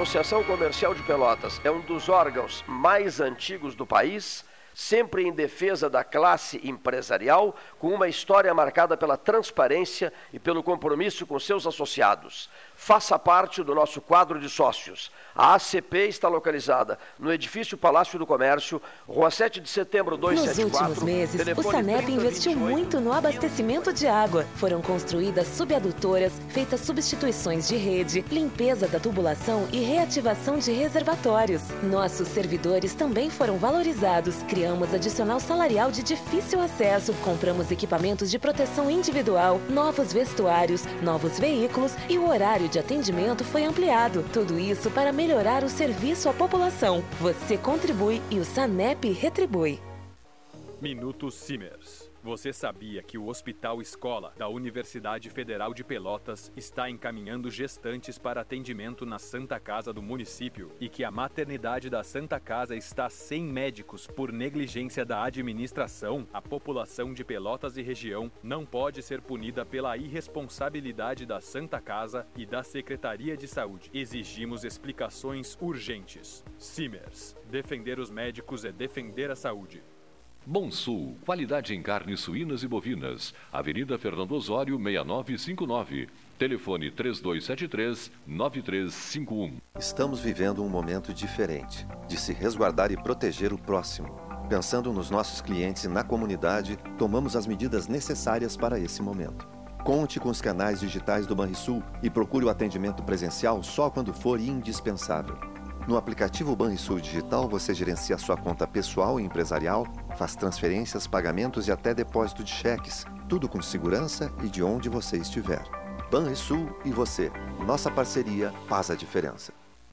Associação Comercial de Pelotas é um dos órgãos mais antigos do país, sempre em defesa da classe empresarial, com uma história marcada pela transparência e pelo compromisso com seus associados. Faça parte do nosso quadro de sócios. A ACP está localizada no edifício Palácio do Comércio, Rua 7 de Setembro 274. Nos últimos meses, o Sanep investiu muito no abastecimento de água. Foram construídas subadutoras, feitas substituições de rede, limpeza da tubulação e reativação de reservatórios. Nossos servidores também foram valorizados. Criamos adicional salarial de difícil acesso, compramos equipamentos de proteção individual, novos vestuários, novos veículos e o horário de atendimento foi ampliado. Tudo isso para melhorar o serviço à população. Você contribui e o SANEP retribui. Minuto Simers. Você sabia que o Hospital Escola da Universidade Federal de Pelotas está encaminhando gestantes para atendimento na Santa Casa do município e que a maternidade da Santa Casa está sem médicos por negligência da administração? A população de Pelotas e região não pode ser punida pela irresponsabilidade da Santa Casa e da Secretaria de Saúde. Exigimos explicações urgentes. Simers. Defender os médicos é defender a saúde. Bom Sul, qualidade em carnes suínas e bovinas. Avenida Fernando Osório, 6959. Telefone 3273-9351. Estamos vivendo um momento diferente de se resguardar e proteger o próximo. Pensando nos nossos clientes e na comunidade, tomamos as medidas necessárias para esse momento. Conte com os canais digitais do Banrisul e procure o atendimento presencial só quando for indispensável. No aplicativo Banrisul Digital, você gerencia sua conta pessoal e empresarial, faz transferências, pagamentos e até depósito de cheques, tudo com segurança e de onde você estiver. Banrisul e você. Nossa parceria faz a diferença.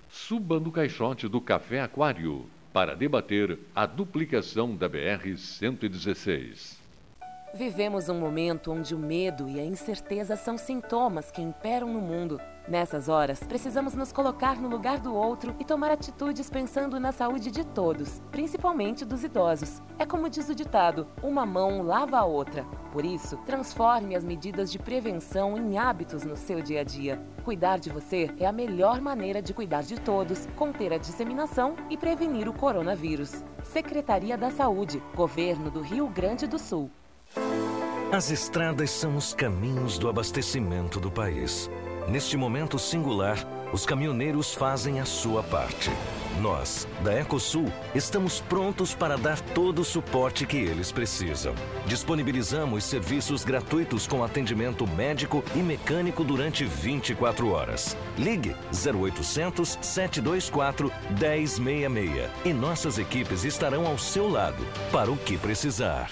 Suba no caixote do Café Aquário para debater a duplicação da BR-116. Vivemos um momento onde o medo e a incerteza são sintomas que imperam no mundo. Nessas horas, precisamos nos colocar no lugar do outro e tomar atitudes pensando na saúde de todos, principalmente dos idosos. É como diz o ditado: uma mão lava a outra. Por isso, transforme as medidas de prevenção em hábitos no seu dia a dia. Cuidar de você é a melhor maneira de cuidar de todos, conter a disseminação e prevenir o coronavírus. Secretaria da Saúde, Governo do Rio Grande do Sul. As estradas são os caminhos do abastecimento do país. Neste momento singular, os caminhoneiros fazem a sua parte. Nós, da Ecosul, estamos prontos para dar todo o suporte que eles precisam. Disponibilizamos serviços gratuitos com atendimento médico e mecânico durante 24 horas. Ligue 0800 724 1066 e nossas equipes estarão ao seu lado para o que precisar.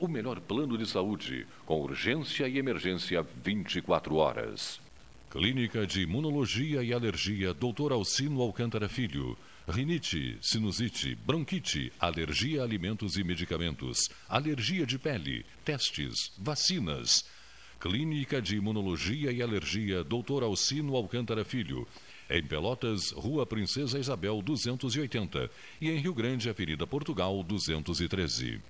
O melhor plano de saúde, com urgência e emergência 24 horas. Clínica de Imunologia e Alergia Dr. Alcino Alcântara Filho. Rinite, sinusite, bronquite, alergia a alimentos e medicamentos, alergia de pele, testes, vacinas. Clínica de Imunologia e Alergia Dr. Alcino Alcântara Filho. Em Pelotas, Rua Princesa Isabel 280 e em Rio Grande, Avenida Portugal 213.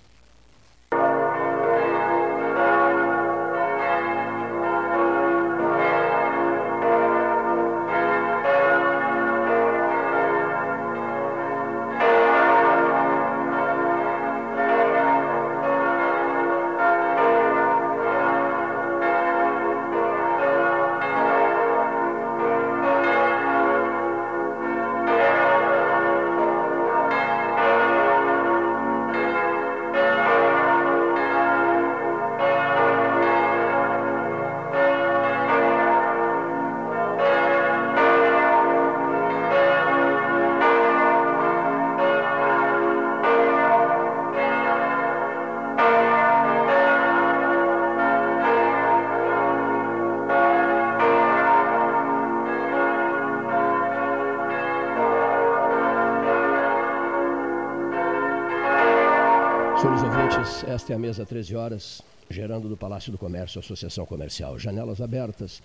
Esta é a mesa 13 horas, gerando do Palácio do Comércio Associação Comercial. Janelas abertas,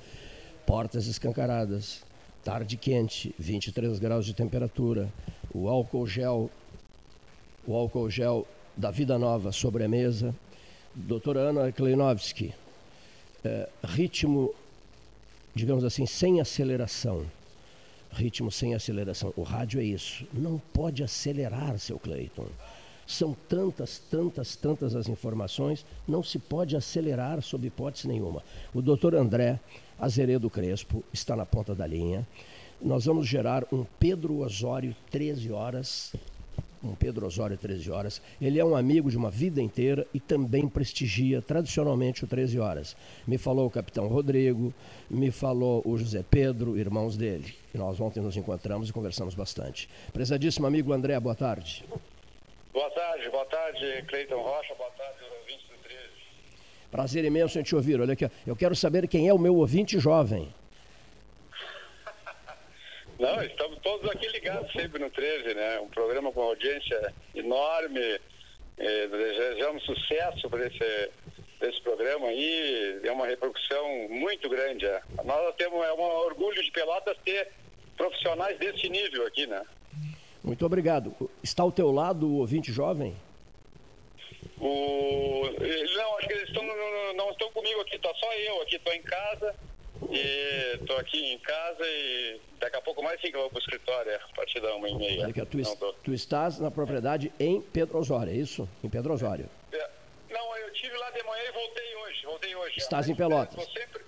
portas escancaradas, tarde quente, 23 graus de temperatura, o álcool gel, o álcool gel da Vida Nova sobre a mesa. Doutora Ana Kleinovski, é, ritmo, digamos assim, sem aceleração. Ritmo sem aceleração. O rádio é isso. Não pode acelerar, seu Cleiton. São tantas, tantas, tantas as informações, não se pode acelerar sob hipótese nenhuma. O doutor André Azeredo Crespo está na ponta da linha. Nós vamos gerar um Pedro Osório 13 horas. Um Pedro Osório 13 horas. Ele é um amigo de uma vida inteira e também prestigia tradicionalmente o 13 horas. Me falou o capitão Rodrigo, me falou o José Pedro, irmãos dele. E nós ontem nos encontramos e conversamos bastante. Prezadíssimo amigo André, boa tarde. Boa tarde, boa tarde, Cleiton Rocha, boa tarde, ouvintes do 13. Prazer imenso em te ouvir. Olha aqui, eu quero saber quem é o meu ouvinte jovem. Não, estamos todos aqui ligados sempre no 13, né? Um programa com audiência enorme. Eh, desejamos sucesso para esse, esse programa aí. É uma repercussão muito grande. É. Nós temos é um orgulho de Pelotas ter profissionais desse nível aqui, né? Muito obrigado. Está ao teu lado o ouvinte jovem? O... Não, acho que eles estão, não, estão comigo aqui, está só eu aqui, estou em casa. E estou aqui em casa e daqui a pouco mais sim que eu vou para o escritório, é, a partir da uma e meia. Tu, tô... tu, estás na propriedade em Pedro Osório, é isso? Em Pedro Osório. É. Não, eu tive lá de manhã e voltei hoje, voltei hoje. Estás em Pelotas? Estou sempre,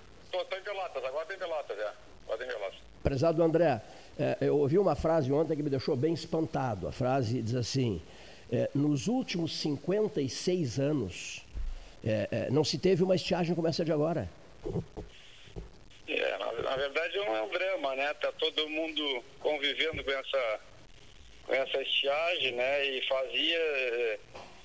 em Pelotas, agora estou em Pelotas, é. Agora em Pelotas. Prezado André, é, eu ouvi uma frase ontem que me deixou bem espantado. A frase diz assim: é, nos últimos 56 anos, é, é, não se teve uma estiagem como essa de agora. É, na, na, verdade é um drama, né? Tá todo mundo convivendo com essa, com essa estiagem, né? E fazia é,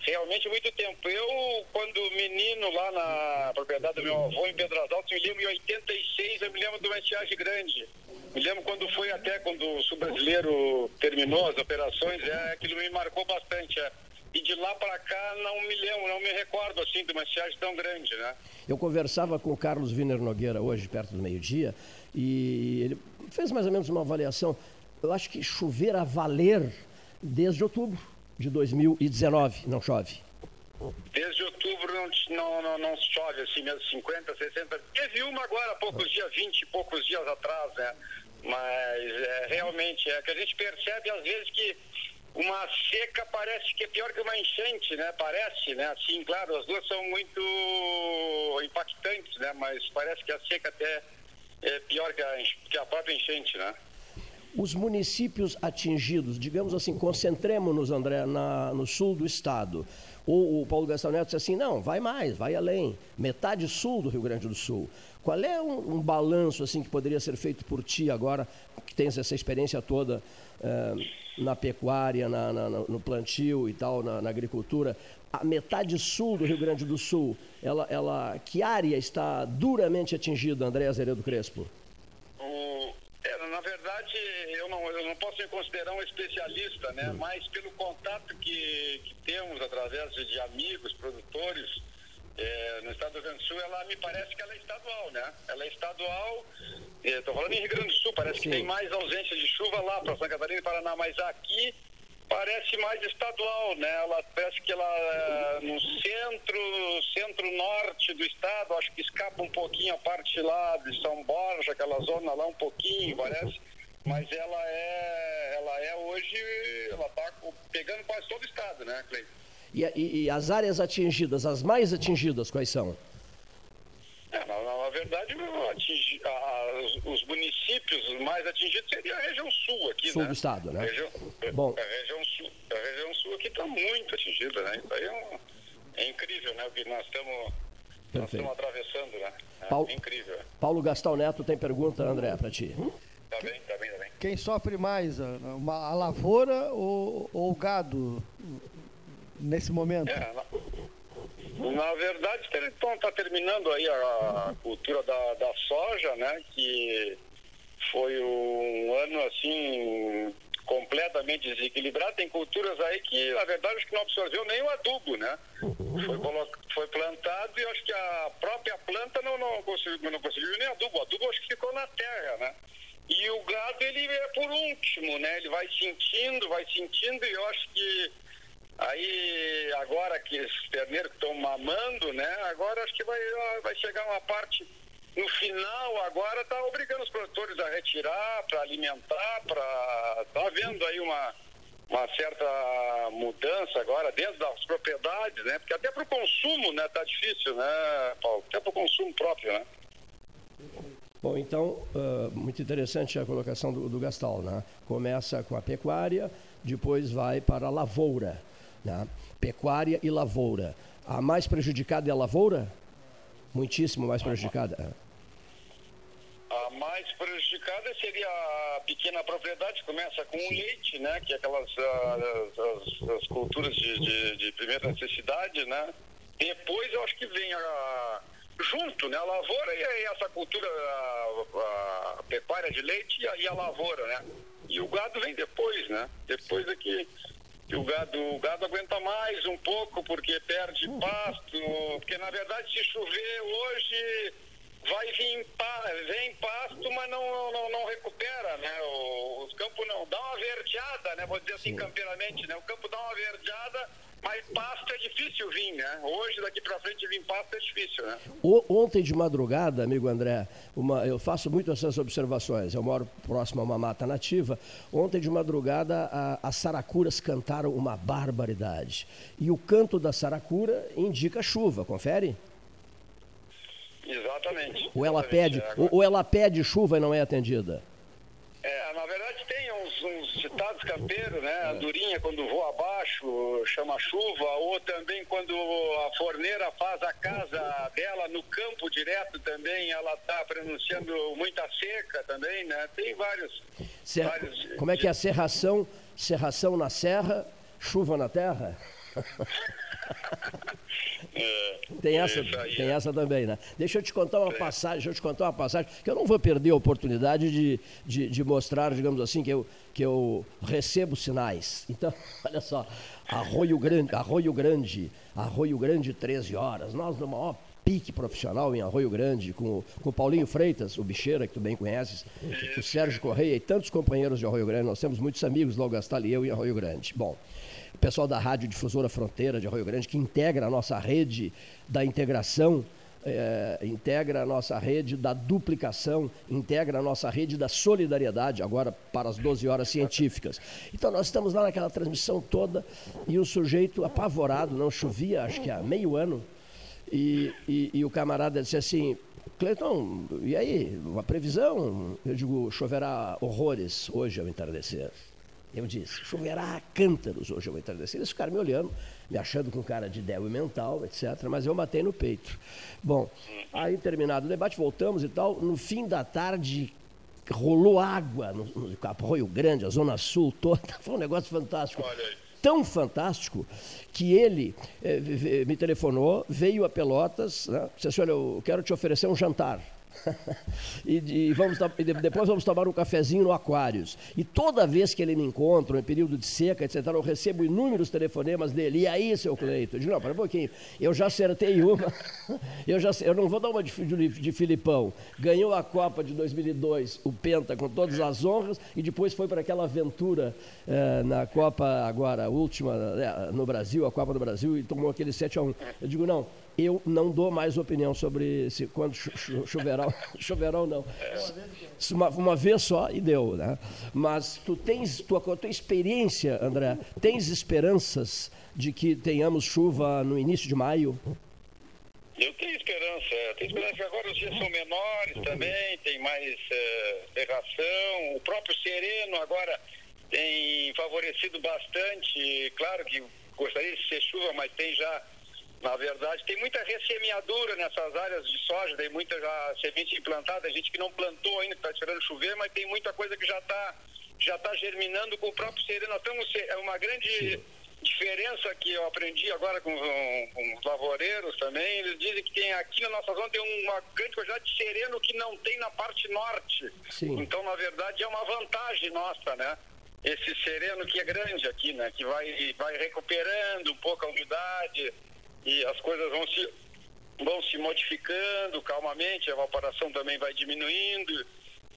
realmente muito tempo. Eu, quando menino lá na propriedade do meu avô em Pedras Altas, me lembro em 86, eu me lembro de uma estiagem grande. Me lembro quando foi até quando o sul-brasileiro terminou as operações, é, aquilo me marcou bastante. É. E de lá para cá não me lembro, não me recordo assim de uma estiagem tão grande, né? Eu conversava com o Carlos Wiener Nogueira hoje, perto do meio-dia, e ele fez mais ou menos uma avaliação. Eu acho que chover a valer desde outubro de 2019, não chove. Desde outubro não, não, não, chove assim mesmo, 50, 60. Teve uma agora, poucos dias, 20 e poucos dias atrás, né? Mas é, realmente é que a gente percebe às vezes que uma seca parece que é pior que uma enchente, né? Parece, né? Assim, claro, as duas são muito impactantes, né? Mas parece que a seca até é pior que a, que a própria enchente, né? Os municípios atingidos, digamos assim, concentremos-nos, André, na, no sul do estado. O, o Paulo Gastão Neto disse assim, não, vai mais, vai além. Metade sul do Rio Grande do Sul. Qual é um, um balanço assim que poderia ser feito por ti agora, que tens essa experiência toda eh, na pecuária, na, na, no plantio e tal, na, na, agricultura? A metade sul do Rio Grande do Sul, ela, ela, que área está duramente atingida, André Azeredo Crespo? Verdade, eu não, eu não posso me considerar um especialista, né? Hum. Mas pelo contato que, que temos através de, de amigos, produtores, é, no estado do Rio Grande do Sul, ela me parece que ela é estadual, né? Ela é estadual, estou é, falando em Rio Grande do Sul, parece Sim. que tem mais ausência de chuva lá para Santa Catarina e Paraná, mas aqui parece mais estadual, né? Ela parece que ela é no centro, centro-norte do estado, acho que escapa um pouquinho a parte lá de São Borja, aquela zona lá um pouquinho, parece. Mas ela é, ela é hoje, ela está pegando quase todo o estado, né, Cleiton? E, e, e, as áreas atingidas, as mais atingidas, quais são? É, na, na, verdade, atingi, a, os municípios mais atingidos seria a região sul aqui, sul né? do estado, né? A região, Bom. A região sul, a região sul aqui está muito atingida, né? Isso aí é, um, é incrível, né? O que nós estamos nós estamos atravessando, né? É Paulo, incrível. Paulo Gastal Neto tem pergunta, André, para ti. Tá bem, tá bem, tá bem. Quem sofre mais, a, a lavoura ou, ou o gado? nesse momento? É, na, na, verdade, está tá terminando aí a, a cultura da, da, soja, né? Que foi um ano assim completamente desequilibrado. Tem culturas aí que, na verdade, acho que não absorveu nem o adubo, né? Foi, foi plantado e acho que a própria planta não, não, conseguiu, não conseguiu nem adubo. O adubo acho que ficou na terra, né? E o gado, ele é por último, né? Ele vai sentindo, vai sentindo e eu acho que Aí, agora que esses terneiros estão mamando, né? Agora acho que vai, vai chegar uma parte. No final, agora está obrigando os produtores a retirar, para alimentar, para. Está havendo aí uma, uma certa mudança agora dentro das propriedades, né? Porque até para o consumo, né? Tá difícil, né, Paulo? Até para o consumo próprio, né? Bom, então, uh, muito interessante a colocação do, do Gastal, né? Começa com a pecuária, depois vai para a lavoura. Né? Pecuária e lavoura. A mais prejudicada é a lavoura? Muitíssimo mais prejudicada. A mais prejudicada seria a pequena propriedade, começa com o leite, né? Que é aquelas as, as, as culturas de, de, de, primeira necessidade, né? Depois eu acho que vem a, junto, né? A lavoura e essa cultura, a, a pecuária de leite e a, e a, lavoura, né? E o gado vem depois, né? Depois. É que o gado, o gado aguenta mais um pouco porque perde pasto, porque na verdade se chover hoje vai vir vem pasto, mas não, não, não recupera, né? O, os campos não dá uma verdeada, né? Vou dizer assim campeiramente, né? O campo dá uma verdeada mas pasto é difícil vir, né? Hoje, daqui para frente, vir pasto é difícil, né? O, ontem de madrugada, amigo André, uma, eu faço muito essas observações. Eu moro próximo a uma mata nativa. Ontem de madrugada, a, as saracuras cantaram uma barbaridade. E o canto da saracura indica chuva, confere? Exatamente. Ou ela, pede, é, ou, ou ela pede chuva e não é atendida? É, na verdade uns, uns ditados campeiros, né? A durinha quando voa abaixo chama chuva, ou também quando a forneira faz a casa dela no campo direto também, ela está pronunciando muita seca também, né? Tem vários. Serra... vários... Como é que é a serração? Serração na serra, chuva na terra? É, tem essa, tem é. essa também, né? Deixa eu te contar uma passagem, deixa eu te contar uma passagem, que eu não vou perder a oportunidade de, de, de, mostrar, digamos assim, que eu, que eu recebo sinais. Então, olha só, Arroio Grande, Arroio Grande, Arroio Grande, 13 horas. Nós no maior pique profissional em Arroio Grande, com, com o Paulinho Freitas, o bicheira, que tu bem conheces, o Sérgio Correia e tantos companheiros de Arroio Grande. Nós temos muitos amigos, logo Gastal e eu, em Arroio Grande. Bom, pessoal da Rádio Difusora Fronteira de Arroio Grande, que integra a nossa rede da integração é, integra a nossa rede da duplicação, integra a nossa rede da solidariedade, agora para as 12 horas científicas. Então nós estamos lá naquela transmissão toda e o sujeito apavorado, não chovia, acho que há meio ano, e, e, e o camarada disse assim, Cleiton, e aí, a previsão? Eu digo, choverá horrores hoje ao entardecer. Eu disse, choverá cântaros hoje ao entardecer. Eles ficaram me olhando, me achando com cara de débil mental, etc. Mas eu matei no peito. Bom, aí terminado o debate, voltamos e tal. No fim da tarde, rolou água no, no Arroio Grande, a Zona Sul toda. Foi um negócio fantástico. Tão fantástico que ele eh, me telefonou, veio a Pelotas, né? disse assim, olha, eu quero te oferecer um jantar. e, e, vamos, e depois vamos tomar um cafezinho no Aquários. E toda vez que ele me encontra, em período de seca, etc., eu recebo inúmeros telefonemas dele. E aí, seu Cleito? Eu digo, não, para um pouquinho. Eu já acertei uma. eu, já, eu não vou dar uma de, de, de Filipão. Ganhou a Copa de 2002, o Penta, com todas as honras, e depois foi para aquela aventura eh, na Copa, agora, última, eh, no Brasil, a Copa do Brasil, e tomou aquele 7 a 1 Eu digo, não, eu não dou mais opinião sobre se quando choverá, choverá ou não. Uma, uma, vez só e deu, né? Mas tu tens, tua, tua experiência, André, tens esperanças de que tenhamos chuva no início de maio? Eu tenho esperança, tenho esperança que agora os dias são menores também, tem mais erração, o próprio sereno agora tem favorecido bastante, claro que gostaria de ser chuva, mas tem já na verdade, tem muita ressemeadura nessas áreas de soja, tem muita já semente implantada, gente que não plantou ainda, está esperando chover, mas tem muita coisa que já está já tá germinando com o próprio sereno. Nós temos é uma grande diferença que eu aprendi agora com, com, os lavoureiros também. Eles dizem que tem aqui na nossa zona tem uma grande quantidade de sereno que não tem na parte norte. Sim. Então, na verdade, é uma vantagem nossa, né? Esse sereno que é grande aqui, né? Que vai, vai recuperando um pouco a umidade e as coisas vão se, vão se modificando calmamente, a evaporação também vai diminuindo.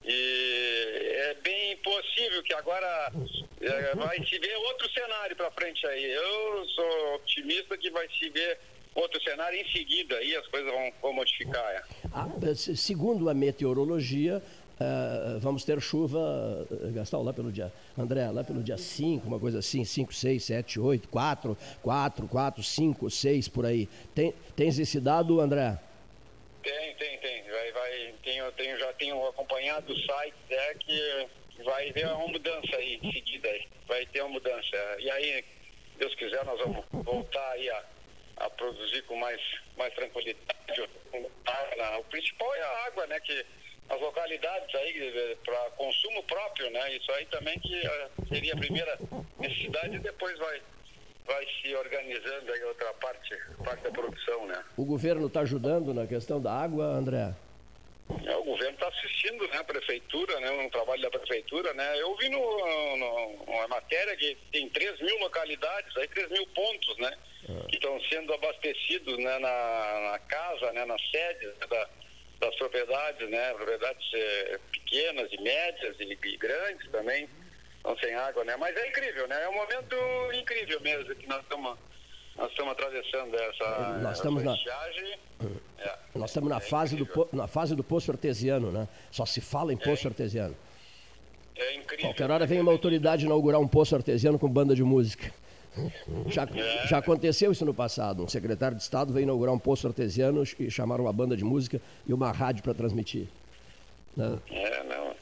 E é bem possível que agora é, vai se ver outro cenário para frente aí. Eu sou otimista que vai se ver outro cenário em seguida aí as coisas vão, vão modificar. É. Ah, segundo a meteorologia, Uh, vamos ter chuva, uh, Gastão, lá pelo dia, André, lá pelo dia 5, uma coisa assim, 5, 6, 7, 8, 4, 4, 4, 5, 6, por aí. Tem, tens esse dado, André? Tem, tem, tem. Vai, vai, tenho, tenho, já tenho acompanhado o site é, que vai ter uma mudança aí, em seguida aí. Vai ter uma mudança. E aí, Deus quiser, nós vamos voltar aí a, a produzir com mais, mais tranquilidade. O principal é a água, né? Que as localidades aí eh, para consumo próprio, né? Isso aí também que eh, seria a primeira necessidade e depois vai vai se organizando aí outra parte, parte da produção, né? O governo está ajudando na questão da água, André? É, o governo está assistindo, né? A prefeitura, né? Um trabalho da prefeitura, né? Eu vi no, no, uma matéria que tem 3 mil localidades, aí 3 mil pontos, né? É. Que estão sendo abastecidos né? na, na casa, né? Na sede né? da, das propriedades, né? Propriedades eh, pequenas e médias e, e, grandes também, estão sem água, né? Mas é incrível, né? É um momento incrível mesmo que nós estamos nós estamos atravessando essa, nós estamos essa na, é, nós estamos na é fase do na fase do poço artesiano, né? Só se fala em poço é, artesiano. É incrível. Qualquer hora vem uma autoridade inaugurar um poço artesiano com banda de música. Já, já aconteceu isso no passado. Um secretário de Estado veio inaugurar um poço artesiano e chamaram uma banda de música e uma rádio para transmitir. Né? É, não.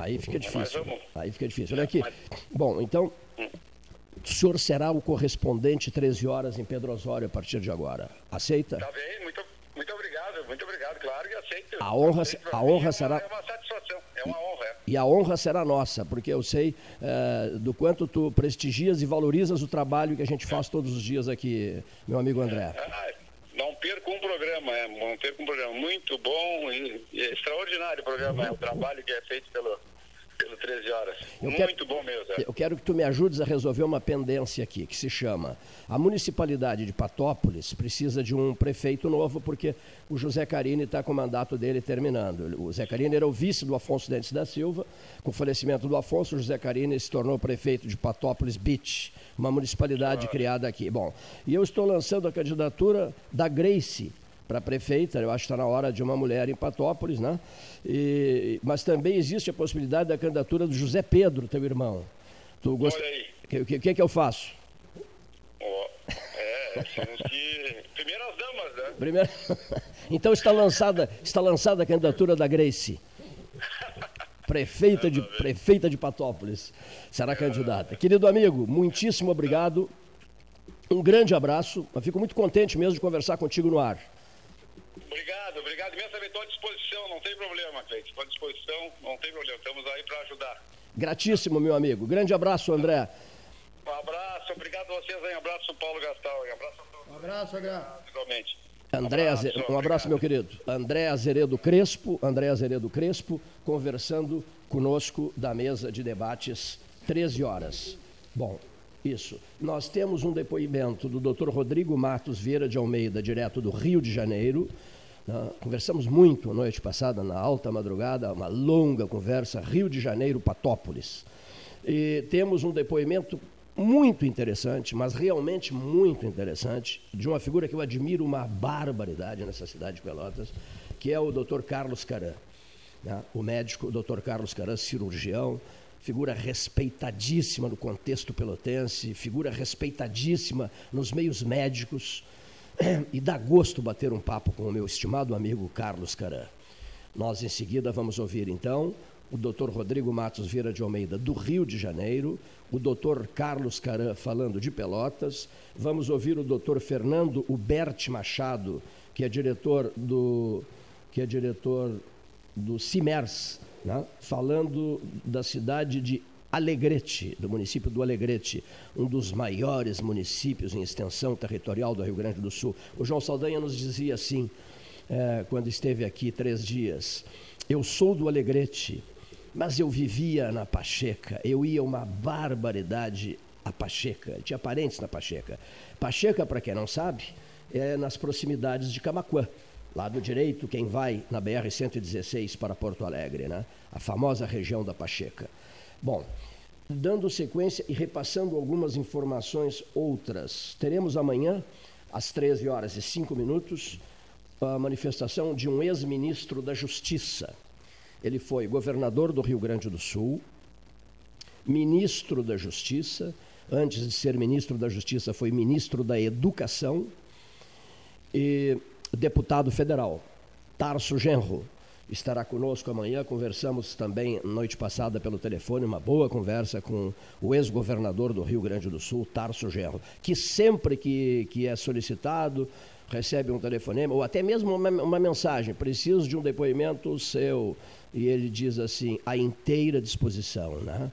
Aí fica difícil. Aí fica difícil. Olha aqui. Bom, então, o senhor será o correspondente 13 horas em Pedro Osório a partir de agora. Aceita? Tá bem, muito, muito obrigado, muito obrigado, claro que aceito. A honra, a honra será. É uma satisfação, é uma honra. É. E a honra será nossa, porque eu sei é, do quanto tu prestigias e valorizas o trabalho que a gente faz todos os dias aqui, meu amigo André. É, não perco um programa, é, não perco um programa. Muito bom e, e extraordinário programa, é, o trabalho que é feito pelo, pelo 13 horas. Eu Muito quero, bom mesmo. É. Eu quero que tu me ajudes a resolver uma pendência aqui, que se chama a municipalidade de Patópolis precisa de um prefeito novo, porque o José Carini está com o mandato dele terminando. O José Carini era o vice do Afonso Dentes da Silva. Com o falecimento do Afonso, o José Carini se tornou prefeito de Patópolis Beach, uma municipalidade criada aqui. Bom, e eu estou lançando a candidatura da Grace para prefeita, eu acho que está na hora de uma mulher em Patópolis, né? E, mas também existe a possibilidade da candidatura do José Pedro, teu irmão. Tu gost... Olha aí. O que, que, que eu faço? Ó, é, que. Primeiras damas, né? Primeiro... então está lançada, está lançada a candidatura da Grace. Prefeita de, prefeita de Patópolis. Será candidata. Querido amigo, muitíssimo obrigado. Um grande abraço. Eu fico muito contente mesmo de conversar contigo no ar. Obrigado, obrigado. Imensamente, estou à disposição, não tem problema, Cleiton. Estou à disposição, não tem problema. Estamos aí para ajudar. Gratíssimo, meu amigo. Grande abraço, André. Um abraço, obrigado a vocês aí. Um abraço, Paulo Gastal. Um abraço a todos. Um abraço, André. Igualmente. André, abraço, Aze- um abraço, meu querido. André Azeredo Crespo, André Azeredo Crespo, conversando conosco da mesa de debates, 13 horas. Bom, isso. Nós temos um depoimento do Dr. Rodrigo Matos Vieira de Almeida, direto do Rio de Janeiro. né? Conversamos muito a noite passada, na alta madrugada, uma longa conversa, Rio de Janeiro, Patópolis. E temos um depoimento muito interessante, mas realmente muito interessante, de uma figura que eu admiro uma barbaridade nessa cidade de Pelotas, que é o Dr. Carlos Caran. né? O médico, o Dr. Carlos Caran, cirurgião, figura respeitadíssima no contexto pelotense, figura respeitadíssima nos meios médicos. E dá gosto bater um papo com o meu estimado amigo Carlos Caran. Nós, em seguida, vamos ouvir, então, o Dr. Rodrigo Matos Vieira de Almeida, do Rio de Janeiro, o Dr. Carlos Caran, falando de Pelotas, vamos ouvir o Dr. Fernando Huberti Machado, que é diretor do, que é diretor do CIMERS, né? falando da cidade de Alegrete, do município do Alegrete, um dos maiores municípios em extensão territorial do Rio Grande do Sul. O João Saldanha nos dizia assim, eh, quando esteve aqui três dias: Eu sou do Alegrete, mas eu vivia na Pacheca, eu ia uma barbaridade a Pacheca, tinha parentes na Pacheca. Pacheca, para quem não sabe, é nas proximidades de Camaquã. Lado direito, quem vai na BR-116 para Porto Alegre, né? a famosa região da Pacheca. Bom, dando sequência e repassando algumas informações outras, teremos amanhã, às 13 horas e 5 minutos, a manifestação de um ex-ministro da Justiça. Ele foi governador do Rio Grande do Sul, ministro da Justiça, antes de ser ministro da Justiça, foi ministro da Educação e deputado federal. Tarso Genro estará conosco amanhã. Conversamos também noite passada pelo telefone, uma boa conversa com o ex-governador do Rio Grande do Sul, Tarso Genro, que sempre que, que é solicitado recebe um telefonema ou até mesmo uma, uma mensagem, preciso de um depoimento seu. E ele diz assim, à inteira disposição, né?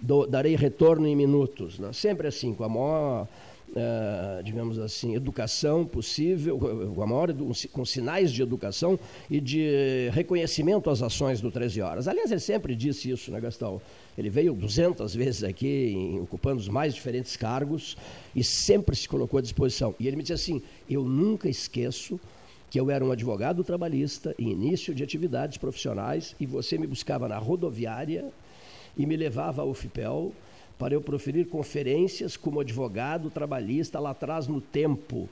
Do- darei retorno em minutos. Né? Sempre assim, com a maior, eh, digamos assim, educação possível, com, a maior, com sinais de educação e de reconhecimento às ações do 13 Horas. Aliás, ele sempre disse isso, né, Gastão? Ele veio 200 vezes aqui, em- ocupando os mais diferentes cargos e sempre se colocou à disposição. E ele me disse assim: eu nunca esqueço que eu era um advogado trabalhista em início de atividades profissionais e você me buscava na rodoviária e me levava ao UFPEL para eu proferir conferências como advogado trabalhista lá atrás no tempo.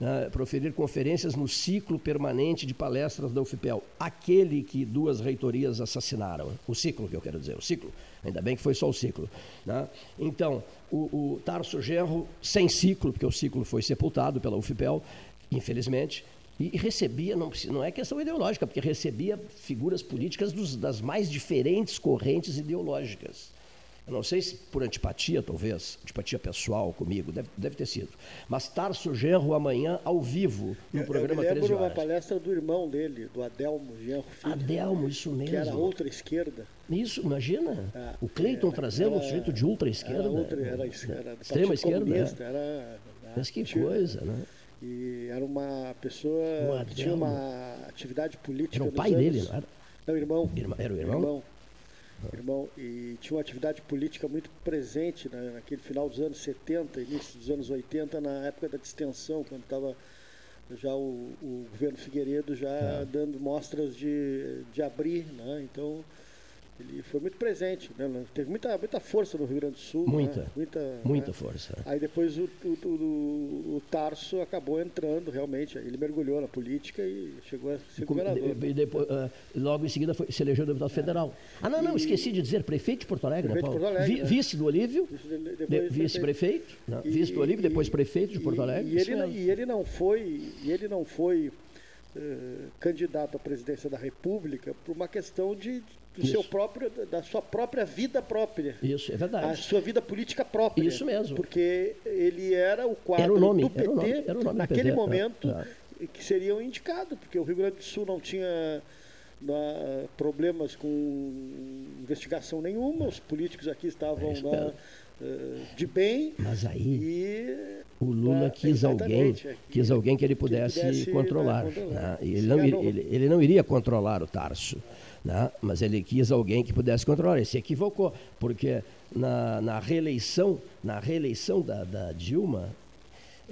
né, proferir conferências no ciclo permanente de palestras da UFPEL, aquele que duas reitorias assassinaram, o ciclo que eu quero dizer, o ciclo, ainda bem que foi só o ciclo. né? Então, o, o Tarso Genro, sem ciclo, porque o ciclo foi sepultado pela UFPEL, infelizmente, e recebia, não, não é questão ideológica, porque recebia figuras políticas dos- das mais diferentes correntes ideológicas. Eu não sei se por antipatia, talvez, antipatia pessoal comigo, deve, deve ter sido. Mas Tarso Genro amanhã ao vivo no Eu- programa eu me 13 lembro uma horas. palestra do irmão dele, do Adelmo Genro Filho, Adelmo, isso que era mesmo. ultra esquerda. Isso, imagina. Ah, o Cleiton era- trazendo um era- sujeito de ultra esquerda. Era, era, es- era do extrema esquerda. Né? era, Mas que tinha- coisa, né? E era uma pessoa que tinha uma atividade política. Era o pai dele, anos- não era? Não, irmão. Irmã- era o irmão? Irmão, e tinha uma atividade política muito presente né, naquele final dos anos 70, início dos anos 80, na época da distensão, quando estava já o, o governo Figueiredo já É. dando mostras de, de abrir, né? Então ele foi muito presente, né? teve muita, muita força no Rio Grande do Sul. Muita, né? muita, muita né? força. Aí depois o, o, o, o, Tarso acabou entrando realmente, ele mergulhou na política e chegou a ser governador. E depois, uh, logo em seguida foi, se elegeu deputado federal. Ah, não, não, e... esqueci de dizer, prefeito de Porto Alegre, prefeito né, Paulo? De Porto Alegre, Vi, Vice do Olívio, vice-prefeito, vice do Olívio, depois prefeito de Porto Alegre. E, ele, não, e ele não foi, e ele não foi uh, candidato à presidência da República por uma questão de do seu próprio, da sua própria vida própria. Isso, é verdade. A sua vida política própria. Isso mesmo. Porque ele era o quadro era o nome, do PT, era o nome, era o nome naquele PT, momento, é, é. que seriam indicados, porque o Rio Grande do Sul não tinha na, problemas com investigação nenhuma, os políticos aqui estavam é na, uh, de bem. Mas aí e, o Lula ah, quis alguém, quis alguém que ele pudesse, que pudesse controlar. Né? Né? Ele, não, ele, ele não iria controlar o Tarso. Né? mas ele quis alguém que pudesse controlar. Ele se equivocou, porque na, na reeleição, na reeleição da, da Dilma,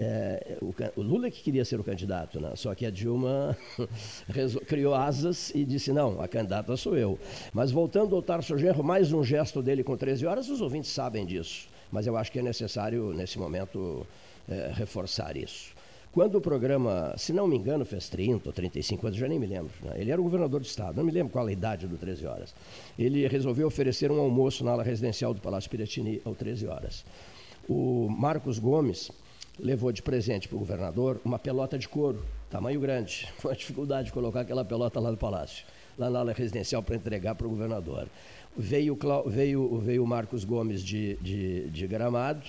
é, o, o, Lula que queria ser o candidato, né? só que a Dilma criou asas e disse: não, a candidata sou eu. Mas voltando ao Tarso Genro, mais um gesto dele com 13 horas, os ouvintes sabem disso, mas eu acho que é necessário, nesse momento, é, reforçar isso. Quando o programa, se não me engano, fez 30 ou 35 anos, já nem me lembro. Né? Ele era o governador do estado, não me lembro qual a idade do 13 horas. Ele resolveu oferecer um almoço na ala residencial do Palácio Piratini ao 13 horas. O Marcos Gomes levou de presente para o governador uma pelota de couro, tamanho grande. Foi uma dificuldade de colocar aquela pelota lá no palácio, lá na ala residencial para entregar para o governador. Veio, veio, veio o Marcos Gomes de, de, de Gramado.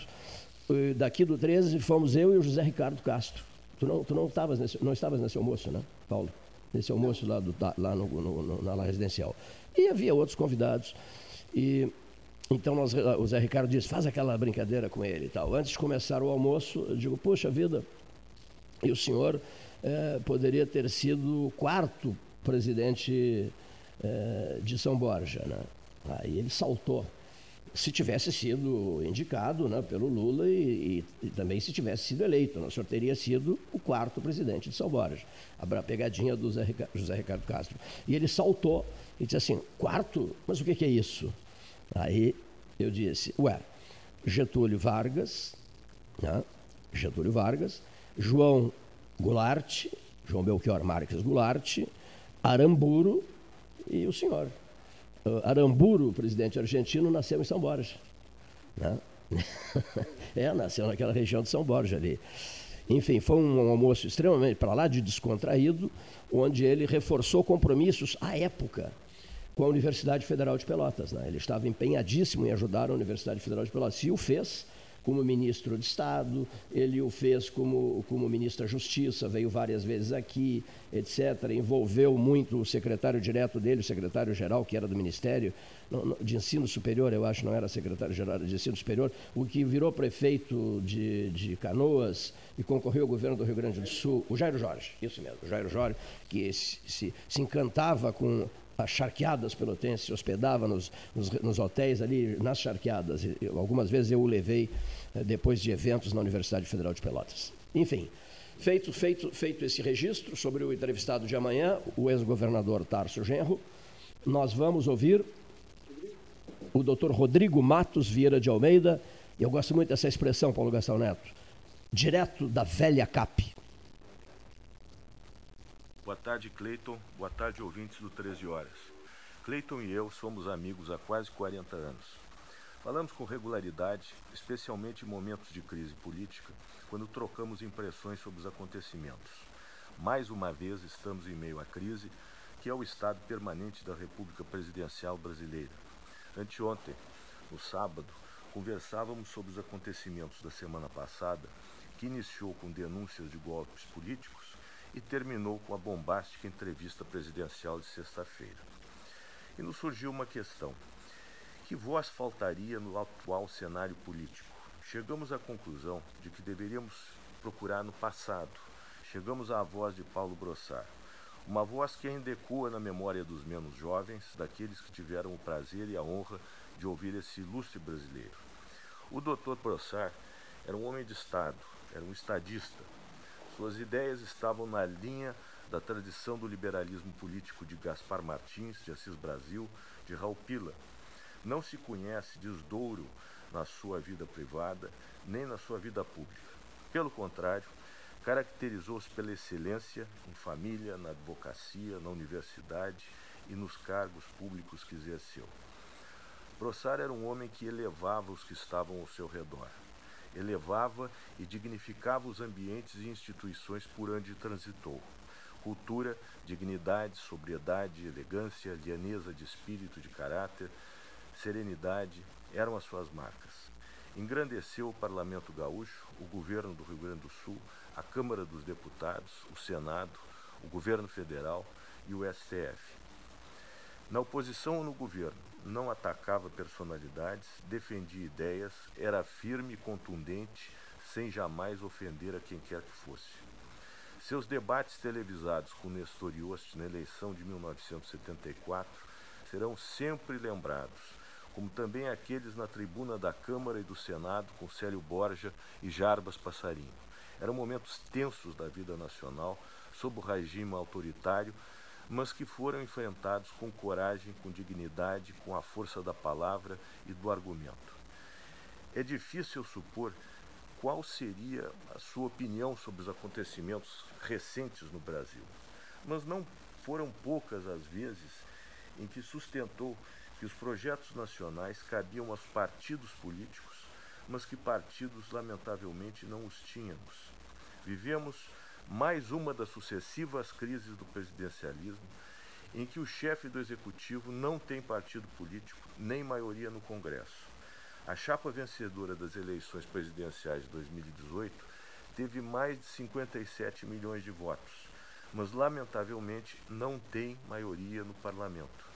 Daqui do 13 fomos eu e o José Ricardo Castro Tu não, tu não, estavas nesse, não estavas nesse almoço, né, Paulo? Nesse almoço lá, do, lá no, no, na residencial. E havia outros convidados. E então nós, o Zé Ricardo disse, faz aquela brincadeira com ele e tal. Antes de começar o almoço, eu digo, poxa vida, e o senhor é, poderia ter sido o quarto presidente é, de São Borja, né? Aí ele saltou se tivesse sido indicado né, pelo Lula e, e, e, também se tivesse sido eleito. Né, o senhor teria sido o quarto presidente de São Borja. A pegadinha do José Ricardo, José Ricardo Castro. E ele saltou e disse assim: quarto? Mas o que, que é isso? Aí eu disse: ué, Getúlio Vargas, né, Getúlio Vargas, João Goulart, João Belchior Marques Goulart, Aramburo e o senhor. Aramburu, presidente argentino, nasceu em São Borja. Né? é, nasceu naquela região de São Borja ali. Enfim, foi um almoço extremamente para lá de descontraído, onde ele reforçou compromissos à época com a Universidade Federal de Pelotas. Né? Ele estava empenhadíssimo em ajudar a Universidade Federal de Pelotas e o fez como ministro de Estado, ele o fez como, como ministro da Justiça, veio várias vezes aqui, etc. Envolveu muito o secretário direto dele, o secretário-geral, que era do Ministério de Ensino Superior, eu acho, não era secretário-geral de Ensino Superior, o que virou prefeito de, de Canoas e concorreu ao governo do Rio Grande do Sul, o Jairo Jorge, isso mesmo, o Jairo Jorge, que se, se, se encantava com as charqueadas pelotenses, se hospedava nos, nos, nos, hotéis ali, nas charqueadas. E, algumas vezes eu o levei depois de eventos na Universidade Federal de Pelotas. Enfim, feito, feito, feito esse registro sobre o entrevistado de amanhã, o ex-governador Tarso Genro, nós vamos ouvir o doutor Rodrigo Matos Vieira de Almeida, eu gosto muito dessa expressão, Paulo Gastão Neto, direto da velha CAP. Boa tarde, Cleiton. Boa tarde, ouvintes do 13 Horas. Cleiton e eu somos amigos há quase 40 anos. Falamos com regularidade, especialmente em momentos de crise política, quando trocamos impressões sobre os acontecimentos. Mais uma vez estamos em meio à crise, que é o estado permanente da República Presidencial Brasileira. Anteontem, no sábado, conversávamos sobre os acontecimentos da semana passada, que iniciou com denúncias de golpes políticos e terminou com a bombástica entrevista presidencial de sexta-feira. E nos surgiu uma questão: que voz faltaria no atual cenário político? Chegamos à conclusão de que deveríamos procurar no passado. Chegamos à voz de Paulo Brossard, uma voz que ainda ecoa na memória dos menos jovens, daqueles que tiveram o prazer e a honra de ouvir esse ilustre brasileiro. O Dr. Brossard era um homem de Estado, era um estadista, suas ideias estavam na linha da tradição do liberalismo político de Gaspar Martins, de Assis Brasil, de Raul Pila. Não se conhece desdouro na sua vida privada, nem na sua vida pública. Pelo contrário, caracterizou-se pela excelência em família, na advocacia, na universidade e nos cargos públicos que exerceu. Brossard era um homem que elevava os que estavam ao seu redor. Elevava e dignificava os ambientes e instituições por onde transitou. Cultura, dignidade, sobriedade, elegância, lianeza de espírito, de caráter, serenidade eram as suas marcas. Engrandeceu o Parlamento Gaúcho, o governo do Rio Grande do Sul, a Câmara dos Deputados, o Senado, o governo federal e o STF. Na oposição ou no governo, não atacava personalidades, defendia ideias, era firme e contundente, sem jamais ofender a quem quer que fosse. Seus debates televisados com Nestor Yost na eleição de 1974 serão sempre lembrados, como também aqueles na tribuna da Câmara e do Senado com Célio Borja e Jarbas Passarinho. Eram momentos tensos da vida nacional, sob o regime autoritário, mas que foram enfrentados com coragem, com dignidade, com a força da palavra e do argumento. É difícil supor qual seria a sua opinião sobre os acontecimentos recentes no Brasil, mas não foram poucas as vezes em que sustentou que os projetos nacionais cabiam aos partidos políticos, mas que partidos, lamentavelmente, não os tínhamos. Vivemos mais uma das sucessivas crises do presidencialismo, em que o chefe do executivo não tem partido político nem maioria no Congresso. A chapa vencedora das eleições presidenciais de 2018 teve mais de 57 milhões de votos, mas lamentavelmente não tem maioria no parlamento.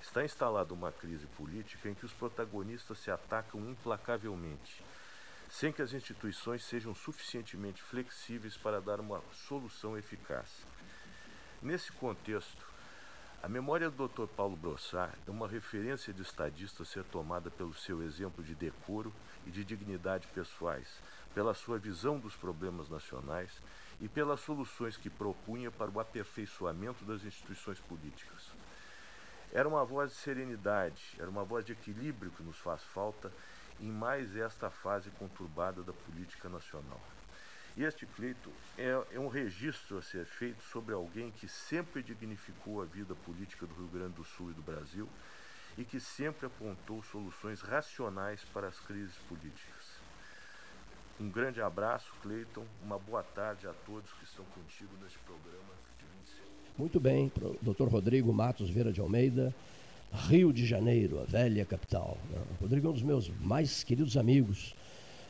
Está instalada uma crise política em que os protagonistas se atacam implacavelmente sem que as instituições sejam suficientemente flexíveis para dar uma solução eficaz. Nesse contexto, a memória do Dr. Paulo Brossard é uma referência de estadista ser tomada pelo seu exemplo de decoro e de dignidade pessoais, pela sua visão dos problemas nacionais e pelas soluções que propunha para o aperfeiçoamento das instituições políticas. Era uma voz de serenidade, era uma voz de equilíbrio que nos faz falta em mais esta fase conturbada da política nacional. Este pleito é, é, um registro a ser feito sobre alguém que sempre dignificou a vida política do Rio Grande do Sul e do Brasil e que sempre apontou soluções racionais para as crises políticas. Um grande abraço, Cleiton. Uma boa tarde a todos que estão contigo neste programa de 26. Muito bem, Dr. Rodrigo Matos Vera de Almeida. Rio de Janeiro, a velha capital. Né? O Rodrigo é um dos meus mais queridos amigos.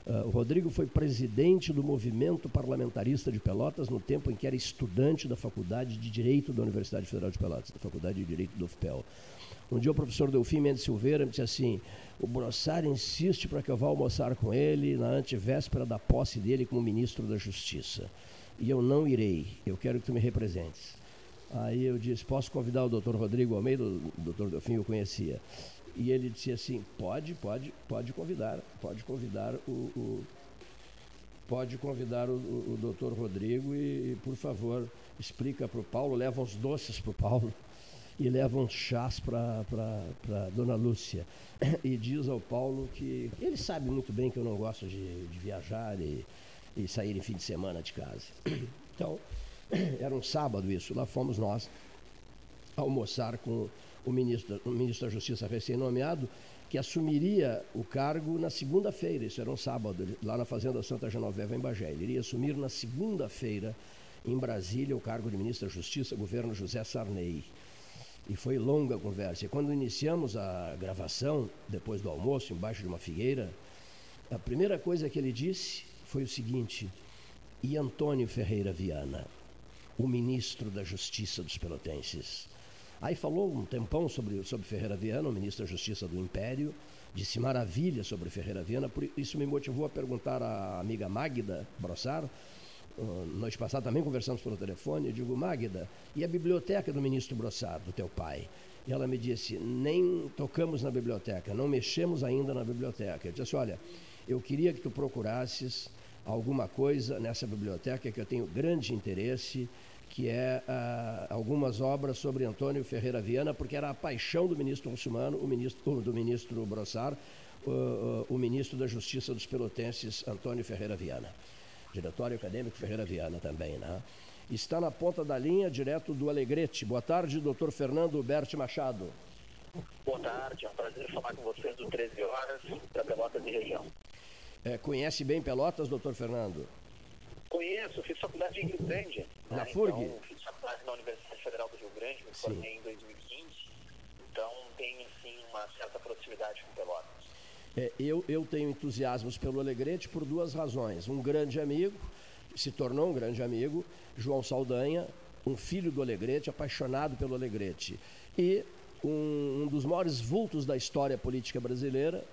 Uh, o Rodrigo foi presidente do movimento parlamentarista de Pelotas no tempo em que era estudante da Faculdade de Direito da Universidade Federal de Pelotas, da Faculdade de Direito do UFPEL. Um dia o professor Delfim Mendes Silveira me disse assim: o Brossar insiste para que eu vá almoçar com ele na antevéspera da posse dele como ministro da Justiça. E eu não irei, eu quero que tu me representes. Aí eu disse, posso convidar o doutor Rodrigo Almeida, o doutor Delfim eu conhecia. E ele disse assim, pode, pode, pode convidar, pode convidar o, o pode convidar o, o, o doutor Rodrigo e, por favor, explica para o Paulo, leva uns doces para o Paulo e leva uns chás para Dona Lúcia. E diz ao Paulo que ele sabe muito bem que eu não gosto de, de viajar e, e sair em fim de semana de casa. Então, era um sábado isso, lá fomos nós almoçar com o ministro, o ministro da Justiça recém-nomeado, que assumiria o cargo na segunda-feira, isso era um sábado, lá na Fazenda Santa Genoveva, em Bagé. Ele iria assumir na segunda-feira, em Brasília, o cargo de ministro da Justiça, governo José Sarney. E foi longa a conversa. E quando iniciamos a gravação, depois do almoço, embaixo de uma figueira, a primeira coisa que ele disse foi o seguinte: e Antônio Ferreira Viana? O ministro da Justiça dos Pelotenses. Aí falou um tempão sobre, sobre Ferreira Viana, o ministro da Justiça do Império, disse maravilha sobre Ferreira Viana, por isso me motivou a perguntar à amiga Magda Brossar, uh, noite passada também conversamos pelo telefone, eu digo, Magda, e a biblioteca do ministro Brossar, do teu pai? E ela me disse, nem tocamos na biblioteca, não mexemos ainda na biblioteca. Eu disse, olha, eu queria que tu procurasses alguma coisa nessa biblioteca que eu tenho grande interesse que é uh, algumas obras sobre Antônio Ferreira Viana, porque era a paixão do ministro muçulmano, o ministro, do ministro Brossar, uh, uh, o ministro da Justiça dos Pelotenses, Antônio Ferreira Viana. Diretório Acadêmico Ferreira Viana também, né? Está na ponta da linha, direto do Alegrete. Boa tarde, doutor Fernando Berti Machado. Boa tarde, é um prazer falar com vocês do 13 horas, da Pelotas e região. É, conhece bem Pelotas, doutor Fernando? Conheço, fiz faculdade em Rio Grande. Na né? FURG? Então, fiz faculdade na Universidade Federal do Rio Grande, me formei em 2015. Então, tenho, sim, uma certa proximidade com Pelotas. É, eu, eu tenho entusiasmos pelo Alegrete por duas razões. Um grande amigo, se tornou um grande amigo, João Saldanha, um filho do Alegrete, apaixonado pelo Alegrete. E um, um dos maiores vultos da história política brasileira,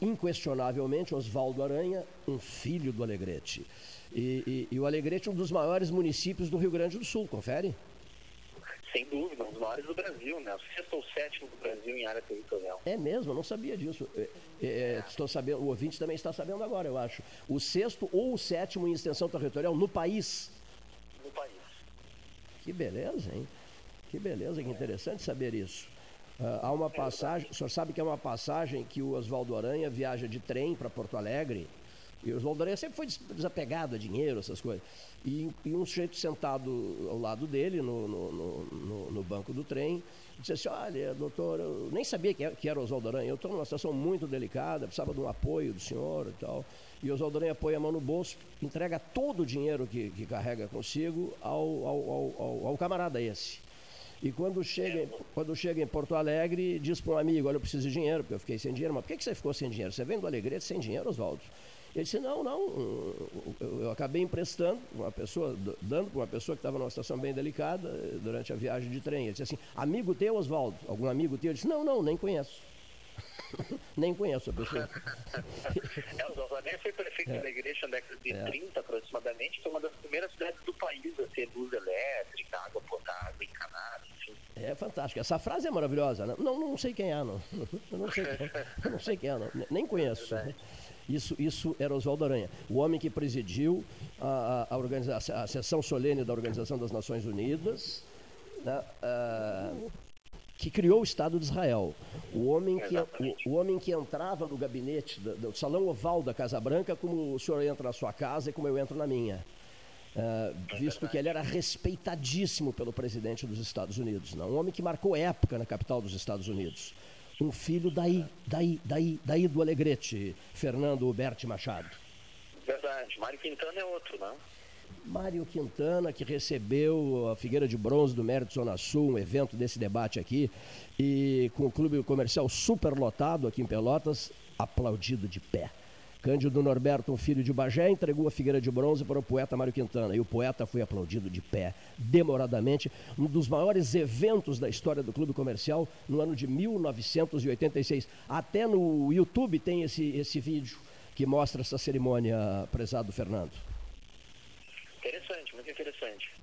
inquestionavelmente, Oswaldo Aranha, um filho do Alegrete. E, e, e, o Alegrete é um dos maiores municípios do Rio Grande do Sul, confere? Sem dúvida, um dos maiores do Brasil, né? O sexto ou sétimo do Brasil em área territorial. É mesmo, eu não sabia disso. É, é, é, estou sabendo, o ouvinte também está sabendo agora, eu acho. O sexto ou o sétimo em extensão territorial no país. No país. Que beleza, hein? Que beleza, que interessante saber isso. Uh, há uma passagem, o senhor sabe que é uma passagem que o Oswaldo Aranha viaja de trem para Porto Alegre e o Oswaldo Aranha sempre foi desapegado a dinheiro, essas coisas. E, e um sujeito sentado ao lado dele, no, no, no, no, banco do trem, disse assim, olha, doutor, eu nem sabia que era, que era Oswaldo Aranha, eu estou numa situação muito delicada, precisava de um apoio do senhor e tal. E Oswaldo Aranha põe a mão no bolso, entrega todo o dinheiro que, que carrega consigo ao, ao, ao, ao camarada esse. E quando chega, quando chega em Porto Alegre, diz para um amigo, olha, eu preciso de dinheiro, porque eu fiquei sem dinheiro. Mas por que, que você ficou sem dinheiro? Você vem do Alegrete sem dinheiro, Oswaldo? Ele disse, não, não, eu acabei emprestando uma pessoa, dando para uma pessoa que estava numa situação bem delicada eh, durante a viagem de trem. Ele disse assim, amigo teu, Oswaldo, algum amigo teu? Ele disse, não, não, nem conheço. nem conheço a pessoa. é, o Oswaldo foi prefeito é. da igreja na década de é. 30 aproximadamente, foi uma das primeiras cidades do país a ter luz elétrica, água potável, encanada, enfim. É fantástico. Essa frase é maravilhosa. Né? Não, não sei quem é, não. Eu não sei quem é, não sei quem é não. Nem conheço. É isso, isso era Oswaldo Aranha, o homem que presidiu a, a, a, a sessão solene da Organização das Nações Unidas, né, uh, que criou o Estado de Israel. O homem que, o, o homem que entrava no gabinete, do, do, salão oval da Casa Branca, como o senhor entra na sua casa e como eu entro na minha. Uh, visto que ele era respeitadíssimo pelo presidente dos Estados Unidos. Não? Um homem que marcou época na capital dos Estados Unidos um filho daí, daí, daí, daí do Alegrete, Fernando Huberti Machado. Verdade. Mário Quintana é outro, não? Mário Quintana, que recebeu a Figueira de Bronze do Mérito Zona Sul, um evento desse debate aqui, e com o clube comercial super lotado aqui em Pelotas, aplaudido de pé. Cândido Norberto, um filho de Bagé, entregou a figueira de bronze para o poeta Mário Quintana. E o poeta foi aplaudido de pé, demoradamente, um dos maiores eventos da história do clube comercial no ano de 1986. Até no YouTube tem esse, esse vídeo que mostra essa cerimônia, prezado Fernando. Interessante, muito interessante.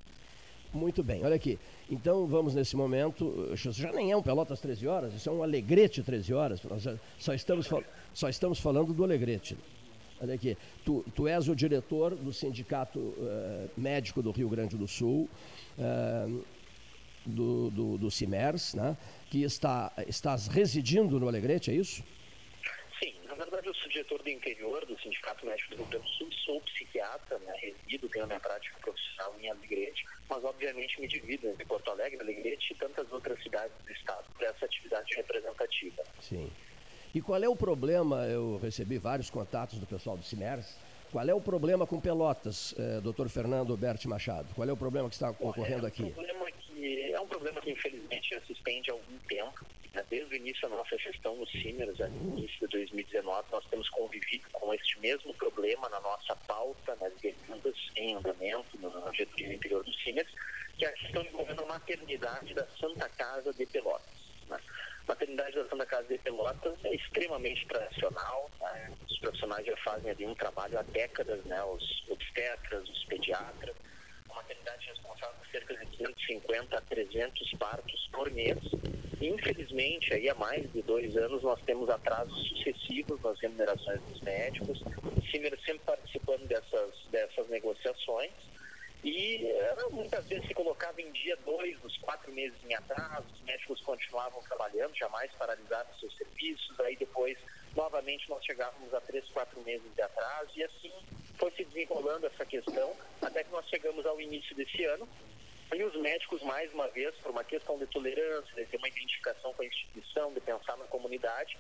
Muito bem, olha aqui. Então vamos nesse momento. Já nem é um Pelotas 13 horas, isso é um Alegrete 13 horas. Nós só estamos, só estamos falando do Alegrete. Olha aqui, tu, tu és o diretor do Sindicato uh, Médico do Rio Grande do Sul, uh, do, do, do CIMERS, né? que está, estás residindo no Alegrete, é isso? Na verdade, eu sou diretor do interior do Sindicato Médico do Rio Grande do Sul, sou psiquiatra, né, resido, tenho a minha prática profissional em Alegrete, mas obviamente me divido entre Porto Alegre, Alegrete e tantas outras cidades do estado para essa atividade representativa. Sim. E qual é o problema? Eu recebi vários contatos do pessoal do CIMERS. Qual é o problema com Pelotas, eh, doutor Fernando Berti Machado? Qual é o problema que está ocorrendo aqui? É um problema é um problema que infelizmente já se estende há algum tempo né? Desde o início da nossa gestão no Simers, no início de 2019, nós temos convivido com este mesmo problema na nossa pauta, nas demandas em andamento no diretoria interior do Simers, que é a questão envolvendo a maternidade da Santa Casa de Pelotas. Né? A maternidade da Santa Casa de Pelotas é extremamente tradicional, né? os profissionais já fazem ali um trabalho há décadas, né? os obstetras, os pediatras, maternidade responsável por cerca de 250 a 300 partos por mês. Infelizmente, aí há mais de dois anos, nós temos atrasos sucessivos nas remunerações dos médicos, o CIMER sempre participando dessas, dessas negociações, E era, muitas vezes se colocava em dia dois, os quatro meses em atraso, os médicos continuavam trabalhando, jamais paralisaram seus serviços, aí depois, novamente, nós chegávamos a três, quatro meses de atraso, e assim foi se desenrolando essa questão, até que nós chegamos ao início desse ano, e os médicos, mais uma vez, por uma questão de tolerância, de ter uma identificação com a instituição, de pensar na comunidade,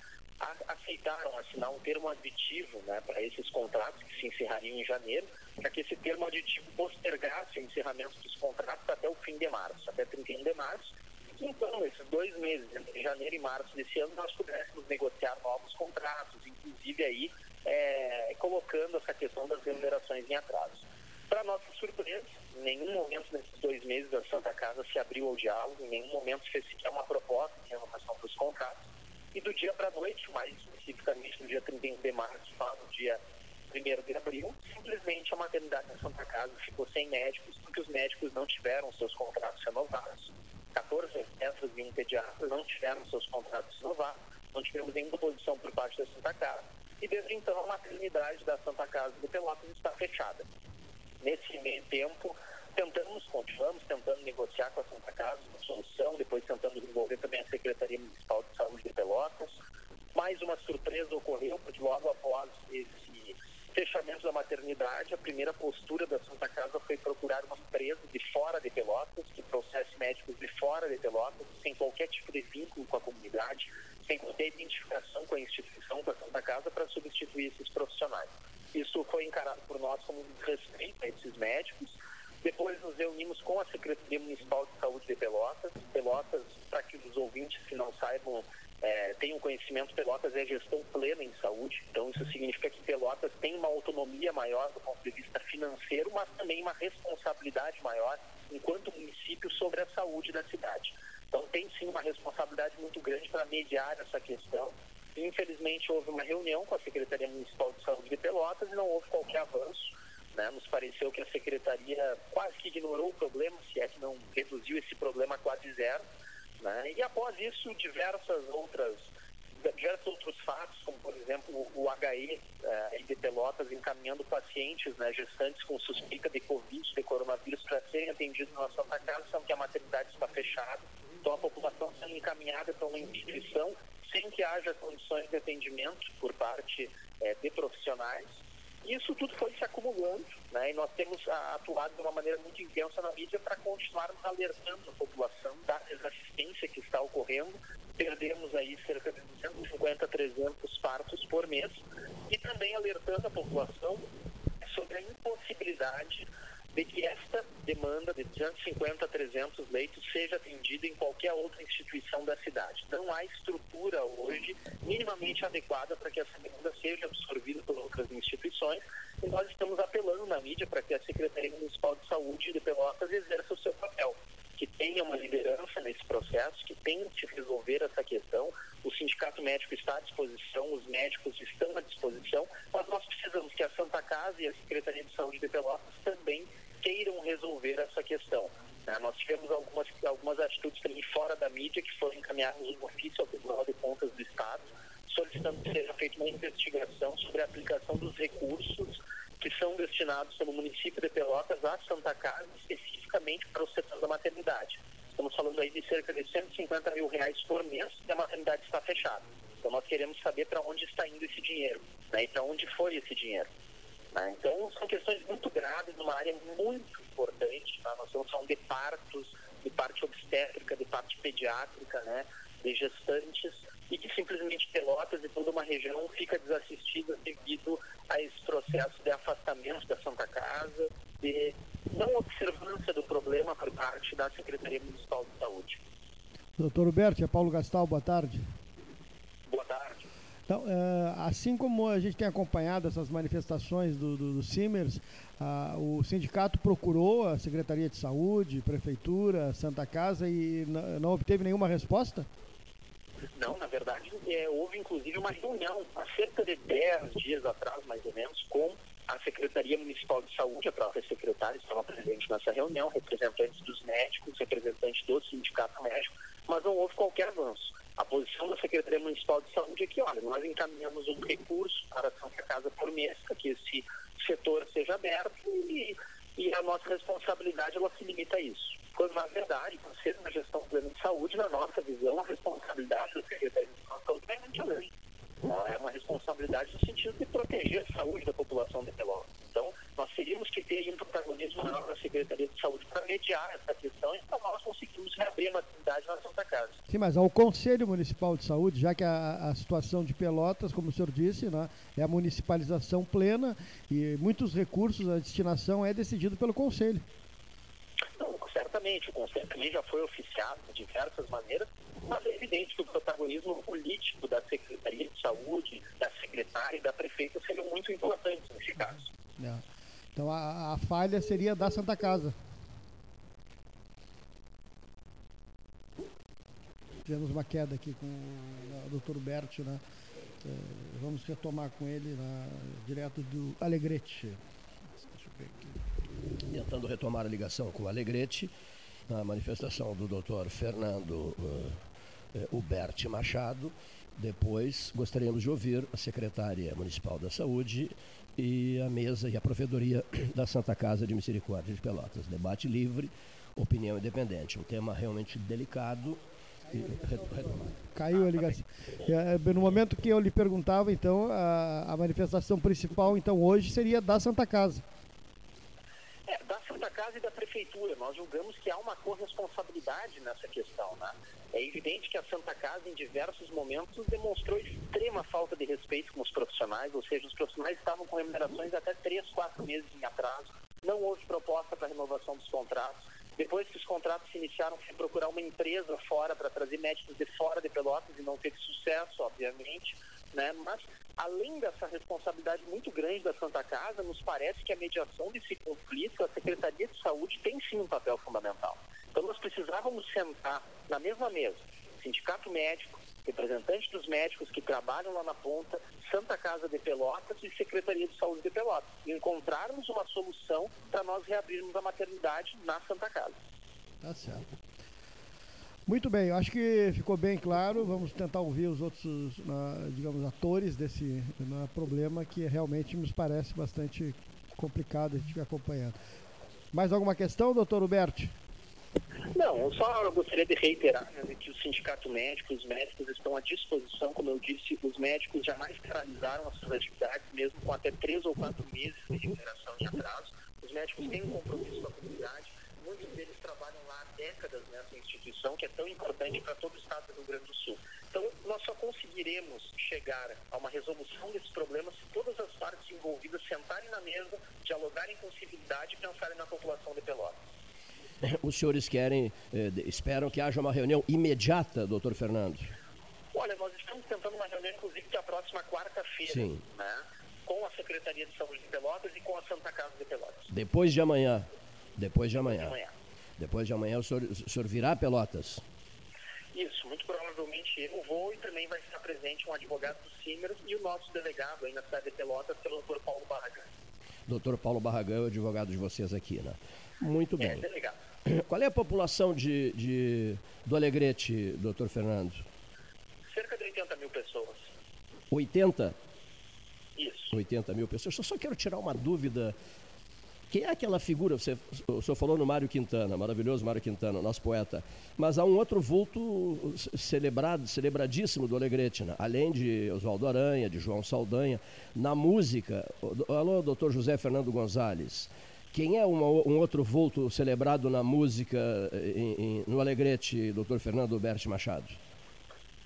aceitaram assinar um termo aditivo né, para esses contratos que se encerrariam em janeiro, para que esse termo aditivo postergasse o encerramento dos contratos até o fim de março, até 31 de março. Então, nesses dois meses, entre janeiro e março desse ano, nós pudéssemos negociar novos contratos, inclusive aí é, colocando essa questão das remunerações em atraso. Para nossa surpresa, em nenhum momento nesses dois meses a Santa Casa se abriu ao diálogo, em nenhum momento fez sequer uma proposta de renovação dos contratos. E do dia para a noite, mais especificamente no dia 31 de março para o dia 1 de abril, simplesmente a maternidade da Santa Casa ficou sem médicos, porque os médicos não tiveram seus contratos renovados. 14 médicos e um pediatra não tiveram seus contratos renovados, não tivemos nenhuma posição por parte da Santa Casa. E desde então a maternidade da Santa Casa de Pelotas está fechada. Nesse meio tempo, tentamos, continuamos tentando negociar com a Santa Casa uma solução, depois tentando desenvolver também a Secretaria Municipal de Saúde de Pelotas. Mais uma surpresa ocorreu, porque logo após esse fechamento da maternidade, a primeira postura da Santa Casa foi procurar uma empresa de fora de Pelotas, que processe médicos de fora de Pelotas, sem qualquer tipo de vínculo com a comunidade, sem qualquer identificação com a instituição, com a Santa Casa, para substituir esses profissionais. Isso foi encarado por nós como um desrespeito a esses médicos, depois nos reunimos com a Secretaria Municipal de Saúde de Pelotas. Pelotas, para que os ouvintes que não saibam, é, tenham conhecimento, Pelotas é gestão plena em saúde. Então isso significa que Pelotas tem uma autonomia maior do ponto de vista financeiro, mas também uma responsabilidade maior enquanto município sobre a saúde da cidade. Então tem sim uma responsabilidade muito grande para mediar essa questão. Infelizmente houve uma reunião com a Secretaria Municipal de Saúde de Pelotas e não houve qualquer avanço. Né? Nos pareceu que a secretaria quase que ignorou o problema, se é que não reduziu esse problema a quase zero. Né? E após isso, diversas outras diversos outros fatos, como por exemplo o HE eh, de Pelotas encaminhando pacientes, né, gestantes com suspeita de Covid, de coronavírus, para serem atendidos na Santa Casa, sendo que a maternidade está fechada. Então a população sendo encaminhada para uma instituição sem que haja condições de atendimento por parte eh, de profissionais. Isso tudo foi se acumulando, né? E nós temos ah, atuado de uma maneira muito intensa na mídia para continuarmos alertando a população da desassistência que está ocorrendo. Perdemos aí cerca de 250, 300 partos por mês e também alertando a população sobre a impossibilidade de que esta demanda de 250 a 300 leitos seja atendida em qualquer outra instituição da cidade. Não há estrutura hoje minimamente adequada para que essa demanda seja absorvida por outras instituições e nós estamos apelando na mídia para que a Secretaria Municipal de Saúde de Pelotas exerça o seu papel que tenha uma liderança nesse processo, que tente resolver essa questão. O Sindicato Médico está à disposição, os médicos estão à disposição, mas nós precisamos que a Santa Casa e a Secretaria de Saúde de Pelotas também queiram resolver essa questão. Né? Nós tivemos algumas, algumas atitudes também fora da mídia que foram encaminhadas no ofício ao Tribunal de Contas do Estado, solicitando que seja feita uma investigação sobre a aplicação dos recursos que são destinados pelo município de Pelotas à Santa Casa, especificamente para o setor da maternidade. Estamos falando aí de cerca de 150 mil reais por mês e a maternidade está fechada. Então nós queremos saber para onde está indo esse dinheiro né, e para onde foi esse dinheiro. Né? Então, são questões muito graves, numa área muito importante. Tá? Nós estamos falando de partos, de parte obstétrica, de parte pediátrica, né? de gestantes, e que simplesmente Pelotas e toda uma região fica desassistida devido a esse processo de afastamento da Santa Casa, de não observância do problema por parte da Secretaria Municipal de Saúde. Doutor Huberto, é Paulo Gastal, boa tarde. Então, uh, assim como a gente tem acompanhado essas manifestações do, do, do Simers, uh, o sindicato procurou a Secretaria de Saúde, Prefeitura, Santa Casa e não obteve nenhuma resposta? Não, na verdade, é, houve inclusive uma reunião há cerca de 10 dias atrás, mais ou menos, com a Secretaria Municipal de Saúde, a própria secretária estava presente nessa reunião, representantes dos médicos, representantes do sindicato médico, mas não houve qualquer avanço. Posição da Secretaria Municipal de Saúde é que, olha, nós encaminhamos um recurso para a Santa Casa por mês para que esse setor seja aberto e e a nossa responsabilidade ela se limita a isso. Quando, na verdade, por ser uma gestão plena de saúde, na nossa visão, a responsabilidade do Secretaria de Saúde é muito além. É uma responsabilidade no sentido de proteger a saúde da população de Pelotas. Então, nós teríamos que ter um protagonismo maior da Secretaria de Saúde para mediar essa questão e para nós conseguirmos reabrir a maternidade na Santa Mas ao Conselho Municipal de Saúde, já que a, a situação de Pelotas, como o senhor disse, né, é a municipalização plena e muitos recursos, a destinação é decidido pelo Conselho. Não, certamente, o Conselho também já foi oficiado de diversas maneiras, mas é evidente que o protagonismo político da Secretaria de Saúde, da secretária e da prefeita seriam muito importantes nesse caso. É. Então a, a, falha seria da Santa Casa. Tivemos uma queda aqui com o Dr. Berti, né? É, vamos retomar com ele né, direto do Alegrete. Deixa eu ver aqui. Tentando retomar a ligação com o Alegrete, na manifestação do Dr. Fernando uh, Huberti Machado. Depois gostaríamos de ouvir a secretária municipal da Saúde e a mesa e a provedoria da Santa Casa de Misericórdia de Pelotas. Debate livre, opinião independente. Um tema realmente delicado. Caiu a ligação. É, no momento que eu lhe perguntava, então, a, manifestação principal, então, hoje seria da Santa Casa. É, da Santa Casa e da Prefeitura. Nós julgamos que há uma corresponsabilidade nessa questão, né? É evidente que a Santa Casa, em diversos momentos, demonstrou extrema falta de respeito com os profissionais, ou seja, os profissionais estavam com remunerações até três, quatro meses em atraso, não houve proposta para renovação dos contratos. Depois que os contratos se iniciaram, foi procurar uma empresa fora para trazer médicos de fora de Pelotas e não teve sucesso, obviamente. Né? Mas, além dessa responsabilidade muito grande da Santa Casa, nos parece que a mediação desse conflito, a Secretaria de Saúde tem sim um papel fundamental. Então, nós precisávamos sentar na mesma mesa, sindicato médico, representante dos médicos que trabalham lá na ponta, Santa Casa de Pelotas e Secretaria de Saúde de Pelotas. Encontrarmos uma solução para nós reabrirmos a maternidade na Santa Casa. Tá certo. Muito bem, acho que ficou bem claro. Vamos tentar ouvir os outros, digamos, atores desse problema que realmente nos parece bastante complicado a gente acompanhando. Mais alguma questão, doutor Huberto? Não, eu só gostaria de reiterar né, que o sindicato médico, os médicos estão à disposição, como eu disse, os médicos jamais paralisaram as suas atividades, mesmo com até três ou quatro meses de remuneração de atraso. Os médicos têm um compromisso com a comunidade, muitos deles trabalham lá há décadas nessa instituição, que é tão importante para todo o estado do Rio Grande do Sul. Então, nós só conseguiremos chegar a uma resolução desses problemas se todas as partes envolvidas sentarem na mesa, dialogarem com civilidade e pensarem na população de Pelotas. Os senhores querem, eh, esperam que haja uma reunião imediata, doutor Fernando? Olha, nós estamos tentando uma reunião, inclusive, para a próxima quarta-feira, né? com a Secretaria de Saúde de Pelotas e com a Santa Casa de Pelotas. Depois de amanhã. Depois de amanhã. Depois de amanhã, Depois de amanhã o, senhor, o senhor virá a Pelotas? Isso, muito provavelmente eu vou e também vai estar presente um advogado do Cimer e o nosso delegado aí na cidade de Pelotas, pelo doutor Paulo Barragão. Doutor Paulo Barragão é o advogado de vocês aqui, né? Muito é, bem. delegado. Qual é a população de, de, do Alegrete, doutor Fernando? Cerca de 80 mil pessoas. 80? Isso. 80 mil pessoas. Eu só quero tirar uma dúvida. Quem é aquela figura? Você, o senhor falou no Mário Quintana, maravilhoso Mário Quintana, nosso poeta. Mas há um outro vulto celebrado, celebradíssimo do Alegrete, né? além de Oswaldo Aranha, de João Saldanha. Na música, alô, doutor José Fernando Gonzalez. Quem é uma, um outro vulto celebrado na música em, em, no Alegrete, doutor Fernando Berti Machado?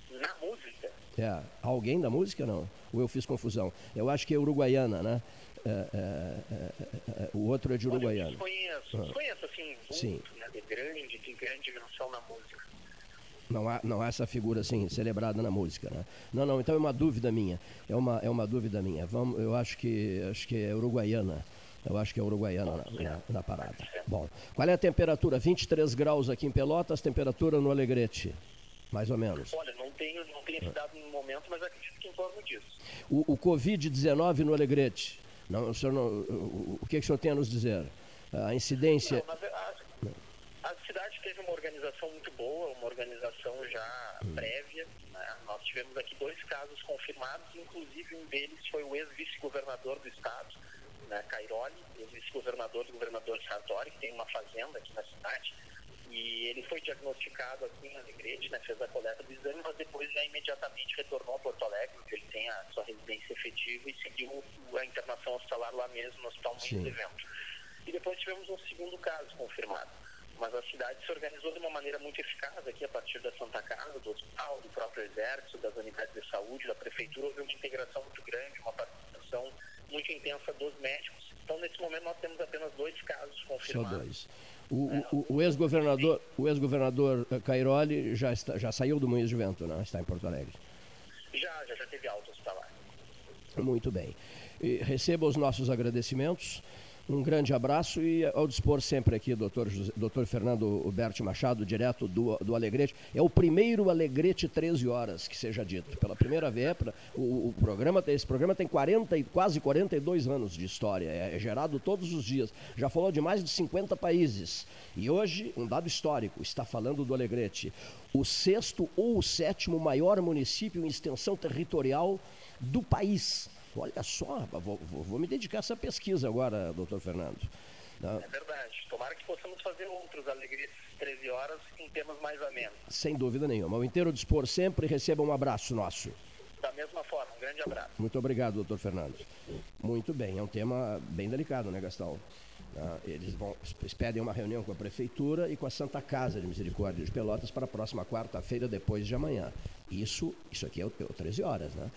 Na música? É, alguém da música não? Ou eu fiz confusão? Eu acho que é uruguaiana, né? É, é, é, é o outro é de uruguaiana. Eu conheço, ah. conheço assim, Sim. Né, de grande, de grande dimensão na música. Não há, não há essa figura assim, celebrada na música, né? Não, não, então é uma dúvida minha. É uma, é uma dúvida minha. Vamos, eu acho que, acho que é uruguaiana. Eu acho que é uruguaiana na, na, na, parada. Bom, qual é a temperatura? 23 graus aqui em Pelotas, temperatura no Alegrete, mais ou menos. Olha, não tenho, não tenho esse dado no momento, mas acredito que em torno disso. O, o Covid-19 no Alegrete, não, o, senhor não, o, o que, que o senhor tem a nos dizer? A incidência... Não, a, a, cidade teve uma organização muito boa, uma organização já hum. prévia. Né? Nós tivemos aqui dois casos confirmados, inclusive um deles foi o ex-vice-governador do estado, né, Cairoli, ex-governador do governador Sartori, que tem uma fazenda aqui na cidade, e ele foi diagnosticado aqui em Alegrete, né, fez a coleta do exame, mas depois já imediatamente retornou a Porto Alegre, onde ele tem a sua residência efetiva e seguiu a internação hospitalar lá mesmo, no Hospital Muito Evento. E depois tivemos um segundo caso confirmado. Mas a cidade se organizou de uma maneira muito eficaz aqui, a partir da Santa Casa, do hospital, do próprio Exército, das unidades de saúde, da Prefeitura. Houve uma integração muito grande, uma participação muito intensa dos médicos. Então, nesse momento, nós temos apenas dois casos confirmados. Só dois. O, é, o, o ex-governador, o ex-governador Cairoli já, está, já saiu do Moinhos de Vento, né? Está em Porto Alegre. Já, já, já teve alta hospitalar. Muito bem. E receba os nossos agradecimentos. Um grande abraço e ao dispor sempre aqui, doutor, doutor Fernando Huberto Machado, direto do, do Alegrete. É o primeiro Alegrete 13 horas, que seja dito. Pela primeira vez, o, o programa, esse programa tem 40, quase 42 anos de história, é, é gerado todos os dias. Já falou de mais de 50 países. E hoje, um dado histórico, está falando do Alegrete. O sexto ou o sétimo maior município em extensão territorial do país. Olha só, vou, vou, vou me dedicar a essa pesquisa agora, doutor Fernando. Não. É verdade. Tomara que possamos fazer outros alegrias 13 horas em temas mais amenos. Sem dúvida nenhuma. O inteiro dispor sempre receba um abraço nosso. Da mesma forma, um grande abraço. Muito obrigado, doutor Fernando. Muito bem, é um tema bem delicado, né, Gastão? Ah, eles vão, eles pedem uma reunião com a Prefeitura e com a Santa Casa de Misericórdia de Pelotas para a próxima quarta-feira, depois de amanhã. Isso, isso aqui é o, é o 13 horas, né?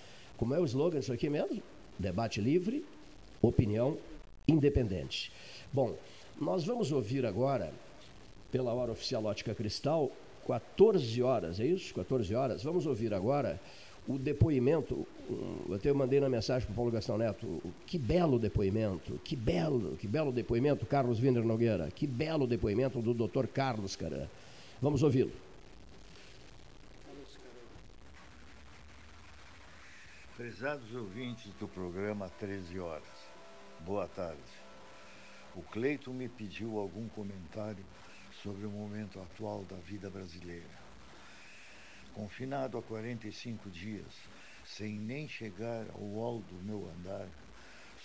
Como é o slogan disso aqui mesmo? Debate livre, opinião independente. Bom, nós vamos ouvir agora, pela hora oficial Ótica Cristal, 14 horas, é isso? 14 horas. Vamos ouvir agora o depoimento. Eu até mandei na mensagem para o Paulo Gastão Neto. Que belo depoimento, que belo, que belo depoimento, Carlos Winder Nogueira. Que belo depoimento do Dr. Carlos, cara. Vamos ouvi-lo. Prezados ouvintes do programa 13 Horas, boa tarde. O Cleiton me pediu algum comentário sobre o momento atual da vida brasileira. Confinado há 45 dias, sem nem chegar ao hall do meu andar,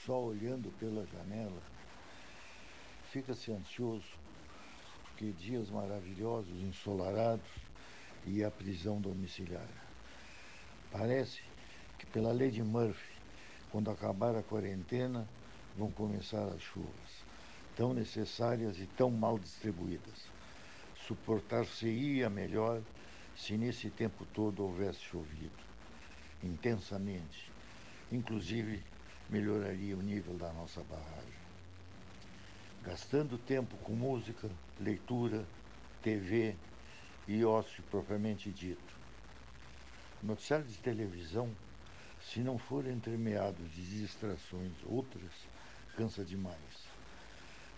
só olhando pela janela, fica-se ansioso, porque dias maravilhosos, ensolarados e a prisão domiciliar. Parece pela lei de Murphy, quando acabar a quarentena, vão começar as chuvas, tão necessárias e tão mal distribuídas. Suportar-se-ia melhor se nesse tempo todo houvesse chovido, intensamente. Inclusive, melhoraria o nível da nossa barragem. Gastando tempo com música, leitura, TV e ócio propriamente dito. Noticiário de televisão se não for entremeado de distrações outras, cansa demais.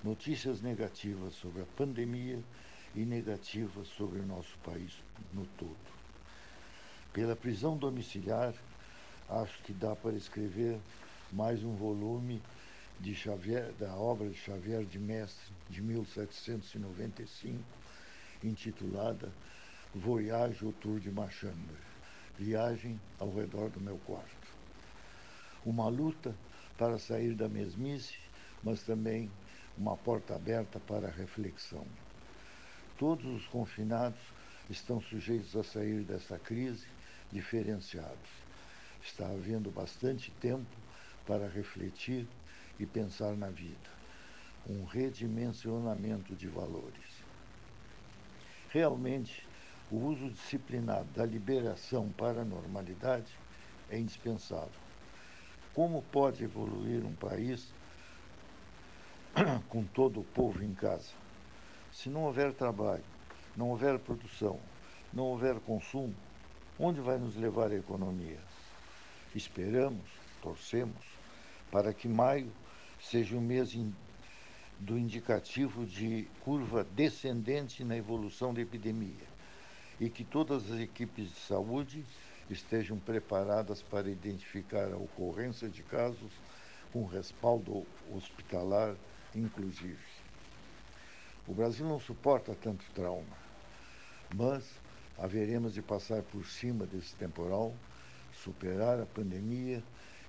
Notícias negativas sobre a pandemia e negativas sobre o nosso país no todo. Pela prisão domiciliar, acho que dá para escrever mais um volume de Xavier, da obra de Xavier de Mestre, de 1795, intitulada Voyage au Tour de chambre, Viagem ao redor do meu quarto uma luta para sair da mesmice, mas também uma porta aberta para a reflexão. Todos os confinados estão sujeitos a sair dessa crise diferenciados. Está havendo bastante tempo para refletir e pensar na vida. Um redimensionamento de valores. Realmente, o uso disciplinado da liberação para a normalidade é indispensável como pode evoluir um país com todo o povo em casa? Se não houver trabalho, não houver produção, não houver consumo, onde vai nos levar a economia? Esperamos, torcemos, para que maio seja o mês do indicativo de curva descendente na evolução da epidemia e que todas as equipes de saúde estejam preparadas para identificar a ocorrência de casos com respaldo hospitalar, inclusive. O Brasil não suporta tanto trauma, mas haveremos de passar por cima desse temporal, superar a pandemia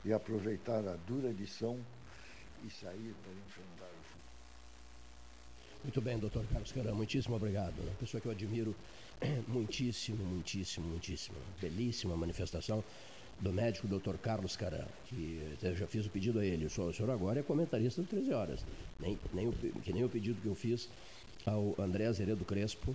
e aproveitar a dura lição e sair para enfrentar o futuro. Muito bem, doutor Carlos Caram, muitíssimo obrigado. Uma pessoa que eu admiro muitíssimo, muitíssimo, muitíssimo. Belíssima manifestação do médico doutor Carlos Caram, que eu já fiz o pedido a ele. O senhor, agora é comentarista do 13 Horas, nem, nem o, que nem o pedido que eu fiz ao André Azeredo Crespo,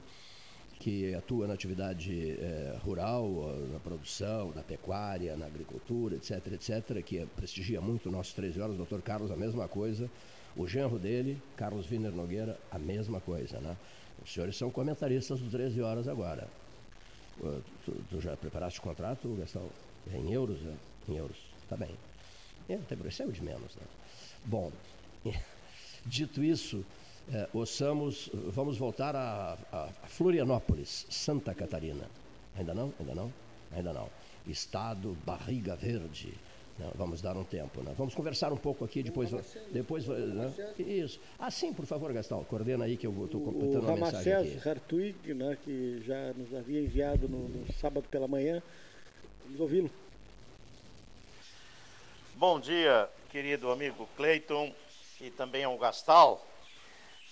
que atua na atividade é, rural, na produção, na pecuária, na agricultura, etc, etc, que prestigia muito o nosso 13 Horas. Doutor Carlos, a mesma coisa. O genro dele, Carlos Wiener Nogueira, a mesma coisa, né? Os senhores são comentaristas do 13 Horas agora. Tu, tu já preparaste o contrato, Gastão? É em euros, né? Em euros. Tá bem. É, tem isso é de menos, né? Bom, dito isso, é, ouçamos, vamos voltar a, a Florianópolis, Santa Catarina. Ainda não? Ainda não? Ainda não. Estado Barriga Verde. Não, vamos dar um tempo, né? Vamos conversar um pouco aqui, depois... depois né? Isso. Ah, sim, por favor, Gastão, coordena aí que eu estou completando a mensagem aqui. Hartwig, né, que já nos havia enviado no, no sábado pela manhã, vamos ouvi-lo. Bom dia, querido amigo Cleiton e também ao Gastal,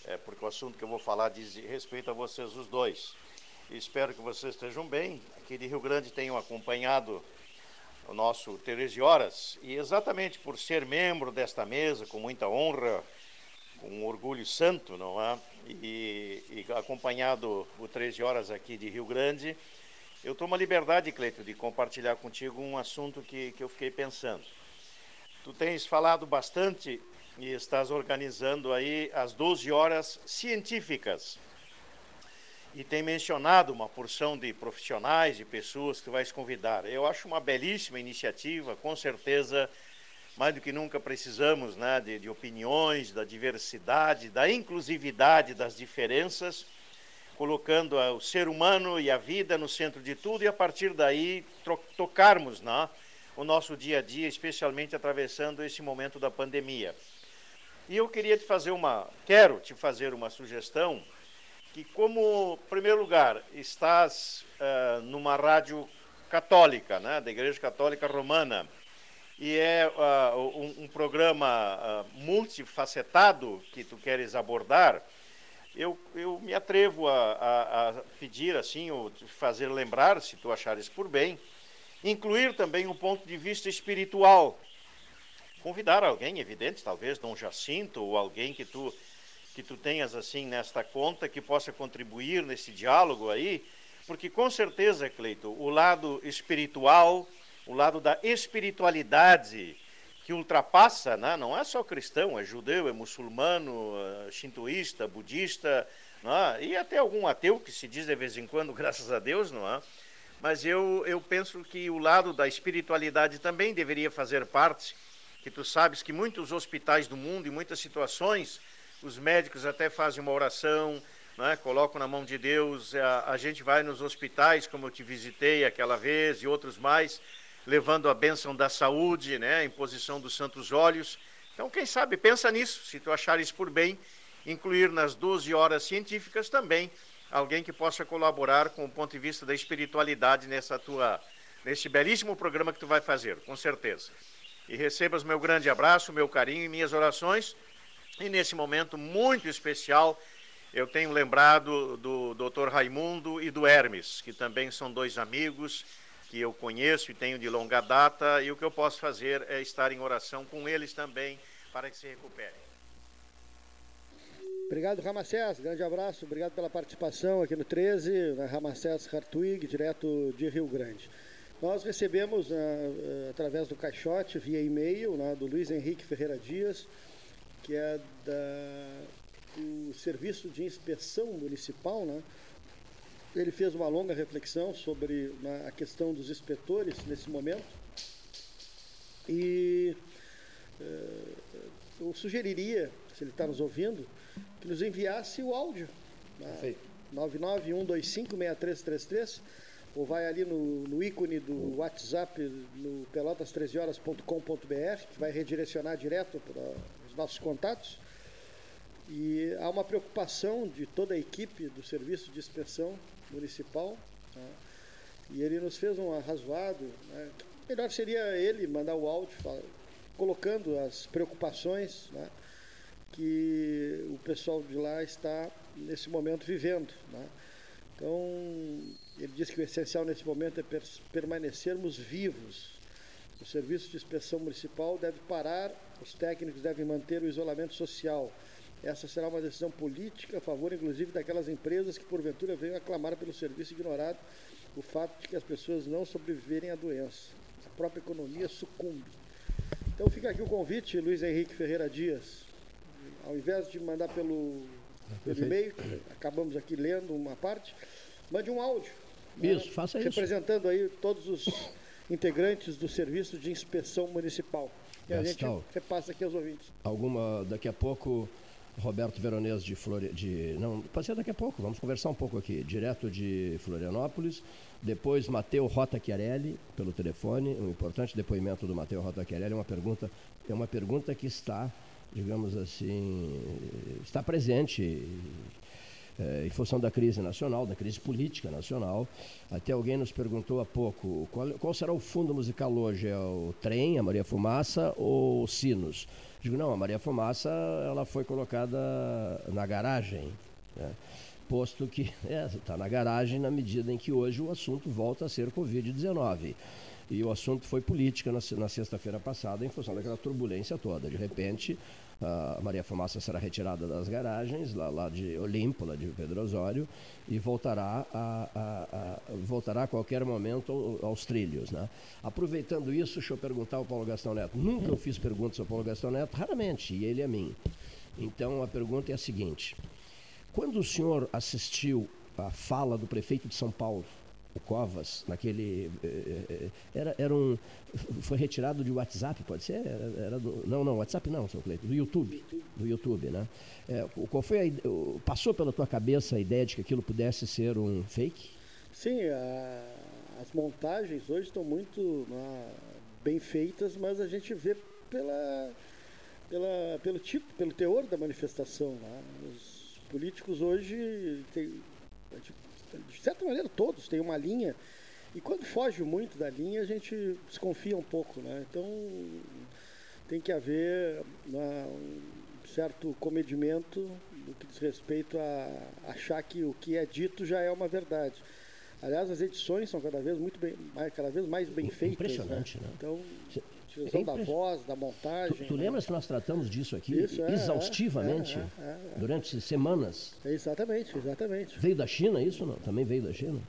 é, porque o assunto que eu vou falar diz respeito a vocês os dois. Espero que vocês estejam bem. Aqui de Rio Grande tenham acompanhado o nosso 13 Horas, e exatamente por ser membro desta mesa, com muita honra, com um orgulho santo, não é? E, e acompanhado o 13 Horas aqui de Rio Grande, eu tomo a liberdade, Cleito, de compartilhar contigo um assunto que, que eu fiquei pensando. Tu tens falado bastante e estás organizando aí as 12 horas científicas e tem mencionado uma porção de profissionais e pessoas que vais convidar. Eu acho uma belíssima iniciativa, com certeza, mais do que nunca precisamos né, de, de opiniões, da diversidade, da inclusividade das diferenças, colocando o ser humano e a vida no centro de tudo e a partir daí tocarmos né, o nosso dia a dia, especialmente atravessando esse momento da pandemia. E eu queria te fazer uma, quero te fazer uma sugestão que, como, em primeiro lugar, estás uh, numa rádio católica, né, da Igreja Católica Romana, e é uh, um, um, programa uh, multifacetado que tu queres abordar, eu, eu me atrevo a, a, a, pedir, assim, ou fazer lembrar, se tu achares por bem, incluir também um ponto de vista espiritual. Convidar alguém, evidente, talvez Dom Jacinto, ou alguém que tu que tu tenhas assim nesta conta, que possa contribuir nesse diálogo aí, porque com certeza, Cleito, o lado espiritual, o lado da espiritualidade que ultrapassa, né? não é só cristão, é judeu, é muçulmano, é budista, é? e até algum ateu que se diz de vez em quando, graças a Deus, não é? Mas eu, eu penso que o lado da espiritualidade também deveria fazer parte, que tu sabes que muitos hospitais do mundo, em muitas situações, os médicos até fazem uma oração, né, colocam na mão de Deus, a, a gente vai nos hospitais, como eu te visitei aquela vez, e outros mais, levando a bênção da saúde, né, a imposição dos santos olhos. Então, quem sabe, pensa nisso, se tu achares por bem, incluir nas 12 horas científicas também alguém que possa colaborar com o ponto de vista da espiritualidade nessa tua, nesse belíssimo programa que tu vai fazer, com certeza. E recebas meu grande abraço, meu carinho e minhas orações e nesse momento muito especial, eu tenho lembrado do Dr. Raimundo e do Hermes, que também são dois amigos que eu conheço e tenho de longa data, e o que eu posso fazer é estar em oração com eles também para que se recuperem. Obrigado, Ramacés. Grande abraço. Obrigado pela participação aqui no 13, na Ramacés Hartwig, direto de Rio Grande. Nós recebemos, uh, uh, através do caixote, via e-mail, né, do Luiz Henrique Ferreira Dias, que é da, do Serviço de Inspeção Municipal, né? Ele fez uma longa reflexão sobre né, a questão dos inspetores nesse momento e eh, eu sugeriria, se ele está nos ouvindo, que nos enviasse o áudio. Né? 991256333 ou vai ali no, no, ícone do WhatsApp no pelotas13horas.com.br que vai redirecionar direto para nossos contatos. E há uma preocupação de toda a equipe do Serviço de Inspeção Municipal. Né? E ele nos fez um arrazoado. Né? Melhor seria ele mandar o áudio colocando as preocupações né, que o pessoal de lá está nesse momento vivendo. Né. Então, ele diz que o essencial nesse momento é permanecermos vivos. O serviço de inspeção municipal deve parar, os técnicos devem manter o isolamento social. Essa será uma decisão política a favor, inclusive, daquelas empresas que, porventura, venham aclamar pelo serviço ignorado o fato de que as pessoas não sobreviverem à doença. A própria economia sucumbe. Então fica aqui o convite, Luiz Henrique Ferreira Dias. Ao invés de mandar pelo, pelo e-mail, acabamos aqui lendo uma parte, mande um áudio. Isso, né? faça isso. Representando aí todos os integrantes do Serviço de Inspeção Municipal. E a gente repassa aqui aos ouvintes. Alguma, daqui a pouco, Roberto Veronese de Florianópolis. De, não, pode ser daqui a pouco, vamos conversar um pouco aqui. Direto de Florianópolis. Depois, Mateu Rota Chiarelli, pelo telefone. Um importante depoimento do Mateu Rota Chiarelli. É uma pergunta, é uma pergunta que está, digamos assim, está presente é, em função da crise nacional, da crise política nacional. Até alguém nos perguntou há pouco qual, qual será o fundo musical hoje? É o trem, a Maria Fumaça ou Sinos? Digo, não, a Maria Fumaça ela foi colocada na garagem. Né? Posto que está é, na garagem na medida em que hoje o assunto volta a ser Covid-19. E o assunto foi política na, na sexta-feira passada, em função daquela turbulência toda. De repente, a Maria Fumaça será retirada das garagens, lá, lá de Olimpo, lá de Pedro Osório, e voltará a, a, a voltará a qualquer momento aos trilhos. Né? Aproveitando isso, deixa eu perguntar ao Paulo Gastão Neto. Nunca eu fiz perguntas ao Paulo Gastão Neto, raramente, e ele a mim. Então a pergunta é a seguinte: quando o senhor assistiu a fala do prefeito de São Paulo, o Covas, naquele. Eh, eh, era, era um. Foi retirado de WhatsApp, pode ser? Era, era do, não, não, WhatsApp não, seu Cleiton, do YouTube. Do YouTube, né? É, qual foi a, passou pela tua cabeça a ideia de que aquilo pudesse ser um fake? Sim, a, as montagens hoje estão muito né, bem feitas, mas a gente vê pela, pela, pelo tipo, pelo teor da manifestação. Né? Os políticos hoje têm, de certa maneira todos têm uma linha e quando foge muito da linha a gente desconfia um pouco, né? Então tem que haver né, um certo comedimento no que diz respeito a achar que o que é dito já é uma verdade. Aliás, as edições são cada vez muito bem, cada vez mais bem feitas. Né? Impressionante, né? né? Então, utilização é da voz, da montagem. Tu, tu né? lembras que nós tratamos disso aqui Isso, é, exaustivamente é, é, é, durante semanas? Exatamente, exatamente. Veio da China isso não? Também veio da China?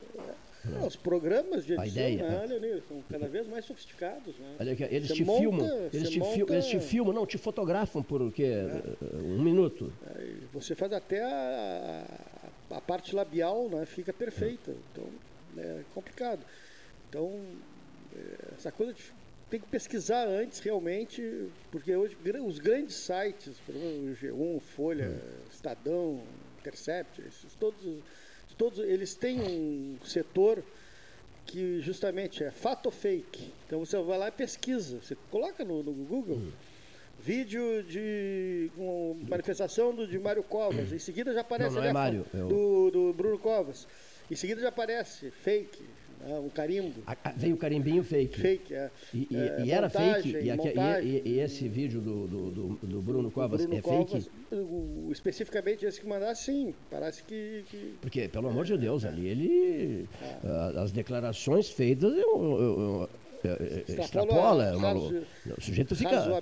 Não. Os programas de edição, ideia, né, olha, são cada vez mais sofisticados. Né? Olha, eles você te monta, filmam, eles te, monta... eles te filmam, não, te fotografam por quê? Um minuto. você faz até a, a, parte labial, né, fica perfeita. Então, é complicado. Então, essa coisa de tem que pesquisar antes realmente, porque hoje os grandes sites, por exemplo, o G1, Folha, hum. Estadão, Intercept, esses todos, todos eles têm um setor que justamente é fato ou fake. Então você vai lá e pesquisa, você coloca no, no Google. Hum. Vídeo de uma manifestação do, de Mário Covas. Em seguida já aparece não, não é Mário, é do, do Bruno Covas. Em seguida já aparece fake né, um carimbo. A, veio o carimbinho fake. Fake, é. E, e, é, e era montagem, fake? E, e, esse vídeo do, do, do, do Bruno Covas Bruno é Covas, fake? O, especificamente esse que mandasse, sim. Parece que, que... Porque, pelo amor de Deus, ali ele... É. As declarações feitas... Eu, eu, eu, extrapola, é uma, o sujeito fica.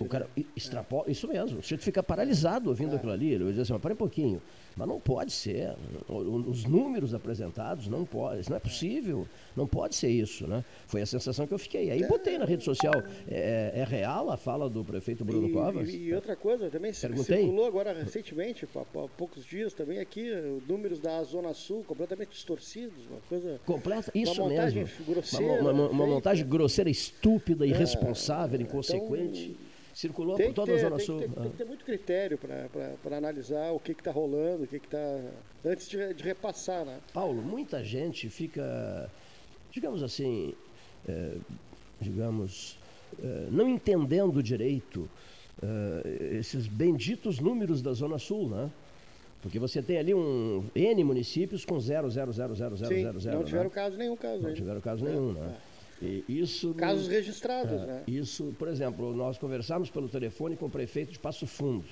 O cara extrapola, isso mesmo. O sujeito fica paralisado ouvindo é. aquilo ali. Ele diz assim, mas para um pouquinho. Mas não pode ser. Os números apresentados não pode, isso não é possível. Não pode ser isso, né? Foi a sensação que eu fiquei. Aí botei na rede social. É, é real a fala do prefeito Bruno e, Covas? E, e, outra coisa, também Perguntei. circulou agora recentemente, há, há poucos dias também aqui, números da Zona Sul completamente distorcidos, uma coisa. Completa, isso uma montagem mesmo. Grosseira, uma, uma, uma montagem grosseira, estúpida, é, irresponsável, então, inconsequente. Então, Circulou por toda ter, a Zona tem Sul. Que ter, Tem que ter muito critério para analisar o que está rolando, o que está. Antes de, de, repassar, né? Paulo, muita gente fica, digamos assim, é, digamos, é, não entendendo direito é, esses benditos números da Zona Sul, né? Porque você tem ali um N municípios com 0, 0, 0, 0, 0, Sim, 0, 0. Não tiveram né? caso nenhum caso. Não tiveram caso nenhum, né? É. Isso Casos registrados, é, né? Isso, por exemplo, nós conversamos pelo telefone com o prefeito de Passo Fundo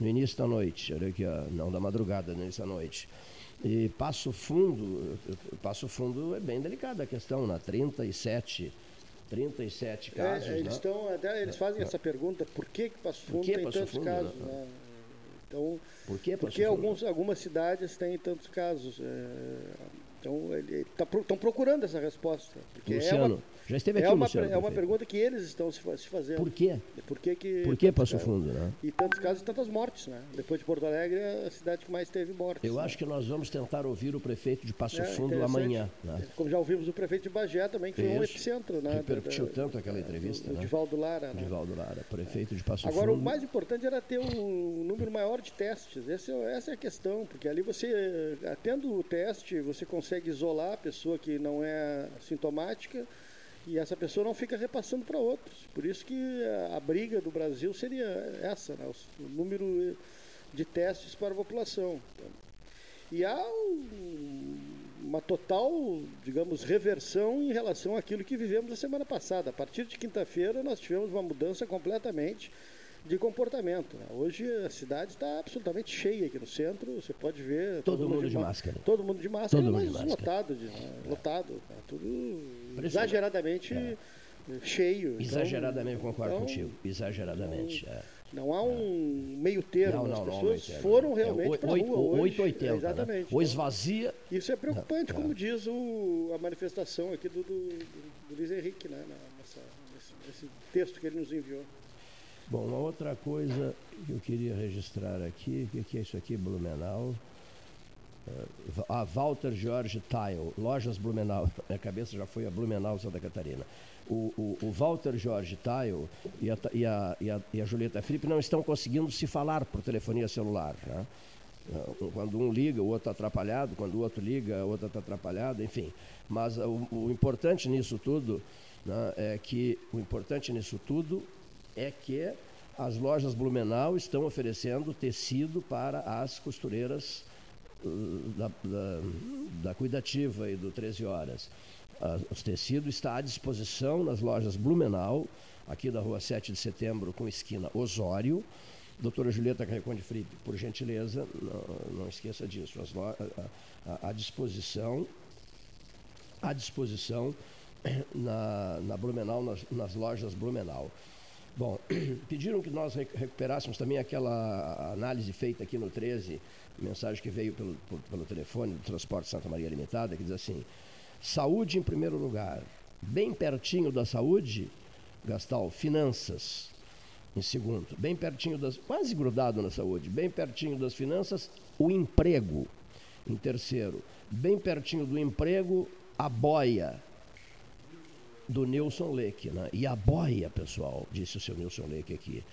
no início da noite, olha aqui, não da madrugada, no início da noite. E Passo Fundo, Passo Fundo é bem delicada a questão, na 37 37 casos. É, eles, né? estão, até, eles fazem É. essa pergunta, por que, que Passo Fundo que tem Passo tantos Fundo, casos? né? né? Então, Por que Passo porque Fundo? alguns, algumas cidades têm tantos casos. é, então, estão procurando essa resposta. Porque Luciano, já esteve é aqui o uma, Luciano, É uma prefeito. pergunta que eles estão se, fa- se fazendo. Por quê? Por que, que, Por que Passo? Fundo, né? E tantos casos e tantas mortes, né? Depois de Porto Alegre, é a cidade que mais teve mortes. Eu né? acho que nós vamos tentar ouvir o prefeito de Passo É, Fundo amanhã. Né? Como já ouvimos o prefeito de Bagé também, que foi um Isso. epicentro, né? Repercutiu tanto aquela entrevista. do né? Divaldo Lara, né? Divaldo Lara, prefeito de Passo Agora, Fundo. o mais importante era ter um número maior de testes. Esse é- essa é a questão, porque ali você, eh, tendo o teste, você consegue isolar a pessoa que não é sintomática e essa pessoa não fica repassando para outros. Por isso que a, briga do Brasil seria essa, né? o, número de testes para a população. E há um- uma total, digamos, reversão em relação àquilo que vivemos a semana passada. A partir de quinta-feira, nós tivemos uma mudança completamente de comportamento. né? Hoje a cidade está absolutamente cheia aqui no centro, você pode ver. Todo mundo de ma- máscara. Todo mundo de máscara, Todo mundo mas de máscara. lotado, de, né? lotado. tá Tudo exageradamente É. cheio. Então, Exageradamente, concordo então, contigo. Exageradamente. é. Não há um meio termo. Não, não, As não, pessoas termo. foram É, realmente oi- para a rua hoje. 880, né? Exatamente. Ou Então, esvazia. Isso é preocupante, Não, como diz o, a manifestação aqui do, do, do Luiz Henrique, né? nessa- nesse, nesse texto que ele nos enviou. Bom, uma outra coisa que eu queria registrar aqui, o que, que é isso aqui, Blumenau? A Walter George Tile, Lojas Blumenau. Minha cabeça já foi a Blumenau, Santa Catarina. O, o, o Walter George Tile e a, e, a, e, a, e a Julieta Felipe não estão conseguindo se falar por telefonia celular. Né? Eh, Quando um liga, o outro está atrapalhado, quando o outro liga, o outro está atrapalhado, enfim. Mas o, o importante nisso tudo né, é que o importante nisso tudo é que as lojas Blumenau estão oferecendo tecido para as costureiras uh, da, da, da Cuidativa e do 13 Horas. Os tecidos está à disposição nas lojas Blumenau, aqui da rua 7 de setembro, com esquina Osório. Doutora Julieta Carreconde Fripe, por gentileza, não, não esqueça disso. As à disposição, à disposição na, na Blumenau, nas, nas lojas Blumenau. Bom, pediram que nós re- recuperássemos também aquela análise feita aqui no 13, mensagem que veio pelo, pelo telefone do Transporte Santa Maria Limitada, que diz assim: saúde em primeiro lugar. Bem pertinho da saúde, Gastal, finanças. Em segundo, bem pertinho das. quase grudado na saúde, bem pertinho das finanças, o emprego. Em terceiro, bem pertinho do emprego, a boia do Nilson Leque. Né? E a boia, pessoal, disse o seu Nilson Leque aqui,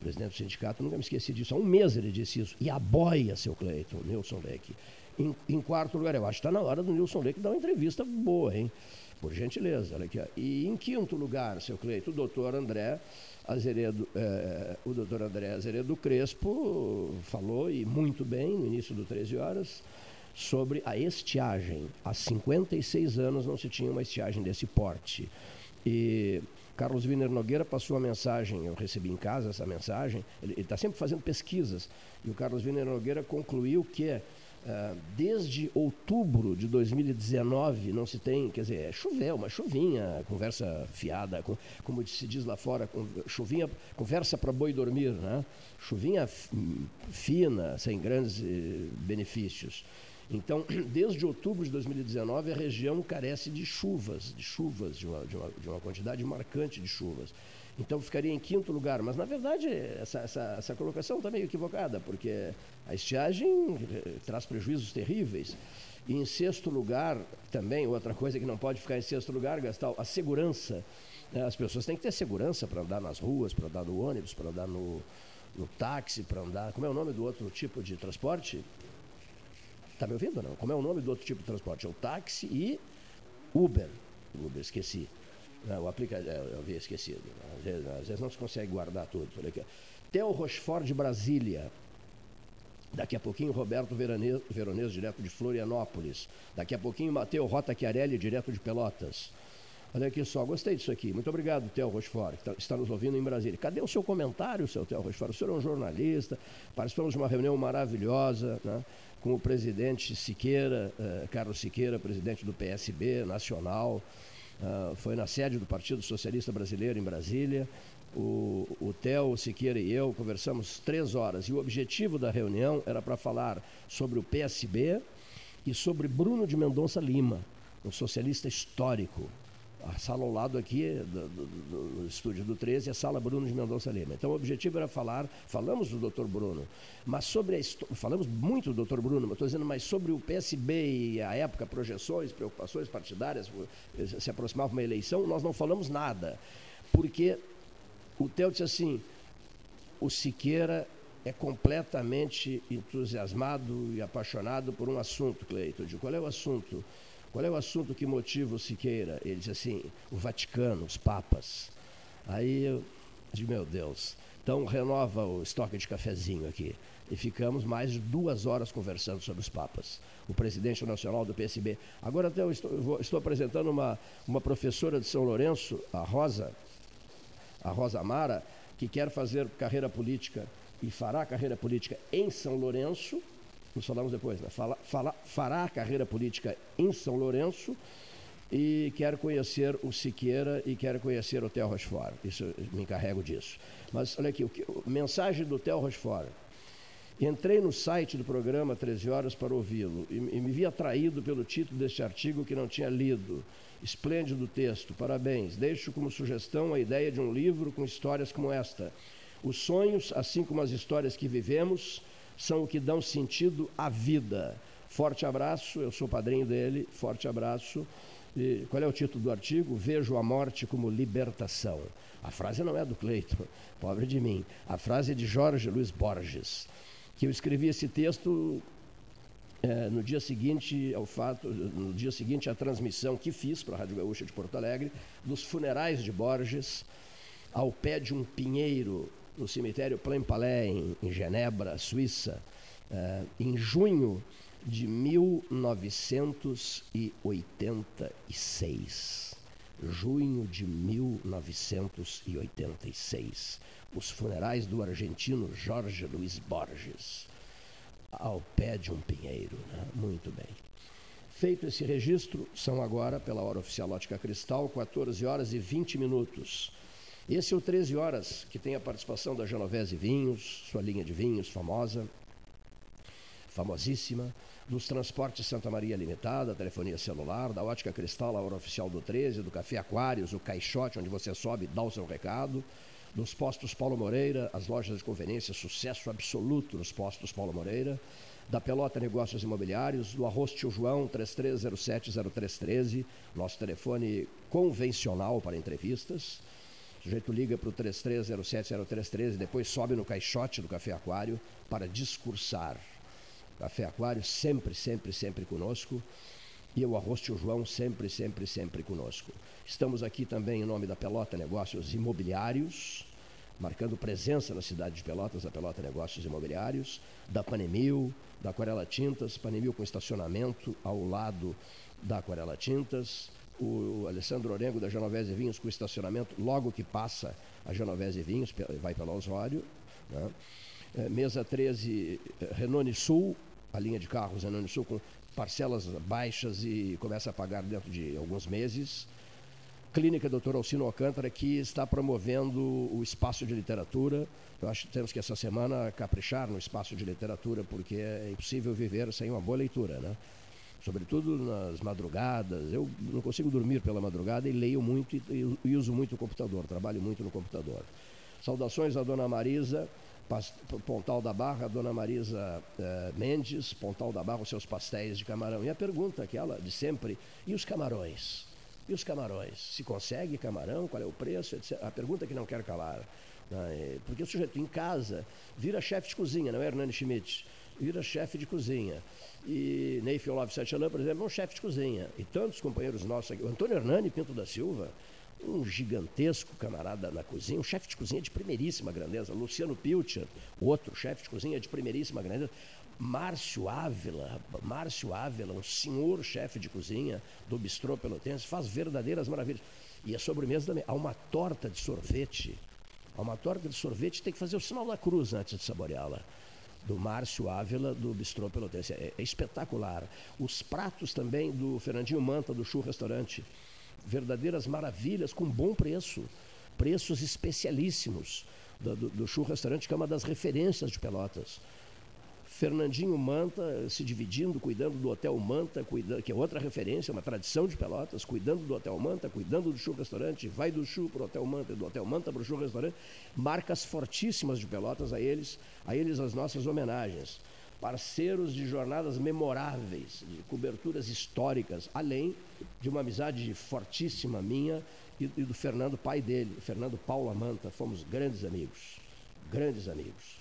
presidente do sindicato, nunca me esqueci disso. Há um mês ele disse isso. E a boia, seu Cleiton, Nilson Leque. Em, em quarto lugar, eu acho que está na hora do Nilson Leque dar uma entrevista boa, hein? Por gentileza, olha aqui. ó. E em quinto lugar, seu Cleito, o doutor André Azeredo, eh, o doutor André Azeredo Crespo falou, e muito bem, no início do 13 horas, sobre a estiagem. Há 56 anos não se tinha uma estiagem desse porte. E Carlos Wiener Nogueira passou a mensagem, eu recebi em casa essa mensagem, ele está sempre fazendo pesquisas, e o Carlos Wiener Nogueira concluiu que ah, desde outubro de 2019 não se tem, quer dizer, é choveu, uma chuvinha, conversa fiada, com- como se diz lá fora, com- chuvinha, conversa para boi dormir, né? Chuvinha f- fina, sem grandes eh, benefícios. Então, desde outubro de 2019, a região carece de chuvas, de chuvas, de uma, de uma, de uma quantidade marcante de chuvas. Então, ficaria em quinto lugar. Mas, na verdade, essa, essa, essa colocação está meio equivocada, porque a estiagem eh, traz prejuízos terríveis. E, em sexto lugar, também, outra coisa que não pode ficar em sexto lugar, Gastal, a segurança. né? As pessoas têm que ter segurança para andar nas ruas, para andar no ônibus, para andar no, no táxi, para andar. Como é o nome do outro tipo de transporte? Está me ouvindo ou não? Como é o nome do outro tipo de transporte? É o táxi e Uber. Uber, esqueci. Não, o aplicativo, eu havia esquecido. Às vezes, às vezes não se consegue guardar tudo. Olha aqui. Theo Rochefort de Brasília. Daqui a pouquinho, Roberto Veronese, Veronese, direto de Florianópolis. Daqui a pouquinho, Mateu Rota Chiarelli, direto de Pelotas. Olha aqui só, gostei disso aqui. Muito obrigado, Theo Rochefort, que tá, está nos ouvindo em Brasília. Cadê o seu comentário, seu Theo Rochefort? O senhor é um jornalista, participamos de uma reunião maravilhosa né, com o presidente Siqueira, eh, Carlos Siqueira, presidente do PSB nacional. Uh, foi na sede do Partido Socialista Brasileiro, em Brasília. O, o Theo, o Siqueira e eu conversamos três horas. E o objetivo da reunião era para falar sobre o PSB e sobre Bruno de Mendonça Lima, um socialista histórico, a sala ao lado aqui do, do, do, estúdio do 13 é a sala Bruno de Mendonça Lima. Então o objetivo era falar, falamos do Dr. Bruno, mas sobre a falamos muito do Dr. Bruno, mas estou dizendo mais sobre o PSB e a época, projeções, preocupações partidárias, se aproximava uma eleição, nós não falamos nada. Porque o Theo disse assim, o Siqueira é completamente entusiasmado e apaixonado por um assunto, Cleiton. De qual é o assunto? Qual é o assunto que motiva o Siqueira? Ele diz assim: o Vaticano, os papas. Aí eu digo: meu Deus. Então renova o estoque de cafezinho aqui. E ficamos mais de duas horas conversando sobre os papas. O presidente nacional do PSB. Agora até estou, vou, estou apresentando uma, uma professora de São Lourenço, a Rosa, a Rosa Amara, que quer fazer carreira política e fará carreira política em São Lourenço nos falamos depois, né? Fala, fala, fará carreira política em São Lourenço e quer conhecer o Siqueira e quer conhecer o Theo Rochefort. Isso, me encarrego disso. Mas olha aqui, o que, mensagem do Theo Rochefort. Entrei no site do programa 13 Horas para ouvi-lo e, e me vi atraído pelo título deste artigo que não tinha lido. Esplêndido texto, parabéns. Deixo como sugestão a ideia de um livro com histórias como esta. Os sonhos, assim como as histórias que vivemos, são o que dão sentido à vida. Forte abraço, eu sou padrinho dele, forte abraço. E qual é o título do artigo? Vejo a morte como libertação. A frase não é do Cleiton, pobre de mim. A frase é de Jorge Luiz Borges, que eu escrevi esse texto é, no dia seguinte ao fato, no dia seguinte à transmissão que fiz para a Rádio Gaúcha de Porto Alegre dos funerais de Borges ao pé de um pinheiro no cemitério Plain-Palais, em, em, Genebra, Suíça, uh, em junho de 1986. Junho de 1986. Os funerais do argentino Jorge Luiz Borges, ao pé de um pinheiro. Né? Muito bem. Feito esse registro, são agora, pela hora oficial Ótica Cristal, 14 horas e 20 minutos. Esse é o 13 Horas, que tem a participação da Genovese Vinhos, sua linha de vinhos famosa, famosíssima, dos Transportes Santa Maria Limitada, telefonia celular, da Ótica Cristal, a hora oficial do 13, do Café Aquários, o Caixote, onde você sobe e dá o seu recado, dos postos Paulo Moreira, as lojas de conveniência, sucesso absoluto nos postos Paulo Moreira, da Pelota Negócios Imobiliários, do Arroz Tio João, 33070313, nosso telefone convencional para entrevistas, o sujeito liga para o 33070313, depois sobe no caixote do Café Aquário para discursar. Café Aquário sempre, sempre, sempre conosco. E o Arroz Tio João sempre, sempre, sempre conosco. Estamos aqui também em nome da Pelota Negócios Imobiliários, marcando presença na cidade de Pelotas, da Pelota Negócios Imobiliários, da Panemil, da Aquarela Tintas, Panemil com estacionamento ao lado da Aquarela Tintas, o Alessandro Orengo da Genovese Vinhos com estacionamento, logo que passa a Genovese Vinhos, vai pelo Osório. Né? É, mesa 13, Renone Sul, a linha de carros Renone Sul com parcelas baixas e começa a pagar dentro de alguns meses. Clínica Dr. Alcino Alcântara, que está promovendo o espaço de literatura. Eu acho que temos que essa semana caprichar no espaço de literatura, porque é impossível viver sem uma boa leitura, né? Sobretudo nas madrugadas. Eu não consigo dormir pela madrugada e leio muito e, e uso muito o computador, trabalho muito no computador. Saudações à dona Marisa, Pontal da Barra, dona Marisa eh, Mendes, Pontal da Barra, os seus pastéis de camarão. E a pergunta aquela de sempre, e os camarões? E os camarões? Se consegue camarão, qual é o preço? Etc. A pergunta que não quer calar. Né? Porque o sujeito em casa vira chefe de cozinha, não é, Hernani Schmidt? Vira chefe de cozinha. E Ney Love Sachelã, por exemplo, é um chefe de cozinha. E tantos companheiros nossos aqui. O Antônio Hernani Pinto da Silva, um gigantesco camarada na cozinha, um chefe de cozinha de primeiríssima grandeza. Luciano Pilcher, outro chefe de cozinha de primeiríssima grandeza. Márcio Ávila, Márcio Ávila, um senhor chefe de cozinha do Bistrô Pelotense, faz verdadeiras maravilhas. E a sobremesa também. Há uma torta de sorvete. Há uma torta de sorvete, tem que fazer o sinal da cruz antes de saboreá-la. Do Márcio Ávila, do Bistrô Pelotense. É, é espetacular. Os pratos também do Fernandinho Manta, do Chu Restaurante. Verdadeiras maravilhas, com bom preço. Preços especialíssimos do, do, do Chu Restaurante, que é uma das referências de Pelotas. Fernandinho Manta se dividindo, cuidando do Hotel Manta, que é outra referência, uma tradição de Pelotas, cuidando do Hotel Manta, cuidando do Chu Restaurante, vai do Chu para o Hotel Manta, do Hotel Manta para o Chu Restaurante, marcas fortíssimas de Pelotas a eles, a eles as nossas homenagens. Parceiros de jornadas memoráveis, de coberturas históricas, além de uma amizade fortíssima minha e, e do Fernando, pai dele, Fernando Paula Manta, fomos grandes amigos, grandes amigos.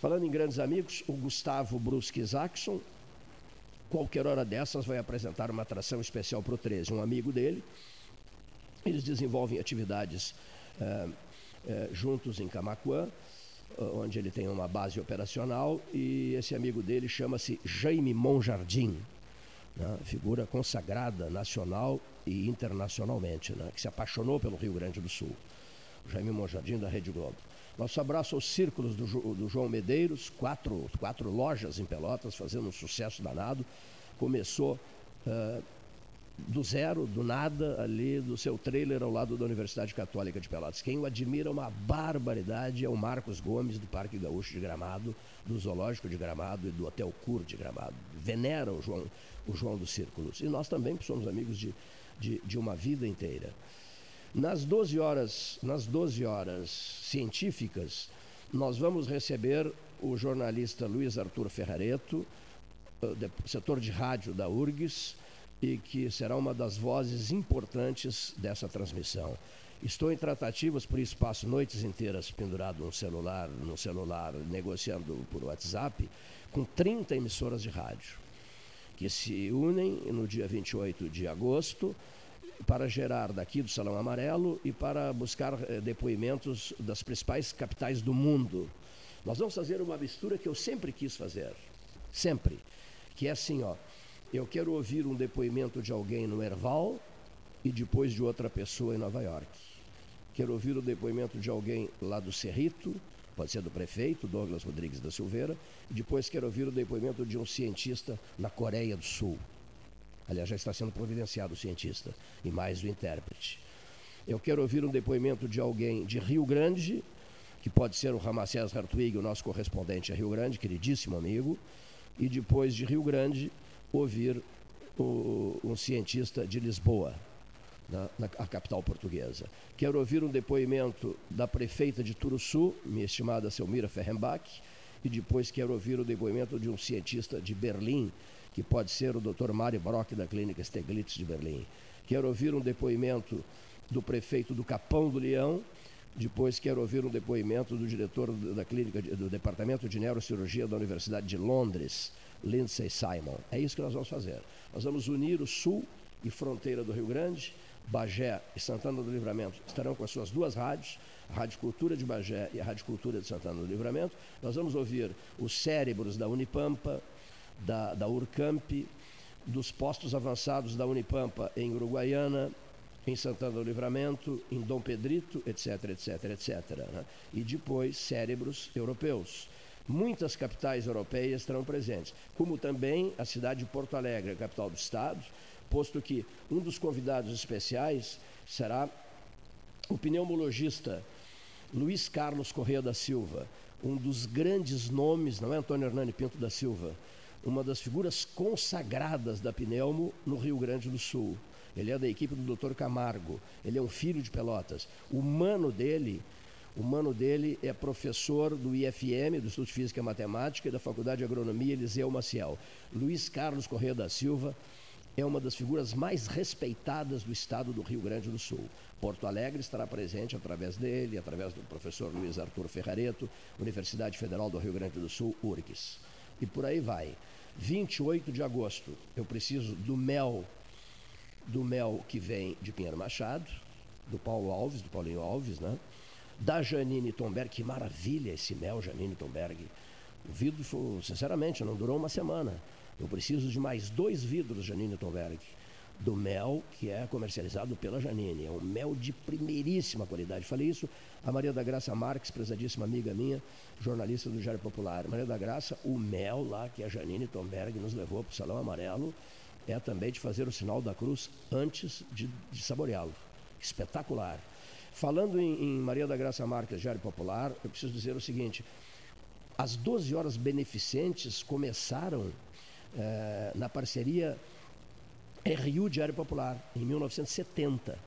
Falando em grandes amigos, o Gustavo Brusque Isaacson, qualquer hora dessas, vai apresentar uma atração especial para o 13. Um amigo dele, eles desenvolvem atividades é, é, juntos em Camacuã, onde ele tem uma base operacional, e esse amigo dele chama-se Jaime Monjardim, né, figura consagrada nacional e internacionalmente, né, que se apaixonou pelo Rio Grande do Sul. Jaime Monjardim, da Rede Globo. Nosso abraço aos círculos do, do, João Medeiros, quatro, quatro lojas em Pelotas, fazendo um sucesso danado. Começou uh, do zero, do nada, ali do seu trailer ao lado da Universidade Católica de Pelotas. Quem o admira uma barbaridade é o Marcos Gomes, do Parque Gaúcho de Gramado, do Zoológico de Gramado e do Hotel Cur de Gramado. Veneram o João, o João dos Círculos. E nós também somos amigos de, de, de uma vida inteira. Nas 12 horas, nas 12 horas científicas, nós vamos receber o jornalista Luiz Arthur Ferrareto, eh, setor de rádio da URGS, e que será uma das vozes importantes dessa transmissão. Estou em tratativas por espaço noites inteiras pendurado no celular, no celular, negociando por WhatsApp, com 30 emissoras de rádio, que se unem no dia 28 de agosto para gerar daqui do Salão Amarelo e para buscar eh, depoimentos das principais capitais do mundo. Nós vamos fazer uma mistura que eu sempre quis fazer, sempre, que é assim, ó, eu quero ouvir um depoimento de alguém no Erval e depois de outra pessoa em Nova York. Quero ouvir o depoimento de alguém lá do Cerrito, pode ser do prefeito, Douglas Rodrigues da Silveira, e depois quero ouvir o depoimento de um cientista na Coreia do Sul. Aliás, já está sendo providenciado o cientista e mais o intérprete. Eu quero ouvir um depoimento de alguém de Rio Grande, que pode ser o Ramacés Hartwig, o nosso correspondente a Rio Grande, queridíssimo amigo, e depois de Rio Grande, ouvir o, um cientista de Lisboa, na, na capital portuguesa. Quero ouvir um depoimento da prefeita de Turuçu, minha estimada Selmira Ferrenbach, e depois quero ouvir o depoimento de um cientista de Berlim, que pode ser o Dr. Mário Brock da Clínica Steglitz de Berlim. Quero ouvir um depoimento do prefeito do Capão do Leão, depois quero ouvir um depoimento do diretor da clínica do departamento de neurocirurgia da Universidade de Londres, Lindsay Simon. É isso que nós vamos fazer. Nós vamos unir o sul e fronteira do Rio Grande, Bagé e Santana do Livramento estarão com as suas duas rádios, a Rádio Cultura de Bagé e a Rádio Cultura de Santana do Livramento. Nós vamos ouvir os cérebros da Unipampa, da, da Urcamp, dos postos avançados da Unipampa em Uruguaiana, em Santana do Livramento, em Dom Pedrito, etc, etc, etc. Né? E depois cérebros europeus. Muitas capitais europeias estarão presentes, como também a cidade de Porto Alegre, capital do estado, posto que um dos convidados especiais será o pneumologista Luiz Carlos Correia da Silva, um dos grandes nomes, não é Antônio Hernani Pinto da Silva, uma das figuras consagradas da Pneumo no Rio Grande do Sul. Ele é da equipe do Dr. Camargo, ele é um filho de Pelotas. O mano dele, o mano dele é professor do IFM, do Instituto de Física e Matemática, e da Faculdade de Agronomia Eliseu Maciel. Luiz Carlos Correia da Silva é uma das figuras mais respeitadas do estado do Rio Grande do Sul. Porto Alegre estará presente através dele, através do professor Luiz Arthur Ferrareto, Universidade Federal do Rio Grande do Sul, URGS. E por aí vai. 28 de agosto, eu preciso do mel, do mel que vem de Pinheiro Machado, do Paulo Alves, do Paulinho Alves, né? Da Janine Tomberg, que maravilha esse mel, Janine Tomberg. O vidro, sinceramente, não durou uma semana. Eu preciso de mais dois vidros, Janine Tomberg, do mel que é comercializado pela Janine. É um mel de primeiríssima qualidade. Falei isso a Maria da Graça Marques, prezadíssima amiga minha, jornalista do Diário Popular. Maria da Graça, o mel lá que a Janine Tomberg nos levou para o Salão Amarelo é também de fazer o sinal da cruz antes de, de saboreá-lo. Espetacular. Falando em, em, Maria da Graça Marques, Diário Popular, eu preciso dizer o seguinte: as 12 horas beneficentes começaram eh, na parceria RU Diário Popular, em 1970.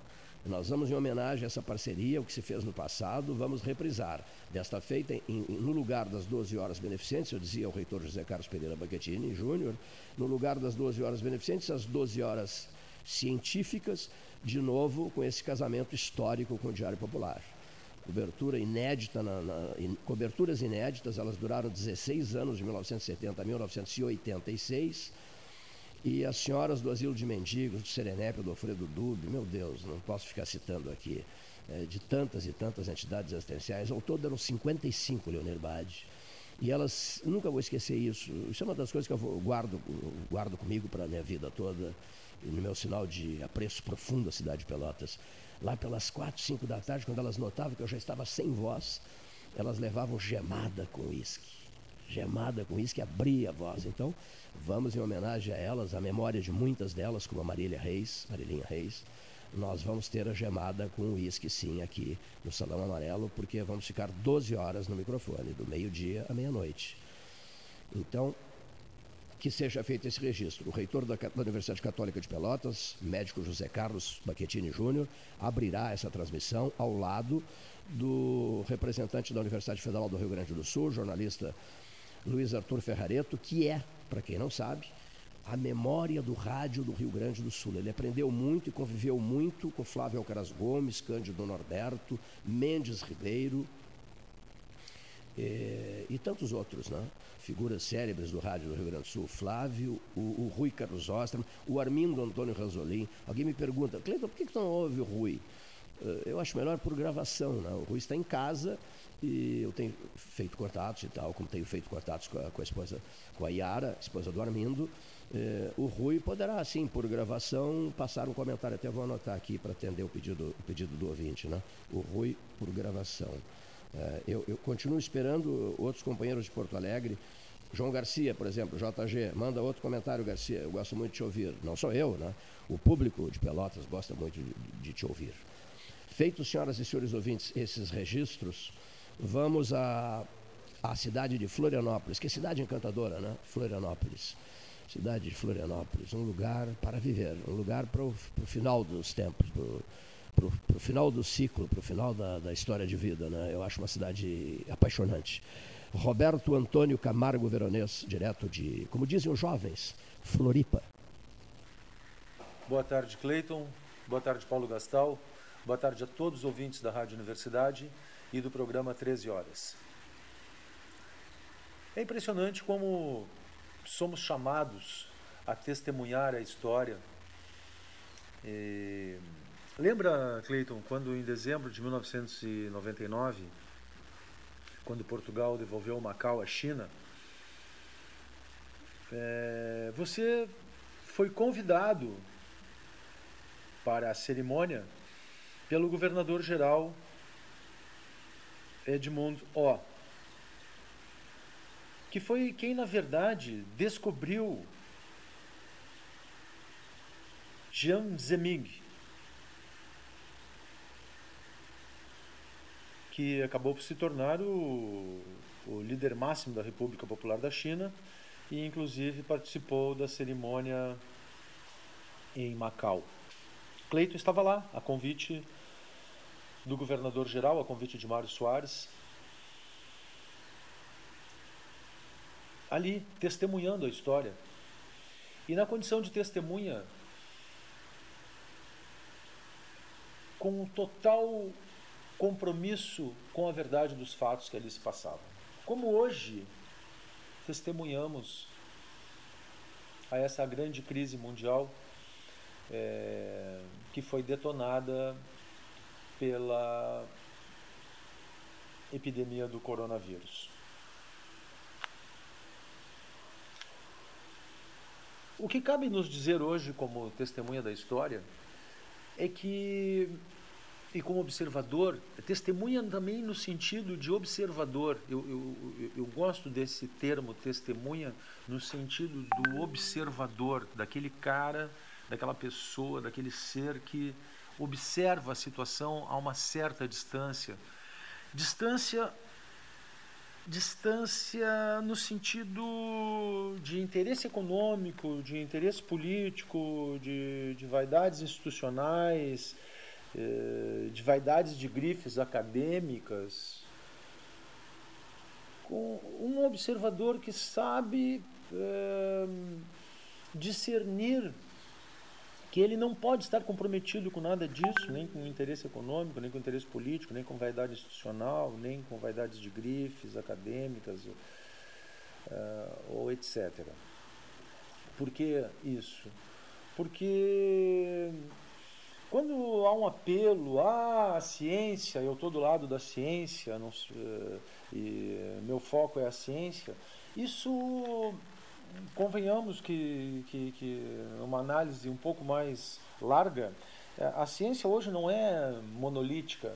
Nós vamos, em homenagem a essa parceria, o que se fez no passado, vamos reprisar. Desta feita, em, no lugar das 12 horas beneficentes, eu dizia ao reitor José Carlos Pereira Banquetini Júnior, no lugar das 12 horas beneficentes, as 12 horas científicas, de novo com esse casamento histórico com o Diário Popular. Cobertura inédita, na, na, coberturas inéditas, elas duraram 16 anos, de 1970 a 1986 e as senhoras do Asilo de Mendigos, do Serenep, do Alfredo Dube, meu Deus, não posso ficar citando aqui, é, de tantas e tantas entidades assistenciais, ao todo eram 55, Leonir Bade. E elas, nunca vou esquecer isso, isso é uma das coisas que eu guardo, guardo comigo para a minha vida toda, no meu sinal de apreço profundo à cidade de Pelotas. Lá pelas quatro, cinco da tarde, quando elas notavam que eu já estava sem voz, elas levavam gemada com uísque gemada com isso que abria a voz. Então, vamos em homenagem a elas, a memória de muitas delas, como a Marília Reis, Marilinha Reis. Nós vamos ter a gemada com uísque, sim, aqui no Salão Amarelo, porque vamos ficar 12 horas no microfone, do meio-dia à meia-noite. Então, que seja feito esse registro. O reitor da, da, Universidade Católica de Pelotas, médico José Carlos Baquetini Júnior, abrirá essa transmissão ao lado do representante da Universidade Federal do Rio Grande do Sul, jornalista Luiz Arthur Ferrareto, que é, para quem não sabe, a memória do rádio do Rio Grande do Sul. Ele aprendeu muito e conviveu muito com Flávio Alcaraz Gomes, Cândido Norberto, Mendes Ribeiro e, eh, e tantos outros, né? figuras célebres do rádio do Rio Grande do Sul, Flávio, o, o Rui Carlos Ostrom, o Armindo Antônio Ranzolin. Alguém me pergunta, Cleiton, por que, que não ouve o Rui? Eh, eu acho melhor por gravação, né? o Rui está em casa e eu tenho feito contatos e tal, como tenho feito contatos com a, com a esposa, com a Yara, esposa do Armindo. Eh, o Rui poderá, sim, por gravação, passar um comentário. Até vou anotar aqui para atender o pedido, o pedido do ouvinte. Né? O Rui por gravação. Eh, eu, eu continuo esperando outros companheiros de Porto Alegre. João Garcia, por exemplo, JG, manda outro comentário, Garcia. Eu gosto muito de te ouvir. Não sou eu, né? O público de Pelotas gosta muito de, de te ouvir. Feitos, senhoras e senhores ouvintes, esses registros, vamos à, à cidade de Florianópolis, que é cidade encantadora, né? Florianópolis. Cidade de Florianópolis, um lugar para viver, um lugar para o final dos tempos, para o final do ciclo, para o final da, da história de vida. Né? Eu acho uma cidade apaixonante. Roberto Antônio Camargo Veronês, direto de, como dizem os jovens, Floripa. Boa tarde, Cleiton. Boa tarde, Paulo Gastal. Boa tarde a todos os ouvintes da Rádio Universidade e do programa 13 Horas. É impressionante como somos chamados a testemunhar a história. E... Lembra, Cleiton, quando em dezembro de 1999, quando Portugal devolveu Macau à China, é... você foi convidado para a cerimônia pelo governador-geral Edmund O, que foi quem, na verdade, descobriu Jiang Zemin, que acabou por se tornar o, o líder máximo da República Popular da China e, inclusive, participou da cerimônia em Macau. Cleiton estava lá, a convite do governador-geral, a convite de Mário Soares, ali testemunhando a história. E na condição de testemunha, com um total compromisso com a verdade dos fatos que ali se passavam. Como hoje testemunhamos a essa grande crise mundial é, que foi detonada pela epidemia do coronavírus. O que cabe nos dizer hoje, como testemunha da história, é que, e como observador, é testemunha também no sentido de observador, eu, eu, eu gosto desse termo testemunha no sentido do observador, daquele cara, daquela pessoa, daquele ser que observa a situação a uma certa distância. Distância distância no sentido de interesse econômico, de interesse político, de, de vaidades institucionais, eh, de vaidades de grifes acadêmicas, com um observador que sabe eh, discernir que ele não pode estar comprometido com nada disso, nem com interesse econômico, nem com interesse político, nem com vaidade institucional, nem com vaidades de grifes acadêmicas uh, ou etc. Por que isso? Porque quando há um apelo à ciência, eu estou do lado da ciência, não, uh, e meu foco é a ciência, isso convenhamos que, que, que uma análise um pouco mais larga, é, a ciência hoje não é monolítica.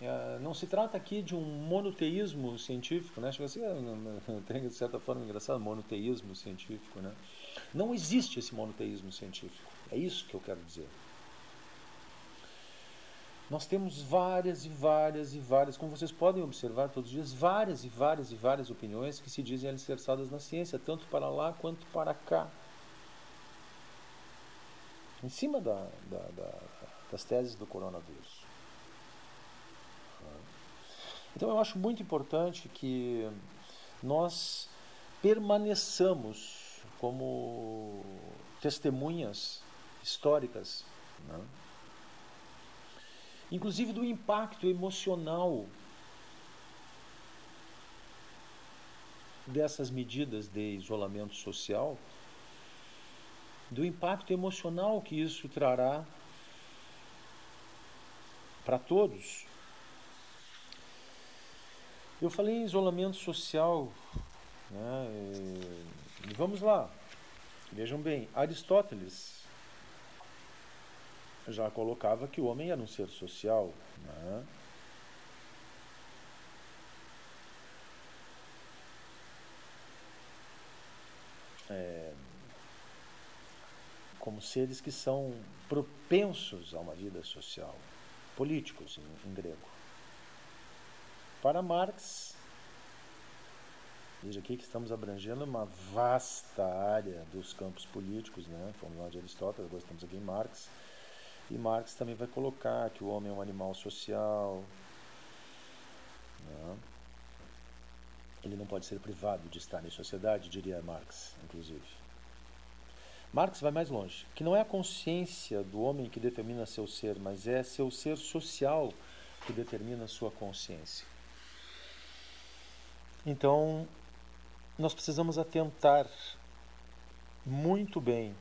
É, não se trata aqui de um monoteísmo científico, né? Chega assim, tem de certa forma engraçado, monoteísmo científico, né? Não existe esse monoteísmo científico. É isso que eu quero dizer. Nós temos várias e várias e várias, como vocês podem observar todos os dias, várias e várias e várias opiniões que se dizem alicerçadas na ciência, tanto para lá quanto para cá. Em cima da, da, da, das teses do coronavírus. Então eu acho muito importante que nós permaneçamos como testemunhas históricas. Né? Inclusive do impacto emocional dessas medidas de isolamento social, do impacto emocional que isso trará para todos. Eu falei em isolamento social, né, e vamos lá, vejam bem, Aristóteles já colocava que o homem era um ser social. Né? É, como seres que são propensos a uma vida social, políticos em, em grego. Para Marx, veja aqui que estamos abrangendo uma vasta área dos campos políticos, né? Fomos lá de Aristóteles, agora estamos aqui em Marx. E Marx também vai colocar que o homem é um animal social. Né? Ele não pode ser privado de estar em sociedade, diria Marx, inclusive. Marx vai mais longe, que não é a consciência do homem que determina seu ser, mas é seu ser social que determina sua consciência. Então, nós precisamos atentar muito bem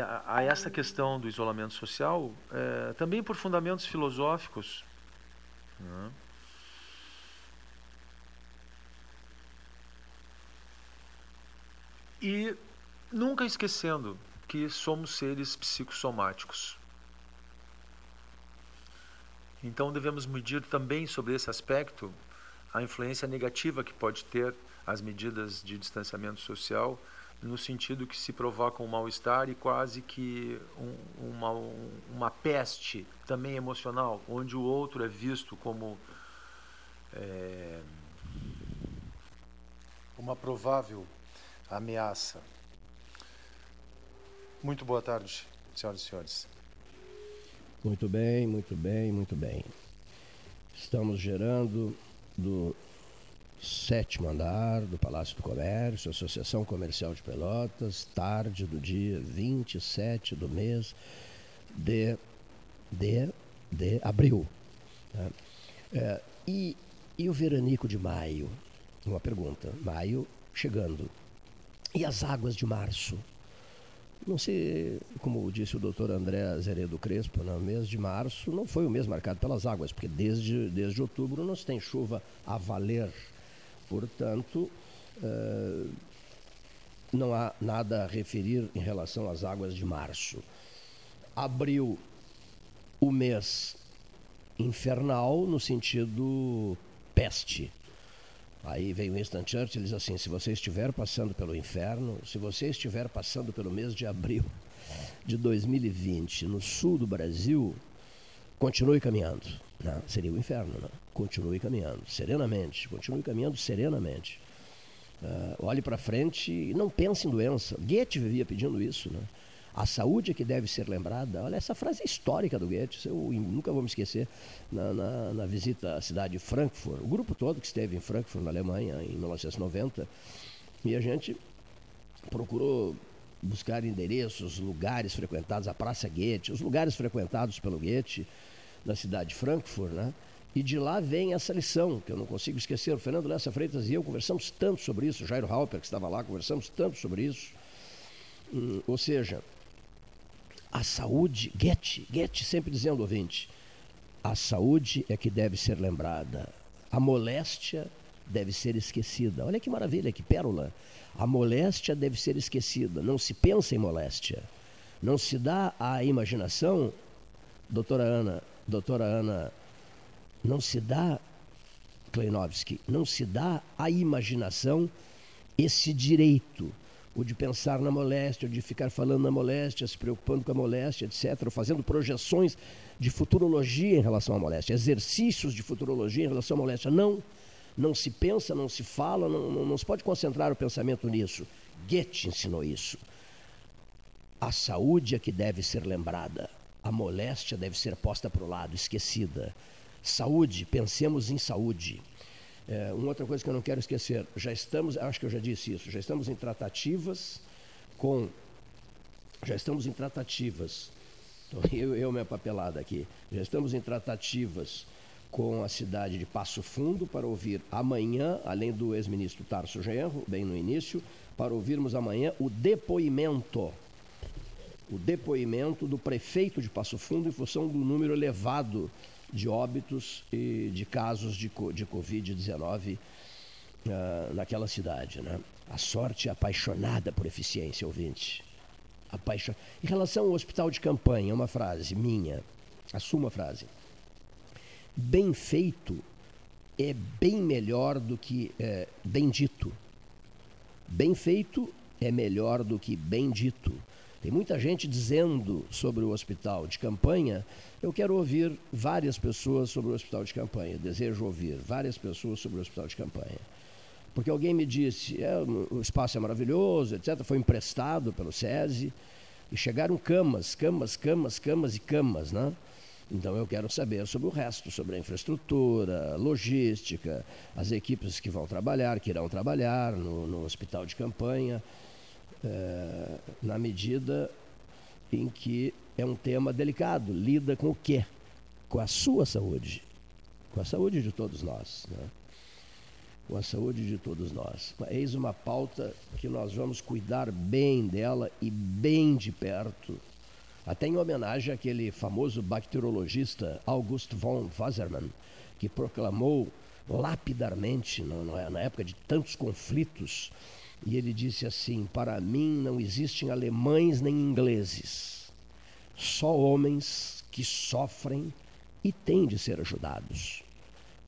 a, essa questão do isolamento social, é, também por fundamentos filosóficos. Né? E nunca esquecendo que somos seres psicossomáticos. Então devemos medir também sobre esse aspecto a influência negativa que pode ter as medidas de distanciamento social no sentido que se provoca um mal-estar e quase que um, uma, uma peste também emocional, onde o outro é visto como é, uma provável ameaça. Muito boa tarde, senhoras e senhores. Muito bem, muito bem, muito bem. Estamos gerando do sétimo andar do Palácio do Comércio, Associação Comercial de Pelotas, tarde do dia 27 do mês de, de, de abril. Né? É, e, e o veranico de maio? Uma pergunta. Maio chegando. E as águas de março? Não sei, como disse o doutor André Zeredo Crespo, no mês de março não foi o mês marcado pelas águas, porque desde, desde outubro não se tem chuva a valer Portanto, uh, não há nada a referir em relação às águas de março. Abril, o mês infernal no sentido peste. Aí vem Winston Churchill e diz assim: se você estiver passando pelo inferno, se você estiver passando pelo mês de abril de 2020 no sul do Brasil, continue caminhando. Não, seria o inferno, não. Continue caminhando, serenamente, continue caminhando serenamente. Uh, olhe para frente e não pense em doença. Goethe vivia pedindo isso, né? A saúde é que deve ser lembrada. Olha, essa frase é histórica do Goethe, eu nunca vou me esquecer. Na, na, na, visita à cidade de Frankfurt, o grupo todo que esteve em Frankfurt, na Alemanha, em 1990, e a gente procurou buscar endereços, lugares frequentados, a Praça Goethe, os lugares frequentados pelo Goethe na cidade de Frankfurt, né? E de lá vem essa lição, que eu não consigo esquecer. O Fernando Lessa Freitas e eu conversamos tanto sobre isso, o Jairo Halper, que estava lá, conversamos tanto sobre isso. Hum, ou seja, a saúde, Goethe, Goethe sempre dizendo, ouvinte, a saúde é que deve ser lembrada, a moléstia deve ser esquecida. Olha que maravilha, que pérola. A moléstia deve ser esquecida, não se pensa em moléstia. Não se dá à imaginação, doutora Ana, doutora Ana, não se dá, Kleinovski, não se dá à imaginação esse direito ou de pensar na moléstia, ou de ficar falando na moléstia, se preocupando com a moléstia, etc., fazendo projeções de futurologia em relação à moléstia, exercícios de futurologia em relação à moléstia. Não, não se pensa, não se fala, não, não, não se pode concentrar o pensamento nisso. Goethe ensinou isso. A saúde é que deve ser lembrada, a moléstia deve ser posta para o lado, esquecida. Saúde, pensemos em saúde. É, uma outra coisa que eu não quero esquecer, já estamos, acho que eu já disse isso, já estamos em tratativas com, já estamos em tratativas, eu, eu minha papelada aqui, já estamos em tratativas com a cidade de Passo Fundo para ouvir amanhã, além do ex-ministro Tarso Genro, bem no início, para ouvirmos amanhã o depoimento, o depoimento do prefeito de Passo Fundo em função do número elevado de óbitos e de casos de, de Covid-19 uh, ah, naquela cidade. Né? A sorte é apaixonada por eficiência, ouvinte. Apaixon... Em relação ao hospital de campanha, uma frase minha, assuma a frase. Bem feito é bem melhor do que é, bem dito. Bem feito é melhor do que bem dito. Tem muita gente dizendo sobre o hospital de campanha eu quero ouvir várias pessoas sobre o hospital de campanha, desejo ouvir várias pessoas sobre o hospital de campanha. Porque alguém me disse, é, o espaço é maravilhoso, etc., foi emprestado pelo SESI, e chegaram camas, camas, camas, camas e camas, né? Então eu quero saber sobre o resto, sobre a infraestrutura, logística, as equipes que vão trabalhar, que irão trabalhar no, no hospital de campanha, é, na medida em que é um tema delicado. Lida com o quê? Com a sua saúde. Com a saúde de todos nós. Né? Com a saúde de todos nós. Eis uma pauta que nós vamos cuidar bem dela e bem de perto. Até em homenagem àquele famoso bacteriologista August von Wassermann, que proclamou lapidarmente, na época de tantos conflitos, e ele disse assim: Para mim não existem alemães nem ingleses só homens que sofrem e têm de ser ajudados.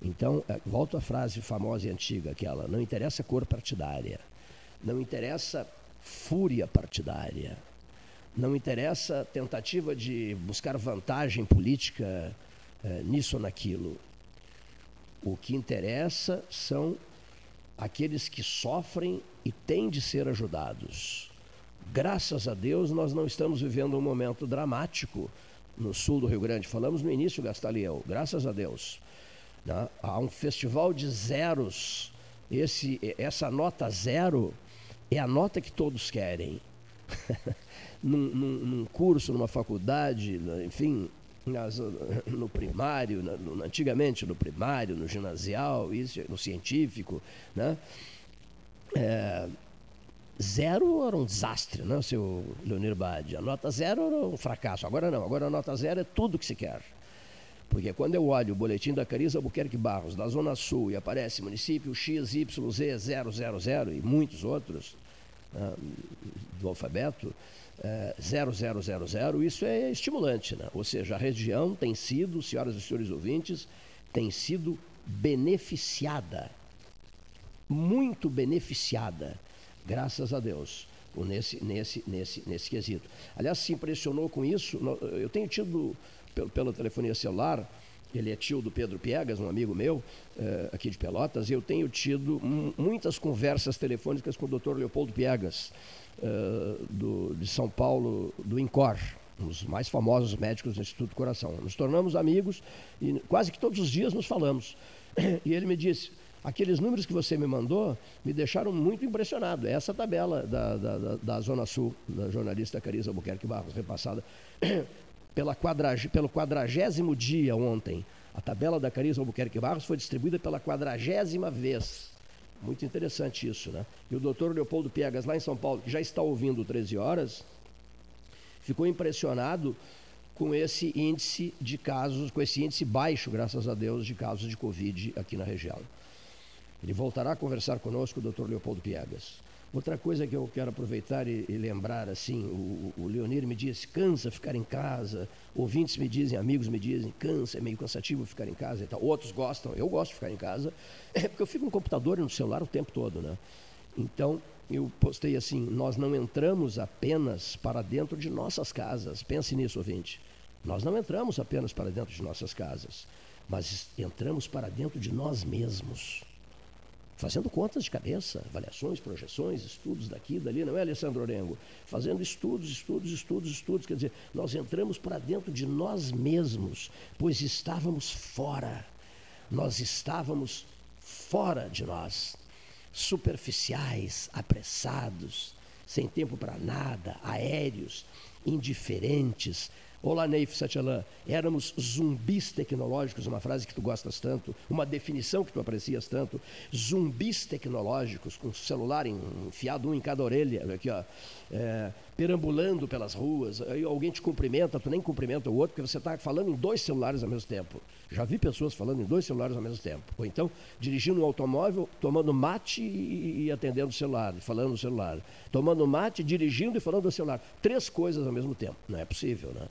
Então, é, volto à frase famosa e antiga, aquela: não interessa cor partidária, não interessa fúria partidária, não interessa tentativa de buscar vantagem política é, nisso ou naquilo. O que interessa são aqueles que sofrem e têm de ser ajudados. Graças a Deus, nós não estamos vivendo um momento dramático no sul do Rio Grande. Falamos no início, Gastaliel, graças a Deus. Né? Há um festival de zeros. Esse, essa nota zero é a nota que todos querem. num, num, num, curso, numa faculdade, enfim, nas, no primário, no, antigamente no primário, no ginasial, isso, no científico, né? É, Zero era um desastre, né, seu Leonir Bade? A nota zero era um fracasso. Agora não, agora a nota zero é tudo que se quer. Porque quando eu olho o boletim da Carisa Albuquerque Barros, da Zona Sul, e aparece município XYZ000 e muitos outros, né, do alfabeto, é, 0000, isso é estimulante. Né? Ou seja, a região tem sido, senhoras e senhores ouvintes, tem sido beneficiada, muito beneficiada, graças a Deus, nesse, nesse, nesse, nesse quesito. Aliás, se impressionou com isso, eu tenho tido, pelo, pela telefonia celular, ele é tio do Pedro Piegas, um amigo meu, uh, aqui de Pelotas, eu tenho tido muitas conversas telefônicas com o doutor Leopoldo Piegas, uh, do, de São Paulo, do INCOR, um dos mais famosos médicos do Instituto Coração. Nos tornamos amigos e quase que todos os dias nos falamos. E ele me disse, aqueles números que você me mandou me deixaram muito impressionado. Essa tabela da, da, da, da Zona Sul, da jornalista Carisa Albuquerque Barros, repassada pela quadrag... pelo quadragésimo dia ontem. A tabela da Carisa Albuquerque Barros foi distribuída pela quadragésima vez. Muito interessante isso, né? E o doutor Leopoldo Piegas, lá em São Paulo, que já está ouvindo 13 horas, ficou impressionado com esse índice de casos, com esse índice baixo, graças a Deus, de casos de Covid aqui na região. Ele voltará a conversar conosco, o doutor Leopoldo Piegas. Outra coisa que eu quero aproveitar e, e lembrar, assim, o, o, Leonir me disse, cansa ficar em casa, ouvintes me dizem, amigos me dizem, cansa, é meio cansativo ficar em casa e tal. Outros gostam, eu gosto de ficar em casa, é porque eu fico no computador e no celular o tempo todo, né? Então, eu postei assim, nós não entramos apenas para dentro de nossas casas, pense nisso, ouvinte. Nós não entramos apenas para dentro de nossas casas, mas entramos para dentro de nós mesmos fazendo contas de cabeça, avaliações, projeções, estudos daqui dali, não é, Alessandro Orengo? Fazendo estudos, estudos, estudos, estudos. Quer dizer, nós entramos para dentro de nós mesmos, pois estávamos fora. Nós estávamos fora de nós, superficiais, apressados, sem tempo para nada, aéreos, indiferentes, Olá, Neif Satyalan. Éramos zumbis tecnológicos, uma frase que tu gostas tanto, uma definição que tu aprecias tanto. Zumbis tecnológicos, com celular enfiado um em cada orelha, aqui, ó, é, perambulando pelas ruas. Aí alguém te cumprimenta, tu nem cumprimenta o outro, porque você está falando em dois celulares ao mesmo tempo. Já vi pessoas falando em dois celulares ao mesmo tempo. Ou então, dirigindo um automóvel, tomando mate e, e atendendo o celular, falando no celular. Tomando mate, dirigindo e falando no celular. Três coisas ao mesmo tempo. Não é possível, né?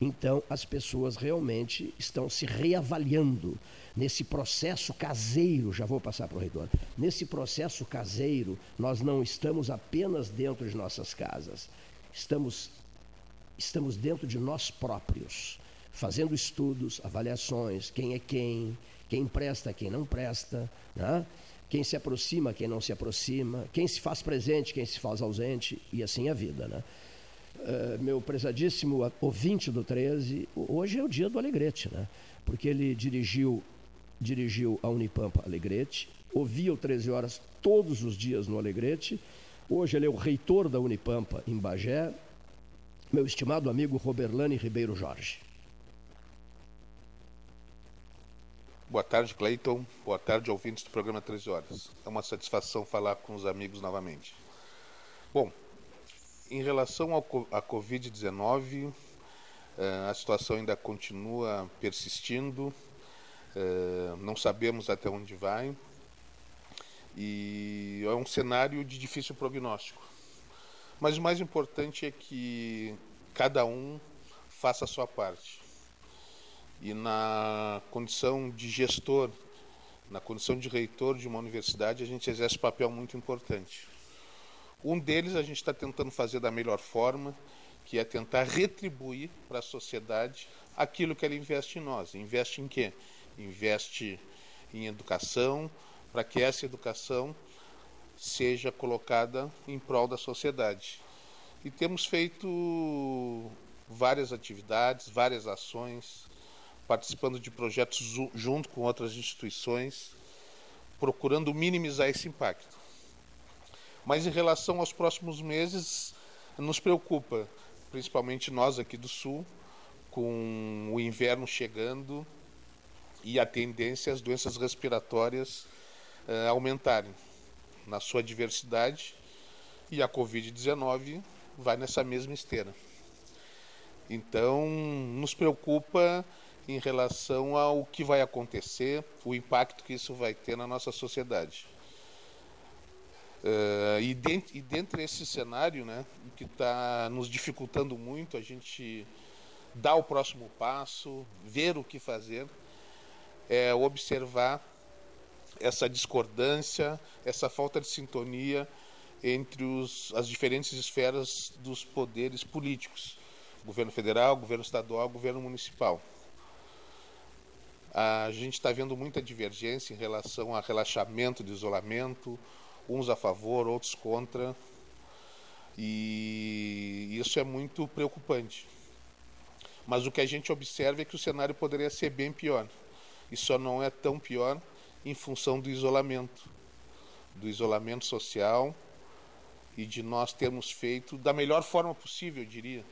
Então, as pessoas realmente estão se reavaliando nesse processo caseiro. Já vou passar para o reitor. Nesse processo caseiro, nós não estamos apenas dentro de nossas casas, estamos, estamos dentro de nós próprios fazendo estudos, avaliações, quem é quem, quem presta, quem não presta, né? quem se aproxima, quem não se aproxima, quem se faz presente, quem se faz ausente, e assim a vida. Né? Uh, meu prezadíssimo ouvinte do 13, hoje é o dia do Alegrete, né? porque ele dirigiu, dirigiu a Unipampa Alegrete, ouvia o 13 horas todos os dias no Alegrete, hoje ele é o reitor da Unipampa em Bagé, meu estimado amigo Roberlane Ribeiro Jorge. Boa tarde, Cleiton. Boa tarde, ouvintes do programa 13 Horas. É uma satisfação falar com os amigos novamente. Bom, em relação à Covid-19, eh, a situação ainda continua persistindo, eh, não sabemos até onde vai, e é um cenário de difícil prognóstico. Mas o mais importante é que cada um faça a sua parte e na condição de gestor, na condição de reitor de uma universidade, a gente exerce um papel muito importante. Um deles a gente está tentando fazer da melhor forma, que é tentar retribuir para a sociedade aquilo que ela investe em nós. Investe em quê? Investe em educação, para que essa educação seja colocada em prol da sociedade. E temos feito várias atividades, várias ações, participando de projetos junto com outras instituições, procurando minimizar esse impacto. Mas em relação aos próximos meses, nos preocupa, principalmente nós aqui do Sul, com o inverno chegando e a tendência as doenças respiratórias uh, aumentarem na sua diversidade e a Covid-19 vai nessa mesma esteira. Então, nos preocupa em relação ao que vai acontecer, o impacto que isso vai ter na nossa sociedade. Uh, e, dentro, e dentro desse cenário, né, que está nos dificultando muito, a gente dar o próximo passo, ver o que fazer, é observar essa discordância, essa falta de sintonia entre os, as diferentes esferas dos poderes políticos, governo federal, governo estadual, governo municipal. A gente está vendo muita divergência em relação a relaxamento de isolamento, uns a favor, outros contra, e isso é muito preocupante. Mas o que a gente observa é que o cenário poderia ser bem pior, e só não é tão pior em função do isolamento, do isolamento social e de nós termos feito da melhor forma possível, eu diria,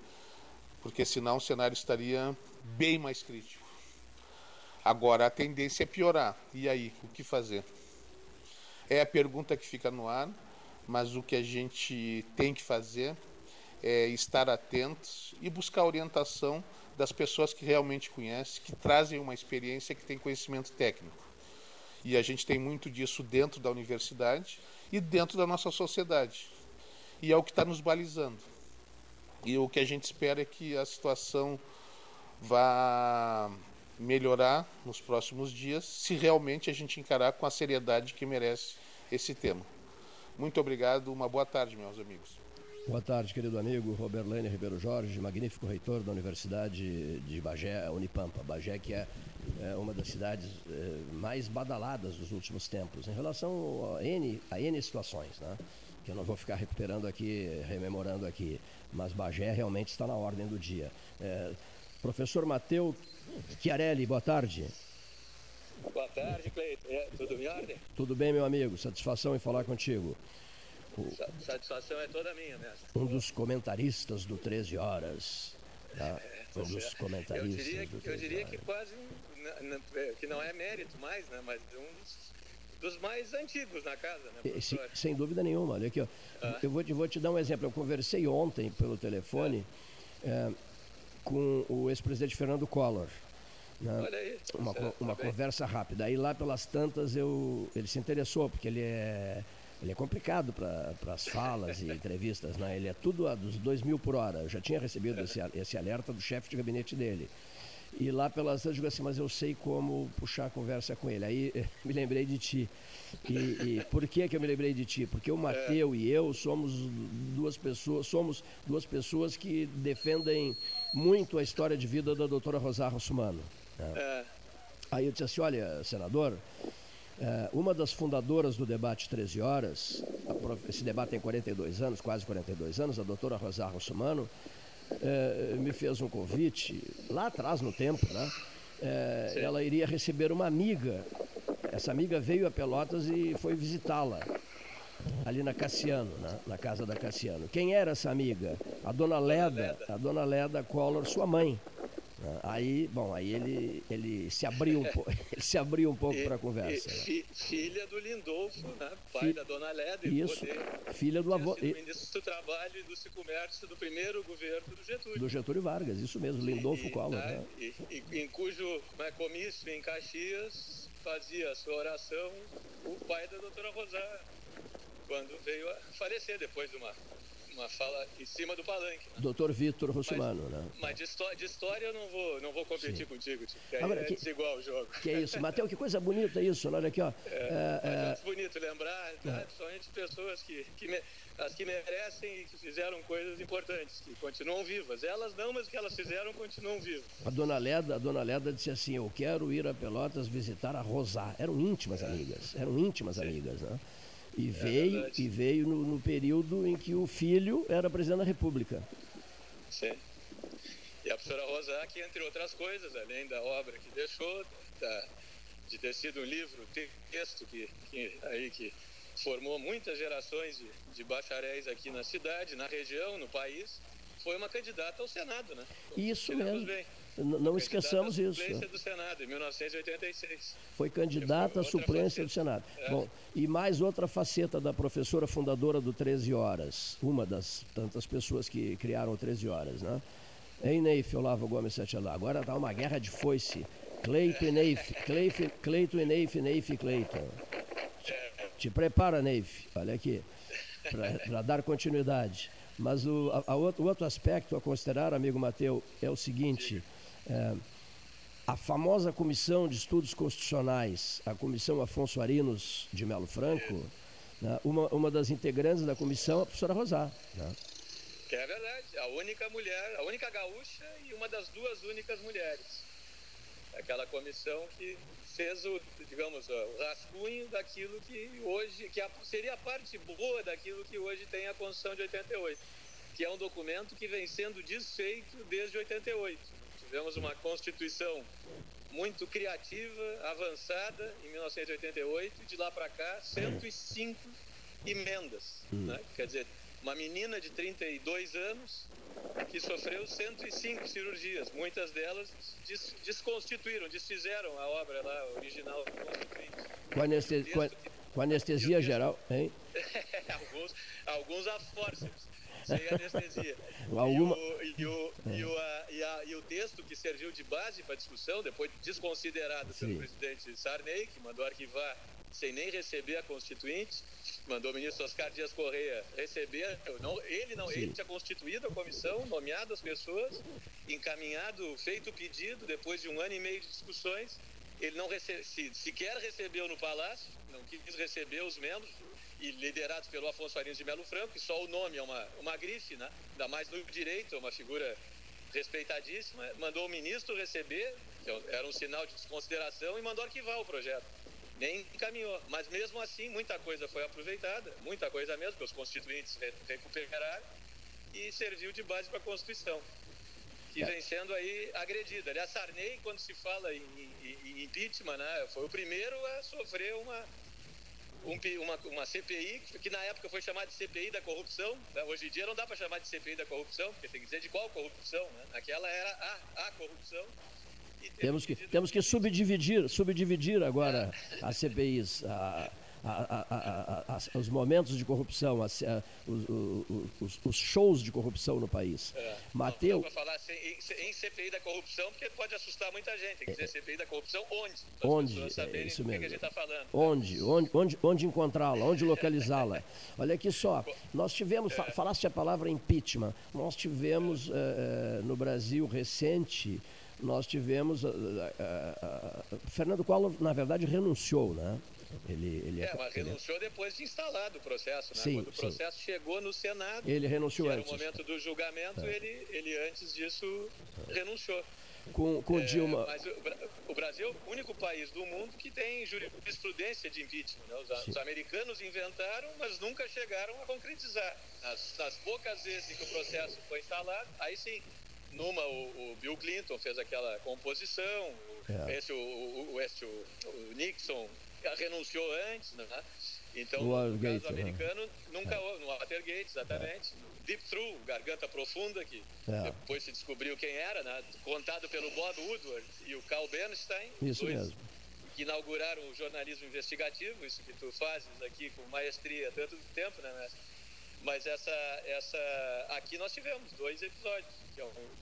porque senão o cenário estaria bem mais crítico. Agora a tendência é piorar. E aí, o que fazer? É a pergunta que fica no ar, mas o que a gente tem que fazer é estar atentos e buscar orientação das pessoas que realmente conhecem, que trazem uma experiência, que têm conhecimento técnico. E a gente tem muito disso dentro da universidade e dentro da nossa sociedade. E é o que está nos balizando. E o que a gente espera é que a situação vá melhorar nos próximos dias, se realmente a gente encarar com a seriedade que merece esse tema. Muito obrigado, uma boa tarde, meus amigos. Boa tarde, querido amigo Roberlene Ribeiro Jorge, magnífico reitor da Universidade de Bagé, Unipampa. Bagé que é, é uma das cidades é, mais badaladas dos últimos tempos, em relação a N, a N situações, né? que eu não vou ficar recuperando aqui, rememorando aqui, mas Bagé realmente está na ordem do dia. É, professor Mateu Chiarelli, boa tarde. Boa tarde, Cleiton. É, tudo em ordem? Tudo bem, meu amigo. Satisfação em falar contigo. Satisfação é toda minha, mestre. Um dos comentaristas do 13 Horas. Tá? É, um dos é. comentaristas. Eu diria, do 13 eu diria que quase é, que não é mérito mais, né? Mas um dos, dos mais antigos na casa, né? Sem, sem, dúvida nenhuma. Olha aqui, ó. Ah. Eu vou te, vou te dar um exemplo. Eu conversei ontem pelo telefone é, com o ex-presidente Fernando Collor. Né? Olha aí. Uma, uma tá conversa rápida. Aí lá pelas tantas eu, ele se interessou, porque ele é, ele é complicado para as falas e entrevistas, né? Ele é tudo a dos dois mil por hora. Eu já tinha recebido esse, esse alerta do chefe de gabinete dele. E lá pelas tantas eu digo assim, mas eu sei como puxar a conversa com ele. Aí me lembrei de ti. E, e, por que, que eu me lembrei de ti? Porque o Mateu é. e eu somos duas pessoas, somos duas pessoas que defendem muito a história de vida da doutora Rosário Rossumano. Né? É. Aí eu disse assim, olha, senador, é, uma das fundadoras do debate 13 horas, esse debate tem 42 anos, quase 42 anos, a doutora Rosário Rossumano, é, me fez um convite, lá atrás no tempo, né? É, ela iria receber uma amiga. Essa amiga veio a Pelotas e foi visitá-la ali na Cassiano, na, na, casa da Cassiano. Quem era essa amiga? A dona Leda, a dona Leda Collor, sua mãe. Aí, bom, aí ele, ele se abriu um pouco, ele se abriu um pouco para a conversa. Né? Filha do Lindolfo, né? pai Fi... da dona Leda. Isso, filha do avô. Ministro do Trabalho e e Comércio do primeiro governo do Getúlio. Do Getúlio Vargas, isso mesmo, Lindolfo Collor. Né? E, e, em cujo né, comício em Caxias fazia a sua oração o pai da doutora Rosário, quando veio a falecer depois de uma uma fala em cima do palanque. Né? Doutor Vitor Russumano, mas, né? Mas de, de, história eu não vou, não vou competir Sim. contigo, tipo, que Agora, é que, desigual o jogo. Que é isso. Mateus, que coisa bonita isso, olha aqui, ó. É, é, é bonito lembrar, tá? principalmente pessoas que, que me, as que merecem e que fizeram coisas importantes, que continuam vivas. Elas não, mas o que elas fizeram continuam vivas. A dona Leda, a dona Leda disse assim, eu quero ir a Pelotas visitar a Rosá. Eram íntimas é. amigas, eram íntimas Sim. amigas, né? E é veio, e veio no, no, período em que o filho era presidente da República. Sim. E a professora Rosa que entre outras coisas, além da obra que deixou, da, de ter sido um livro, texto que, que, aí, que formou muitas gerações de, de bacharéis aqui na cidade, na região, no país, foi uma candidata ao Senado, né? Isso mesmo. Bem. Não esqueçamos isso. suplência do Senado, em 1986. Foi candidata à suplência faceta. do Senado. É. Bom, e mais outra faceta da professora fundadora do 13 Horas, uma das tantas pessoas que criaram o 13 Horas, né? Hein, Neif, Olavo Gomes Satelá. Agora está uma guerra de foice. Cleito e Neif, Cleito e Neif, Neif e Cleiton. É, Te prepara, Neif, olha aqui, para dar continuidade. Mas o, a, a outro, o outro aspecto a considerar, amigo Mateu, é o seguinte: é, a famosa Comissão de Estudos Constitucionais, a Comissão Afonso Arinos de Melo Franco, né, uma, uma das integrantes da comissão é a professora Rosar. Né? Que é verdade, a única mulher, a única gaúcha e uma das duas únicas mulheres. Aquela comissão que fez o, digamos, o rascunho daquilo que hoje, que seria a parte boa daquilo que hoje tem a Constituição de 88, que é um documento que vem sendo desfeito desde 88 Tivemos uma Constituição muito criativa, avançada em 1988, de lá para cá, 105 emendas. Hum. Né? Quer dizer, uma menina de 32 anos que sofreu 105 cirurgias, muitas delas des desconstituíram, desfizeram a obra lá original. Com, anestesia, com, com anestesia geral, hein? alguns, alguns a fórceps sem anestesia. Alguma... E, o, e, o, é. e, e, a, e, o texto que serviu de base para a discussão, depois desconsiderado Sim. pelo presidente Sarney, que mandou arquivar sem nem receber a Constituinte, mandou o ministro Oscar Dias Correia receber. Não, ele não, Sim. ele tinha constituído a comissão, nomeado as pessoas, encaminhado, feito o pedido, depois de um ano e meio de discussões. Ele não recebe, se, sequer recebeu no Palácio, não quis receber os membros, e liderados pelo Afonso Arinos de Melo Franco, que só o nome é uma, uma grife, né? ainda mais no direito, é uma figura respeitadíssima, mandou o ministro receber, é era um sinal de desconsideração, e mandou arquivar o projeto. Nem encaminhou. Mas mesmo assim, muita coisa foi aproveitada, muita coisa mesmo, que os constituintes recuperaram e serviu de base para a Constituição, que é. vem sendo aí agredida. Aliás, Sarney, quando se fala em, em, em impeachment, né, foi o primeiro a sofrer uma, um, uma, uma CPI, que na época foi chamada de CPI da corrupção. Né? Hoje em dia não dá para chamar de CPI da corrupção, porque tem que dizer de qual corrupção. Né? Naquela era a, a corrupção. Temos que, temos que subdividir, subdividir agora as CPIs. A a, a, a, os momentos de corrupção, os, os, os, shows de corrupção no país. É, Mateu. Não falar assim, em, em, CPI da corrupção, porque pode assustar muita gente. Tem que dizer é, CPI da corrupção onde? Onde? É isso mesmo. Que tá onde? Onde, onde, onde encontrá-la? Onde localizá-la? Olha aqui só. Nós tivemos, é. falaste a palavra impeachment. Nós tivemos é, no Brasil recente nós tivemos. Uh, uh, uh, Fernando Collor, na verdade, renunciou, né? Ele, ele é, mas renunciou ele... depois de instalado o processo, né? Sim, Quando o processo sim. chegou no Senado, ele renunciou antes. no momento do julgamento, é. ele, ele antes disso é. renunciou. Com, com é, Dilma. Mas o, o, Brasil é o único país do mundo que tem jurisprudência de impeachment. Né? Os, os, americanos inventaram, mas nunca chegaram a concretizar. Nas, nas poucas vezes que o processo foi instalado, aí sim, numa o, o, Bill Clinton fez aquela composição, é. esse, o, o, esse, o, o Nixon renunciou antes, né? Então, no, no caso né? americano, nunca é. houve, no Watergate, exatamente. É. Deep Through, Garganta Profunda, que é. depois se descobriu quem era, né? contado pelo Bob Woodward e o Carl Bernstein. Isso dois, mesmo. Que inauguraram o jornalismo investigativo, isso que tu fazes aqui com maestria há tanto tempo, né? Mas essa, essa, aqui nós tivemos dois episódios,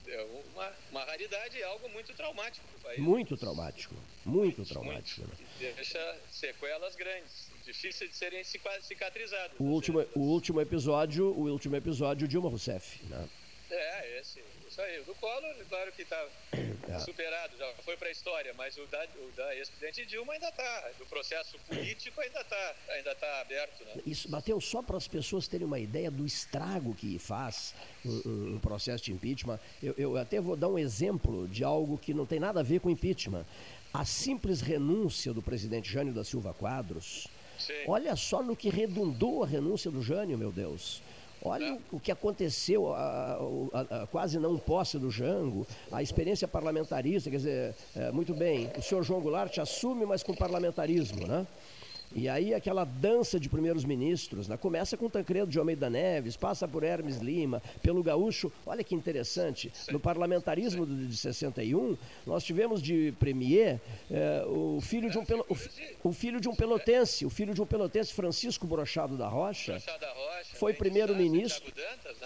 que é, é uma, uma raridade e algo muito traumático para o país. Muito traumático, muito, muito traumático. Muito. Né? Deixa sequelas grandes, difíceis de serem cicatrizadas. O último, o último episódio, o último episódio, Dilma Rousseff, né? É, esse, isso aí. O do Collor, claro que está é. superado, já foi para a história, mas o da, o da ex-presidente Dilma ainda está. Do processo político ainda está ainda tá aberto. Né? Isso, Matheus, só para as pessoas terem uma ideia do estrago que faz um, um processo de impeachment, eu, eu até vou dar um exemplo de algo que não tem nada a ver com impeachment. A simples renúncia do presidente Jânio da Silva Quadros. Sim. Olha só no que redundou a renúncia do Jânio, meu Deus. Olha o que aconteceu, a, a, a, quase não posse do Jango, a experiência parlamentarista, quer dizer, é, muito bem, o senhor João Goulart assume, mas com parlamentarismo, né? E aí aquela dança de primeiros ministros, né? começa com Tancredo de Almeida Neves, passa por Hermes Lima, pelo Gaúcho. Olha que interessante, no parlamentarismo de 61, nós tivemos de premier eh, o, filho de um o, o, filho de um pelotense, o filho de um pelotense, Francisco Brochado da Rocha. Foi primeiro-ministro,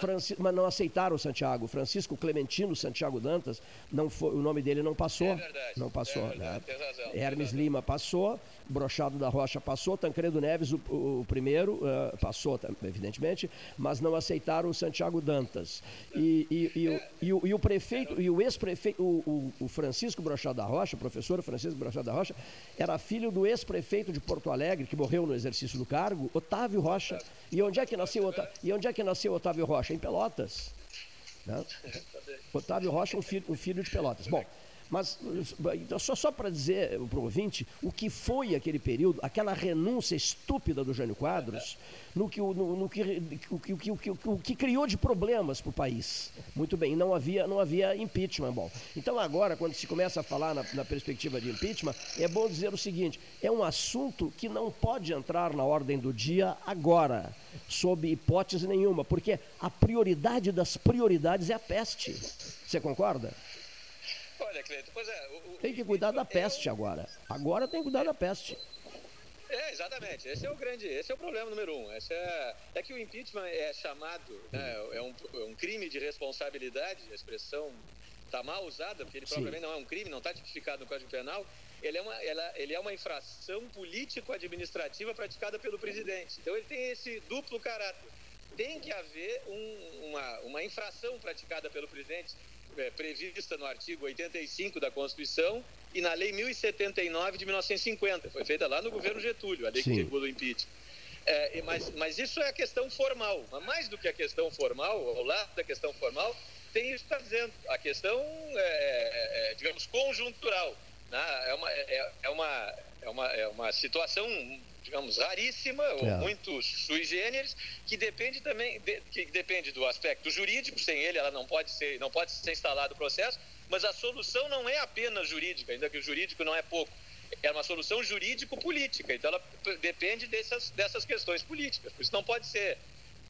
Franci- mas não aceitaram o Santiago. Francisco Clementino Santiago Dantas, não foi, o nome dele não passou. não passou. né? Hermes Lima passou, Brochado da Rocha passou, Tancredo Neves, o, o- primeiro, eh, passou, evidentemente, mas não aceitaram o Santiago Dantas. E, e- e o- e o, o prefeito, e o ex-prefeito, o, o- Francisco Brochado da Rocha, professor Francisco Brochado da Rocha, era filho do ex-prefeito de Porto Alegre, que morreu no exercício do cargo, Otávio Rocha. E onde é que nasceu, Ota- e onde é que nasceu Otávio Rocha? Em Pelotas. né? Otávio Rocha, um filho, um filho de Pelotas. Bom, mas então, só, só para dizer para o ouvinte o que foi aquele período, aquela renúncia estúpida do Jânio Quadros, no que, no, no que, o, que, o, que, o, que, o que criou de problemas para o país. Muito bem, não havia, não havia impeachment. Bom, então agora, quando se começa a falar na, na perspectiva de impeachment, é bom dizer o seguinte: é um assunto que não pode entrar na ordem do dia agora, sob hipótese nenhuma, porque a prioridade das prioridades é a peste. Você concorda? Olha, Cleiton, pois é. o- Tem que cuidar da peste agora. Agora tem que cuidar da peste. É, exatamente. Esse é o grande, esse é o problema número um. Esse é, é que o impeachment é chamado, né, é, um, é um crime de responsabilidade, a expressão está mal usada, porque ele Sim. propriamente não é um crime, não está tipificado no Código Penal. Ele é, uma, ela- ele é uma infração político-administrativa praticada pelo presidente. Então ele tem esse duplo caráter. Tem que haver um- uma, uma infração praticada pelo presidente, é, prevista no artigo 85 da Constituição e na Lei 1079 de 1950. Foi feita lá no governo Getúlio, a lei Sim. que regula o impeachment. É, mas, mas isso é a questão formal. Mas mais do que a questão formal, ao lado da questão formal, tem isso que está dizendo. A questão, é, é, é, digamos, conjuntural. né? É, uma, é, é uma, é, uma, é uma situação, digamos, raríssima, ou É. muito sui generis, que depende também, de- que depende do aspecto jurídico, sem ele ela não pode ser, não pode ser instalado o processo, mas a solução não é apenas jurídica, ainda que o jurídico não é pouco. É uma solução jurídico-política, então ela depende dessas, dessas questões políticas. Por isso não pode ser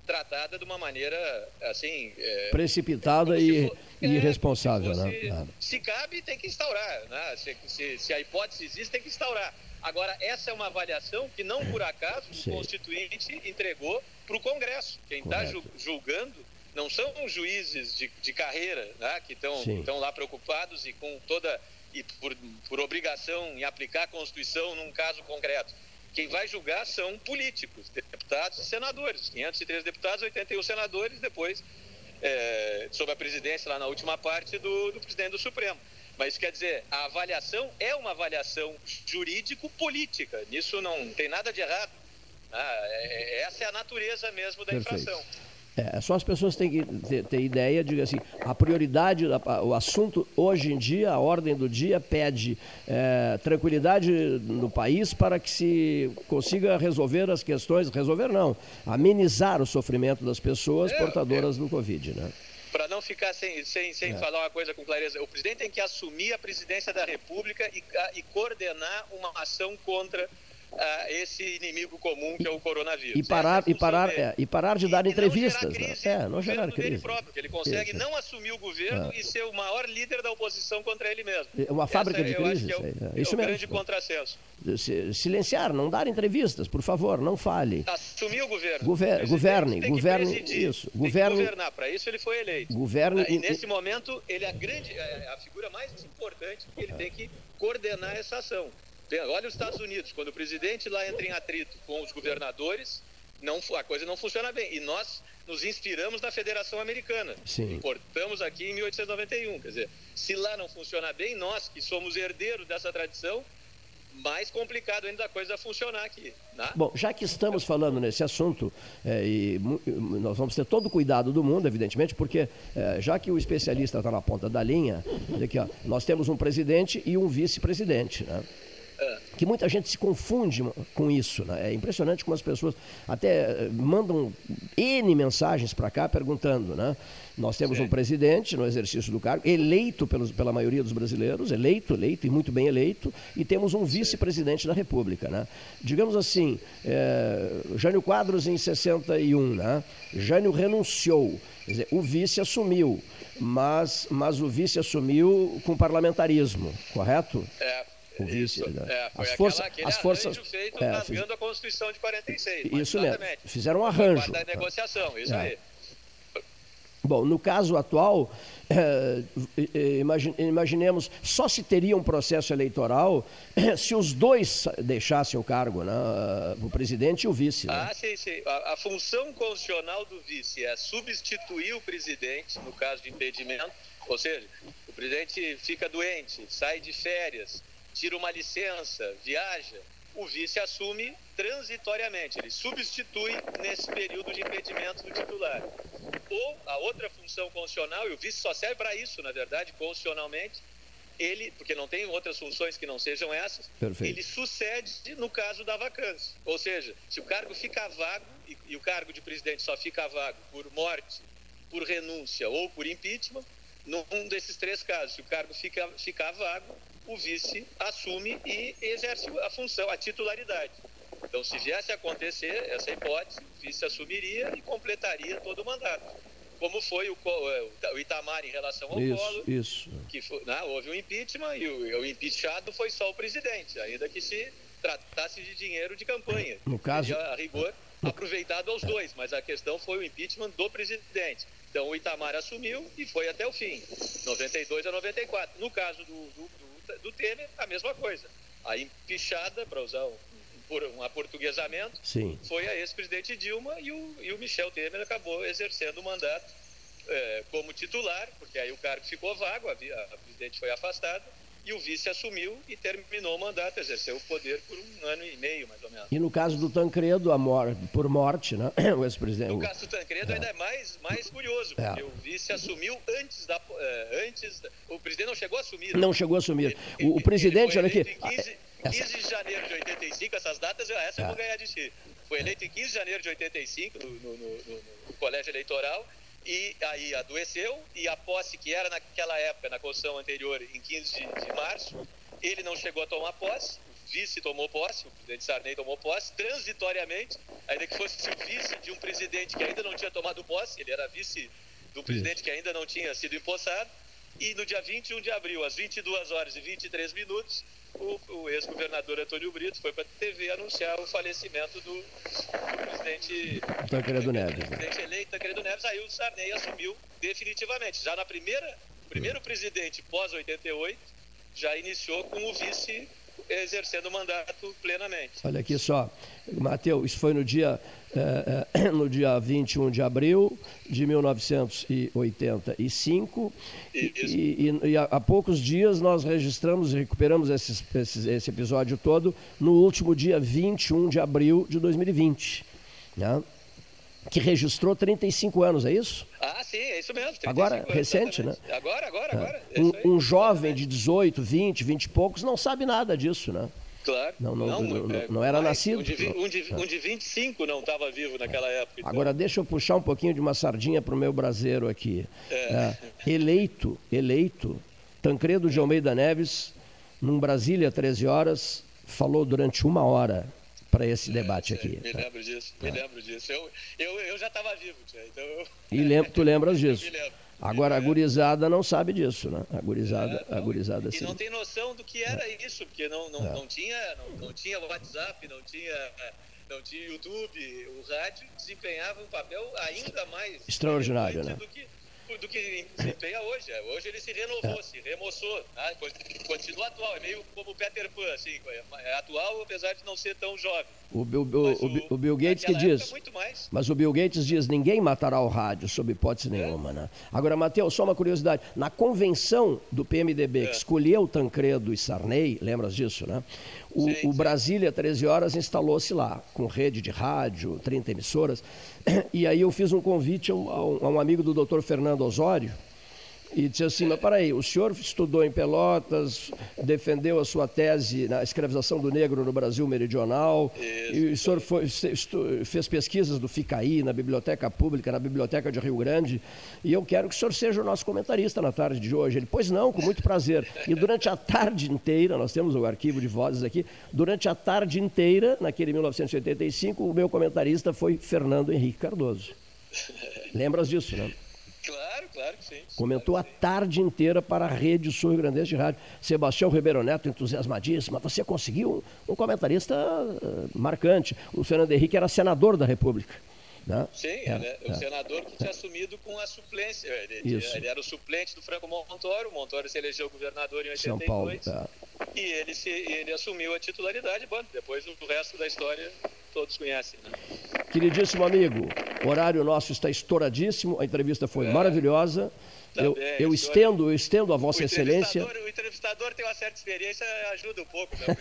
tratada de uma maneira assim. é, Precipitada e, e irresponsável, né? se, Ah. se cabe, tem que instaurar. Né? Se, se- se a hipótese existe, tem que instaurar. Agora, essa é uma avaliação que não por acaso o. Constituinte entregou para o Congresso. Quem está julgando não são juízes de, de carreira né? que estão lá preocupados e com toda e por, por obrigação em aplicar a Constituição num caso concreto. Quem vai julgar são políticos, deputados e senadores. 503 deputados, 81 senadores, depois, é, sob a presidência, lá na última parte, do, do presidente do Supremo. Mas quer dizer, a avaliação é uma avaliação jurídico-política. Nisso não tem nada de errado. Ah, é- é- essa é a natureza mesmo da Perfeito. infração. É, só as pessoas têm que ter, ter ideia, diga assim, a prioridade, da- o assunto hoje em dia, a ordem do dia pede é, tranquilidade no país para que se consiga resolver as questões, resolver não, amenizar o sofrimento das pessoas portadoras do Covid, né? Para não ficar sem, sem, sem É. falar uma coisa com clareza, o presidente tem que assumir a presidência da República e, a- e coordenar uma ação contra ah, esse inimigo comum que é o coronavírus. E parar, e parar, é, e parar de dar entrevistas, né? É, não gerar dele crise. próprio, que ele consegue Isso. não assumir o governo É. e ser o maior líder da oposição contra ele mesmo. É uma fábrica Essa, de acho crises, é o, é, é, é isso o mesmo. grande contrassenso. Si- Silenciar, não dar entrevistas, por favor, não fale. Assumir o governo. Gover- governe, governe, presidir, isso, governe- governar, para isso ele foi eleito. Governe Ah, E e- nesse momento, ele é a grande, é a figura mais importante, porque ele tem que coordenar essa ação. Olha os Estados Unidos, quando o presidente lá entra em atrito com os governadores, não, a coisa não funciona bem. E nós nos inspiramos na Federação Americana. Sim. Importamos aqui em 1891. Quer dizer, se lá não funciona bem, nós que somos herdeiros dessa tradição, mais complicado ainda a coisa funcionar aqui. Né? Bom, já que estamos falando nesse assunto, é, e nós vamos ter todo o cuidado do mundo, evidentemente, porque é, já que o especialista está na ponta da linha, aqui, ó, nós temos um presidente e um vice-presidente. Né? Que muita gente se confunde com isso. Né? É impressionante como as pessoas até eh, mandam N mensagens para cá perguntando. Né? Nós temos um presidente no exercício do cargo, eleito pelos, pela maioria dos brasileiros, eleito, eleito e muito bem eleito, e temos um vice-presidente da República. Né? Digamos assim, é, Jânio Quadros em 61, né? Jânio renunciou, dizer, o vice assumiu, mas, mas o vice assumiu com parlamentarismo, correto? É, o vice. Né? É, foi as, aquela, força, aquele as forças. feito é, rasgando a Constituição de 46. Isso mesmo. Fizeram um arranjo. da negociação, isso É. aí. Bom, no caso atual, eh, eh, imagi- imaginemos, só se teria um processo eleitoral se os dois deixassem o cargo, né? o presidente e o vice. né? Ah, sim, sim. A, a função constitucional do vice é substituir o presidente no caso de impedimento, ou seja, o presidente fica doente, sai de férias, tira uma licença, viaja, o vice assume transitoriamente, ele substitui nesse período de impedimento do titular. Ou a outra função constitucional, e o vice só serve para isso, na verdade, constitucionalmente, ele, porque não tem outras funções que não sejam essas, Perfeito. ele sucede no caso da vacância. Ou seja, se o cargo fica vago, e, e o cargo de presidente só fica vago por morte, por renúncia ou por impeachment, num desses três casos, se o cargo fica, ficar vago, o vice assume e exerce a função, a titularidade. Então, se viesse a acontecer essa hipótese, o vice assumiria e completaria todo o mandato. Como foi o, eh, o Itamar em relação ao Isso, isso. que foi- né, houve um impeachment e o, o impeachado foi só o presidente, ainda que se tratasse de dinheiro de campanha. No caso- Seria, a rigor, aproveitado aos dois, mas a questão foi o impeachment do presidente. Então o Itamar assumiu e foi até o fim, 92 a 94. No caso do, do, do, Temer, a mesma coisa. A empichada, para usar um, um aportuguesamento, Sim. foi a ex-presidente Dilma e o, e o Michel Temer acabou exercendo o mandato eh, como titular, porque aí o cargo ficou vago, a, a presidente foi afastada e o vice assumiu e terminou o mandato, exerceu o poder por um ano e meio, mais ou menos. E no caso do Tancredo, a mor por morte, né? o ex-presidente. No caso do Tancredo ainda é mais, mais curioso, É. porque o vice assumiu antes da. eh, antes da- o presidente não chegou a assumir. Não chegou a assumir. O, o presidente, olha aqui. Em 15, 15 de janeiro de 85, essas datas, eu- essa eu É. vou ganhar de ti. Foi eleito em 15 de janeiro de 85 no, no- no- no- no colégio eleitoral e aí adoeceu e a posse que era naquela época, na Constituição anterior, em 15 de, de março, ele não chegou a tomar posse, o vice tomou posse, o presidente Sarney tomou posse, transitoriamente, ainda que fosse o vice de um presidente que ainda não tinha tomado posse, ele era vice do presidente que ainda não tinha sido empossado, e no dia 21 de abril, às 22 horas e 23 minutos, o, o ex-governador Antônio Brito foi para a TV anunciar o falecimento do, do presidente, Tancredo Neves. né? presidente eleito, Tancredo Neves. Aí o Sarney assumiu definitivamente. Já na primeira, primeiro presidente pós-88 já iniciou com o vice exercendo o mandato plenamente. Olha aqui só, Mateus, isso foi no dia, eh, eh, no dia 21 de abril de 1985 e, e- e há, há poucos dias nós registramos e recuperamos esses- esses- esse episódio todo no último dia 21 de abril de 2020, né? Que registrou 35 anos, é isso? Ah, sim, é isso mesmo. 35 Agora, anos, recente, né? exatamente. Agora, agora, agora. é isso aí. Um, um jovem de 18, 20, 20 e poucos não sabe nada disso, né? Claro. Não, não, não, é, não era mais, nascido. Um de, vi- um de, um de 25 não estava vivo naquela época. então. Agora deixa eu puxar um pouquinho de uma sardinha para o meu braseiro aqui. É. É, eleito, eleito, Tancredo de Almeida Neves, num Brasília 13 horas, falou durante uma hora para esse debate aqui. Me tá? lembro disso, me lembro disso. Eu, eu, eu já estava vivo, tia, então eu... E lem- tu lembras disso? Lembro. Agora a gurizada não sabe disso, né? A gurizada, a gurizada E sim. não tem noção do que era isso, porque não, não, É. não, tinha, não, não tinha WhatsApp, não tinha, não tinha YouTube. O rádio desempenhava um papel ainda mais Extraordinário, né? do que, do que desempenha hoje. Hoje ele se renovou, se remoçou, né? continua atual. É meio como o Peter Pan, assim, é atual apesar de não ser tão jovem. O Bill, o- o o Bill Gates que diz. época, muito mais. Mas o Bill Gates diz: ninguém matará o rádio, sob hipótese nenhuma. Né? Agora, Matheus, só uma curiosidade: na convenção do PMDB, que escolheu Tancredo e Sarney, lembras disso, né? O, o Brasília 13 Horas instalou-se lá, com rede de rádio, 30 emissoras. E aí eu fiz um convite a um, a um- a um amigo do doutor Fernando Osório, e disse assim, mas peraí, o senhor estudou em Pelotas, defendeu a sua tese na escravização do negro no Brasil meridional, e o senhor foi- fez pesquisas do FICAI, na Biblioteca Pública, na Biblioteca de Rio Grande, e eu quero que o senhor seja o nosso comentarista na tarde de hoje. Ele, pois não, com muito prazer. E durante a tarde inteira, nós temos o arquivo de vozes aqui, durante a tarde inteira, naquele 1985, o meu comentarista foi Fernando Henrique Cardoso. Lembras disso, né? Claro, claro que sim. Comentou a tarde inteira para a rede Sul Rio Grandense de Rádio. Sebastião Ribeiro Neto, entusiasmadíssimo. Você conseguiu um comentarista uh, marcante. O Fernando Henrique era senador da República. Né? Sim, é, ele é, o senador que tinha assumido com a suplência. Ele, ele, era o suplente do Franco Montoro. O Montoro se elegeu governador em 82. São Paulo, é. E ele, se, ele assumiu a titularidade. Bom, depois o resto da história todos conhecem. Né? Queridíssimo amigo, o horário nosso está estouradíssimo. A entrevista foi é. Eu, eu estendo, eu estendo a Vossa o Excelência. O entrevistador tem uma certa experiência, ajuda um pouco. Né,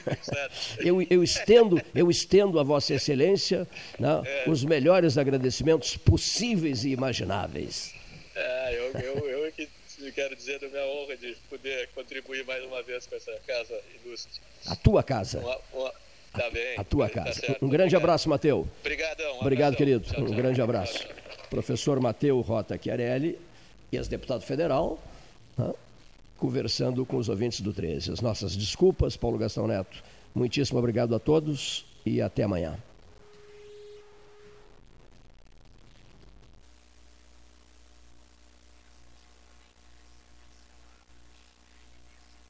eu, eu, estendo, eu estendo a Vossa Excelência né, é. os melhores agradecimentos possíveis e imagináveis. É, eu, eu, eu que quero dizer da minha honra de poder contribuir mais uma vez com essa casa ilustre. A tua casa. Uma, uma, tá bem, a tua tá casa. Certo, um grande obrigado. abraço, Mateu. Obrigadão. Um Obrigado, abração. querido. Tchau, um tchau. grande abraço. Tchau, Professor Mateu Rota Chiarelli, ex-deputado federal, né, conversando com os ouvintes do 13. As nossas desculpas, Paulo Gastão Neto. Muitíssimo obrigado a todos e até amanhã.